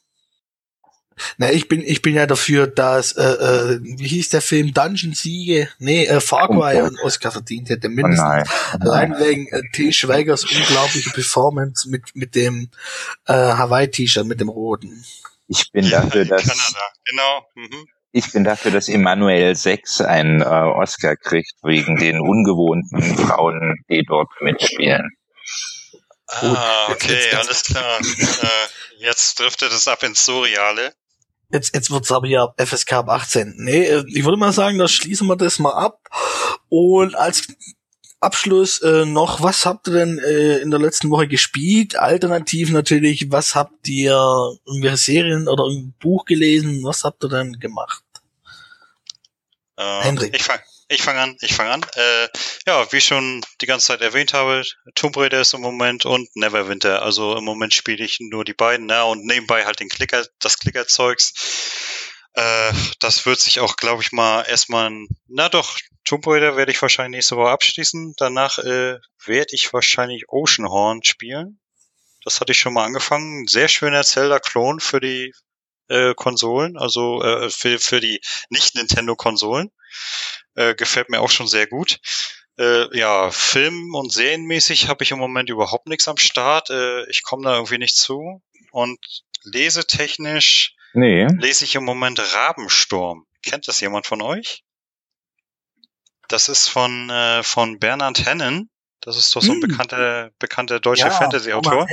Na, ich bin, ich bin ja dafür, dass, äh, äh, wie hieß der Film, Dungeon Siege? Nee, äh, Far Cry Oh Gott. einen Oscar verdient hätte, Oh mindestens. nein. Oh Allein nein. wegen äh, T. Schweigers unglaubliche Performance mit, mit dem äh, Hawaii-T-Shirt, mit dem roten. Ich bin dafür, dass Kanada, genau. Mhm. ich bin dafür, dass Emanuel 6 einen äh, Oscar kriegt wegen den ungewohnten Frauen, die dort mitspielen. Ah, okay, jetzt- jetzt- alles klar. äh, jetzt driftet es ab ins Surreale. Jetzt, jetzt wird's aber ja FSK ab 18. Nee, äh, ich würde mal sagen, da schließen wir das mal ab. Und als Abschluss äh, noch, was habt ihr denn äh, in der letzten Woche gespielt? Alternativ natürlich, was habt ihr irgendwelche Serien oder ein Buch gelesen? Was habt ihr denn gemacht? Äh, Hendrik. Ich fange ich fang an, ich fange an. Äh, ja, wie ich schon die ganze Zeit erwähnt habe, Tomb Raider ist im Moment und Neverwinter. Also im Moment spiele ich nur die beiden, ne? Und nebenbei halt den Klicker, das Klickerzeugs. Äh, das wird sich auch, glaube ich, mal erstmal, na doch, Tomb Raider werde ich wahrscheinlich nächste Woche abschließen. Danach äh, werde ich wahrscheinlich Oceanhorn spielen. Das hatte ich schon mal angefangen. Sehr schöner Zelda-Klon für die äh, Konsolen, also äh, für, für die Nicht-Nintendo-Konsolen. Äh, gefällt mir auch schon sehr gut. Äh, ja, Film- und Serienmäßig habe ich im Moment überhaupt nichts am Start. Äh, ich komme da irgendwie nicht zu. Und lesetechnisch Nee. lese ich im Moment Rabensturm. Kennt das jemand von euch? Das ist von, äh, von Bernhard Hennen. Das ist doch so ein Hm. bekannter, bekannter deutscher Fantasy-Autor.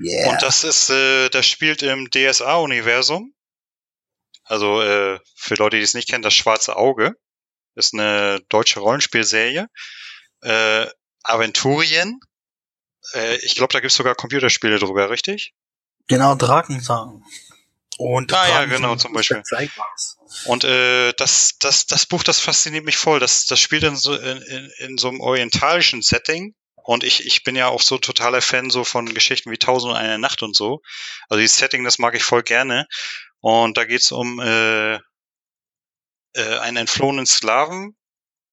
Yeah. Und das ist, äh, das spielt im DSA-Universum. Also äh, für Leute, die es nicht kennen, das Schwarze Auge ist eine deutsche Rollenspielserie. Äh, Aventurien. Äh, ich glaube, da gibt's sogar Computerspiele drüber, richtig? genau, Drakensang. Und Ah, ja, genau, zum Beispiel. Und äh, das, das, das Buch, das fasziniert mich voll. Das, das spielt in so, in, in, in so einem orientalischen Setting. Und ich, ich bin ja auch so totaler Fan so von Geschichten wie Tausend und eine Nacht und so. Also dieses Setting, das mag ich voll gerne. Und da geht's um äh, äh, einen entflohenen Sklaven,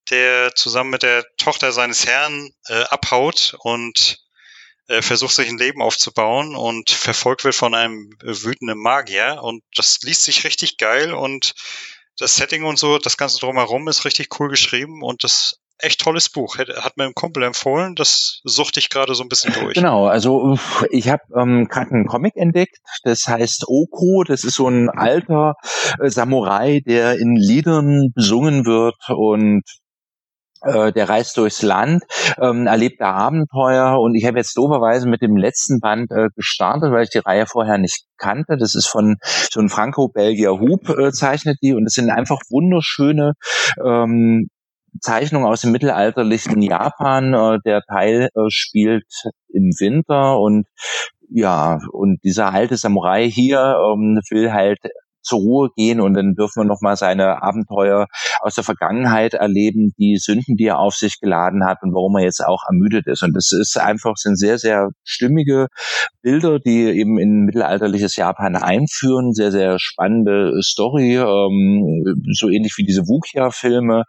der zusammen mit der Tochter seines Herrn äh, abhaut und versucht sich ein Leben aufzubauen und verfolgt wird von einem wütenden Magier. Und das liest sich richtig geil und das Setting und so, das Ganze drumherum ist richtig cool geschrieben und das echt tolles Buch. Hat mir ein Kumpel empfohlen, das suchte ich gerade so ein bisschen durch. Genau, also ich habe ähm, gerade einen Comic entdeckt, das heißt Oko, das ist so ein alter äh, Samurai, der in Liedern besungen wird und äh, der reist durchs Land, ähm, erlebt da Abenteuer und ich habe jetzt doberweise mit dem letzten Band äh, gestartet, weil ich die Reihe vorher nicht kannte. Das ist von so ein Franco-Belgier Hub äh, zeichnet die und das sind einfach wunderschöne ähm, Zeichnungen aus dem mittelalterlichen Japan. Äh, der Teil äh, spielt im Winter und ja, und dieser alte Samurai hier ähm, will halt zur Ruhe gehen und dann dürfen wir nochmal seine Abenteuer aus der Vergangenheit erleben, die Sünden, die er auf sich geladen hat und warum er jetzt auch ermüdet ist. Und das ist einfach, sind sehr, sehr stimmige Bilder, die eben in mittelalterliches Japan einführen. Sehr, sehr spannende Story, ähm, so ähnlich wie diese Wukia-Filme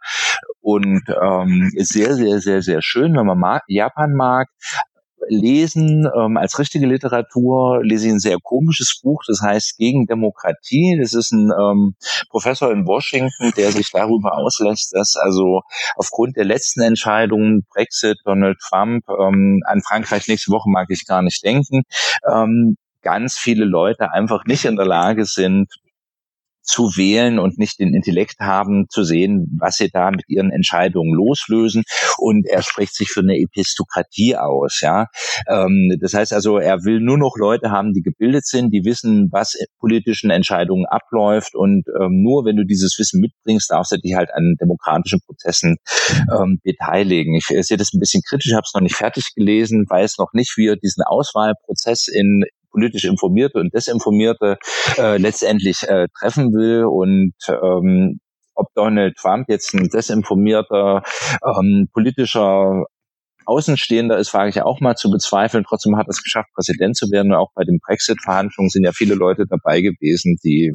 und ähm, sehr, sehr, sehr, sehr schön, wenn man mag, Japan mag, lesen ähm, als richtige Literatur lese ich ein sehr komisches Buch, das heißt Gegen Demokratie. Das ist ein ähm, Professor in Washington, der sich darüber auslässt, dass also aufgrund der letzten Entscheidungen Brexit, Donald Trump, ähm, an Frankreich nächste Woche mag ich gar nicht denken, ähm, ganz viele Leute einfach nicht in der Lage sind, zu wählen und nicht den Intellekt haben, zu sehen, was sie da mit ihren Entscheidungen loslösen. Und er spricht sich für eine Epistokratie aus. Ja, ähm, das heißt also, er will nur noch Leute haben, die gebildet sind, die wissen, was politischen Entscheidungen abläuft. Und ähm, nur wenn du dieses Wissen mitbringst, darfst du dich halt an demokratischen Prozessen ähm, beteiligen. Ich, ich sehe das ein bisschen kritisch, habe es noch nicht fertig gelesen, weiß noch nicht, wie er diesen Auswahlprozess in politisch Informierte und Desinformierte äh, letztendlich äh, treffen will und ähm, ob Donald Trump jetzt ein desinformierter ähm, politischer Außenstehender ist, wage ich auch mal zu bezweifeln. Trotzdem hat er es geschafft, Präsident zu werden. Und auch bei den Brexit-Verhandlungen sind ja viele Leute dabei gewesen, die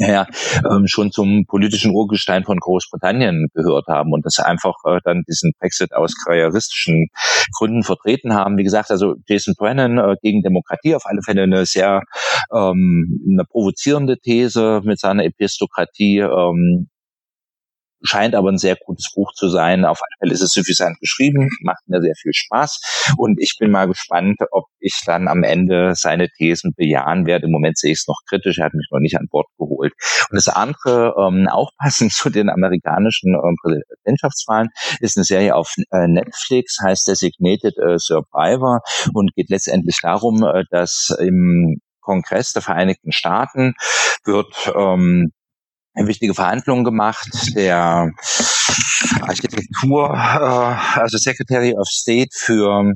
ja, ähm, schon zum politischen Urgestein von Großbritannien gehört haben und das einfach äh, dann diesen Brexit aus karrieristischen Gründen vertreten haben. Wie gesagt, also Jason Brennan äh, gegen Demokratie auf alle Fälle eine sehr ähm, eine provozierende These mit seiner Epistokratie. Ähm, scheint aber ein sehr gutes Buch zu sein. Auf alle Fälle ist es suffisant geschrieben, macht mir sehr viel Spaß und ich bin mal gespannt, ob ich dann am Ende seine Thesen bejahen werde. Im Moment sehe ich es noch kritisch, er hat mich noch nicht an Bord geholt. Und das andere, ähm, auch passend zu den amerikanischen ähm, Präsidentschaftswahlen, ist eine Serie auf äh, Netflix, heißt Designated äh, Survivor und geht letztendlich darum, äh, dass im Kongress der Vereinigten Staaten wird ähm, wichtige Verhandlungen gemacht. Der Architektur, äh, also Secretary of State für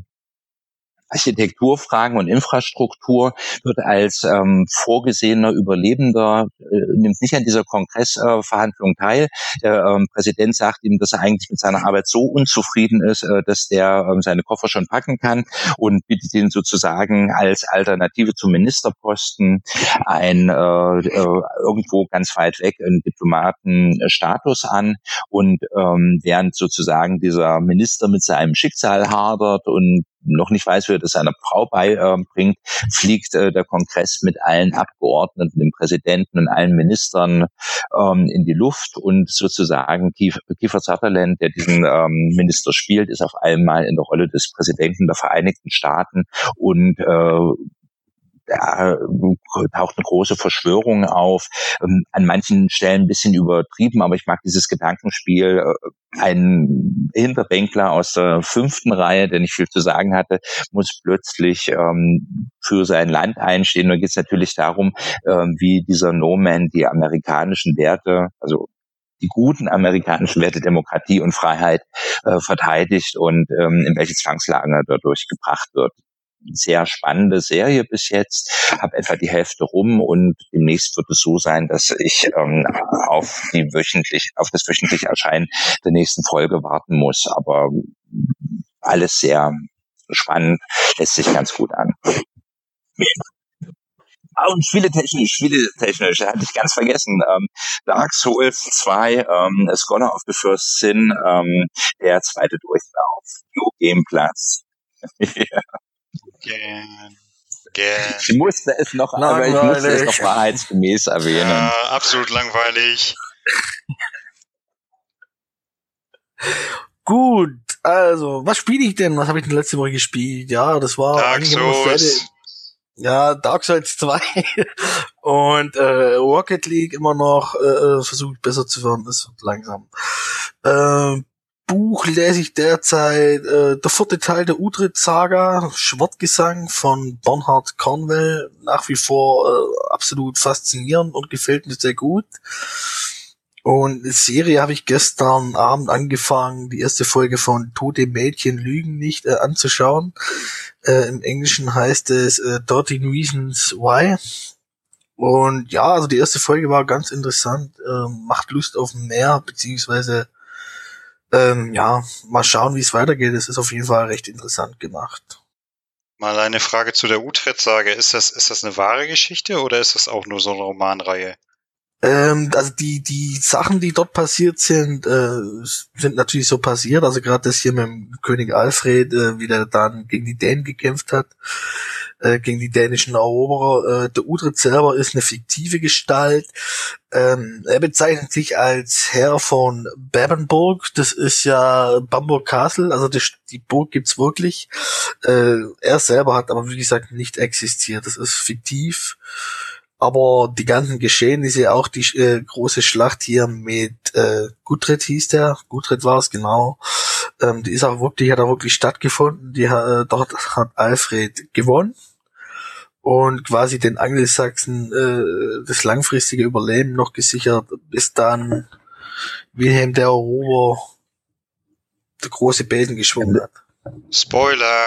Architekturfragen und Infrastruktur wird als ähm, vorgesehener Überlebender, äh, nimmt nicht an dieser Kongressverhandlung äh, teil. Der ähm, Präsident sagt ihm, dass er eigentlich mit seiner Arbeit so unzufrieden ist, äh, dass der ähm, seine Koffer schon packen kann und bittet ihn sozusagen als Alternative zum Ministerposten ein äh, äh, irgendwo ganz weit weg einen Diplomatenstatus an. Und ähm, während sozusagen dieser Minister mit seinem Schicksal hadert und noch nicht weiß, wie er das seiner Frau beibringt, fliegt äh, der Kongress mit allen Abgeordneten, dem Präsidenten und allen Ministern ähm, in die Luft und sozusagen Kiefer Sutherland, der diesen ähm, Minister spielt, ist auf einmal in der Rolle des Präsidenten der Vereinigten Staaten und äh, da taucht eine große Verschwörung auf, ähm, an manchen Stellen ein bisschen übertrieben, aber ich mag dieses Gedankenspiel. Äh, ein Hinterbänkler aus der fünften Reihe, der nicht viel zu sagen hatte, muss plötzlich ähm, für sein Land einstehen. Da geht es natürlich darum, ähm, wie dieser No Man die amerikanischen Werte, also die guten amerikanischen Werte Demokratie und Freiheit äh, verteidigt und ähm, in welche Zwangslager dadurch gebracht wird sehr spannende Serie bis jetzt, habe etwa die Hälfte rum und demnächst wird es so sein, dass ich ähm, auf die wöchentlich, auf das wöchentliche Erscheinen der nächsten Folge warten muss. Aber alles sehr spannend, lässt sich ganz gut an. Ah, und spieletechnisch, spieletechnisch, hatte ich ganz vergessen. Ähm, Dark Souls 2, ähm, Scholar of the First Sin, ähm, der zweite Durchlauf, New Game Platz. Gern. Gern. Ich musste es noch, aber ich musste es noch wahrheitsgemäß erwähnen. Ja, absolut langweilig. Gut, also, was spiele ich denn? Was habe ich denn letzte Woche gespielt? Ja, das war Dark. Souls. Ja, Dark Souls 2 und äh, Rocket League immer noch äh, versucht besser zu werden, das wird langsam. Äh, Buch lese ich derzeit äh, der vierte Teil der Utrecht-Saga, Schwortgesang von Bernhard Cornwell, nach wie vor äh, absolut faszinierend und gefällt mir sehr gut. Und die Serie habe ich gestern Abend angefangen, die erste Folge von Tote Mädchen lügen nicht äh, anzuschauen. Äh, Im Englischen heißt es äh, 13 Reasons Why. Und ja, also die erste Folge war ganz interessant, ähm, macht Lust auf mehr, beziehungsweise ähm, ja, mal schauen, wie es weitergeht. Es ist auf jeden Fall recht interessant gemacht. Mal eine Frage zu der Utrecht-Sage. Ist das, ist das eine wahre Geschichte oder ist das auch nur so eine Romanreihe? Ähm, also die die Sachen, die dort passiert sind, äh, sind natürlich so passiert. Also gerade das hier mit dem König Alfred, äh, wie der dann gegen die Dänen gekämpft hat, äh, gegen die dänischen Eroberer. Äh, der Utrecht selber ist eine fiktive Gestalt. Ähm, er bezeichnet sich als Herr von Babenburg. Das ist ja Bamburg Castle. Also die, die Burg gibt's wirklich. Äh, er selber hat aber wie gesagt nicht existiert. Das ist fiktiv aber die ganzen Geschehnisse, auch die äh, große Schlacht hier mit äh, Gutred hieß der, Gutred war es genau, ähm, die ist auch wirklich, hat auch wirklich stattgefunden, die äh, dort hat Alfred gewonnen und quasi den Angelsachsen äh, das langfristige Überleben noch gesichert, bis dann Wilhelm der Erober der große Besen geschwungen hat. Spoiler.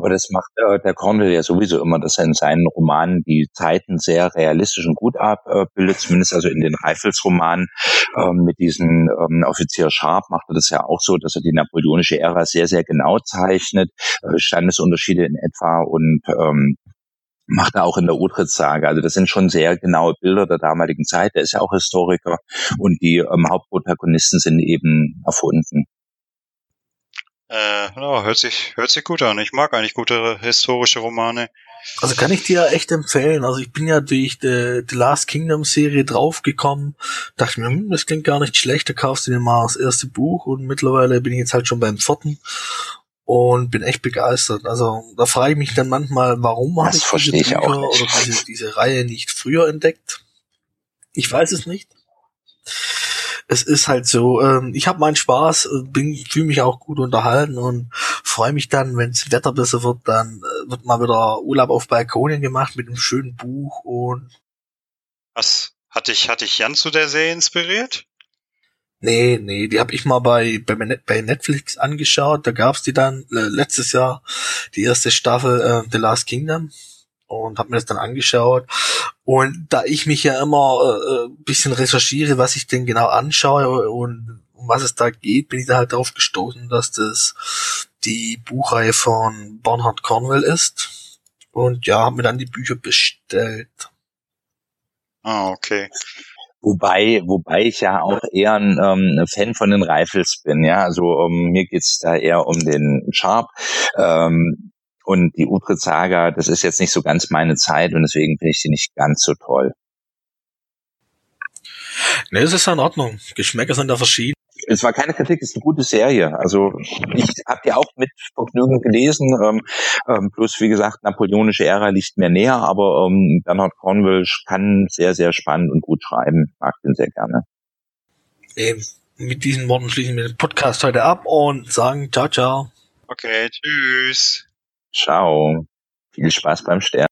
Aber das macht äh, der Cornwell ja sowieso immer, dass er in seinen Romanen die Zeiten sehr realistisch und gut abbildet, zumindest also in den Reifelsromanen ähm, mit diesem ähm, Offizier Sharp macht er das ja auch so, dass er die napoleonische Ära sehr, sehr genau zeichnet, äh, Standesunterschiede in etwa und ähm, macht er auch in der Utrecht-Sage. Also das sind schon sehr genaue Bilder der damaligen Zeit. Er ist ja auch Historiker und die ähm, Hauptprotagonisten sind eben erfunden. Äh, ja, hört sich, hört sich gut an. Ich mag eigentlich gute historische Romane. Also kann ich dir echt empfehlen. Also ich bin ja durch die, die Last Kingdom Serie draufgekommen, dachte mir, hm, das klingt gar nicht schlecht, da kaufst du dir mal das erste Buch und mittlerweile bin ich jetzt halt schon beim vierten und bin echt begeistert. Also da frage ich mich dann manchmal, warum habe ich diese ich Bücher oder diese, diese Reihe nicht früher entdeckt. Ich weiß es nicht. Es ist halt so, ähm, ich habe meinen Spaß, äh, bin fühle mich auch gut unterhalten und freue mich dann, wenn das Wetter besser wird, dann äh, wird mal wieder Urlaub auf Balkonien gemacht mit einem schönen Buch und Was hat dich, hat dich Jan zu der Serie inspiriert? Nee, nee, die habe ich mal bei, bei, bei Netflix angeschaut. Da gab's die dann äh, letztes Jahr, die erste Staffel äh, The Last Kingdom und habe mir das dann angeschaut. Und da ich mich ja immer äh, äh, bisschen recherchiere, was ich denn genau anschaue und um was es da geht, bin ich da halt darauf gestoßen, dass das die Buchreihe von Bernhard Cornwell ist. Und ja, habe mir dann die Bücher bestellt. Ah, okay. Wobei, wobei ich ja auch eher ein ähm, Fan von den Rifles bin, ja. Also ähm, mir geht's da eher um den Sharp. Ähm, und die Utrecht Saga, das ist jetzt nicht so ganz meine Zeit und deswegen finde ich die nicht ganz so toll. Ne, das ist ja in Ordnung. Geschmäcker sind da verschieden. Es war keine Kritik, es ist eine gute Serie. Also ich habe die auch mit Vergnügen gelesen. Ähm, ähm, plus wie gesagt, napoleonische Ära liegt mir näher, aber ähm, Bernhard Cornwell kann sehr, sehr spannend und gut schreiben. Mag den sehr gerne. Eben. Mit diesen Worten schließen wir den Podcast heute ab und sagen ciao, ciao. Okay, tschüss. Ciao. Viel Spaß beim Sterben.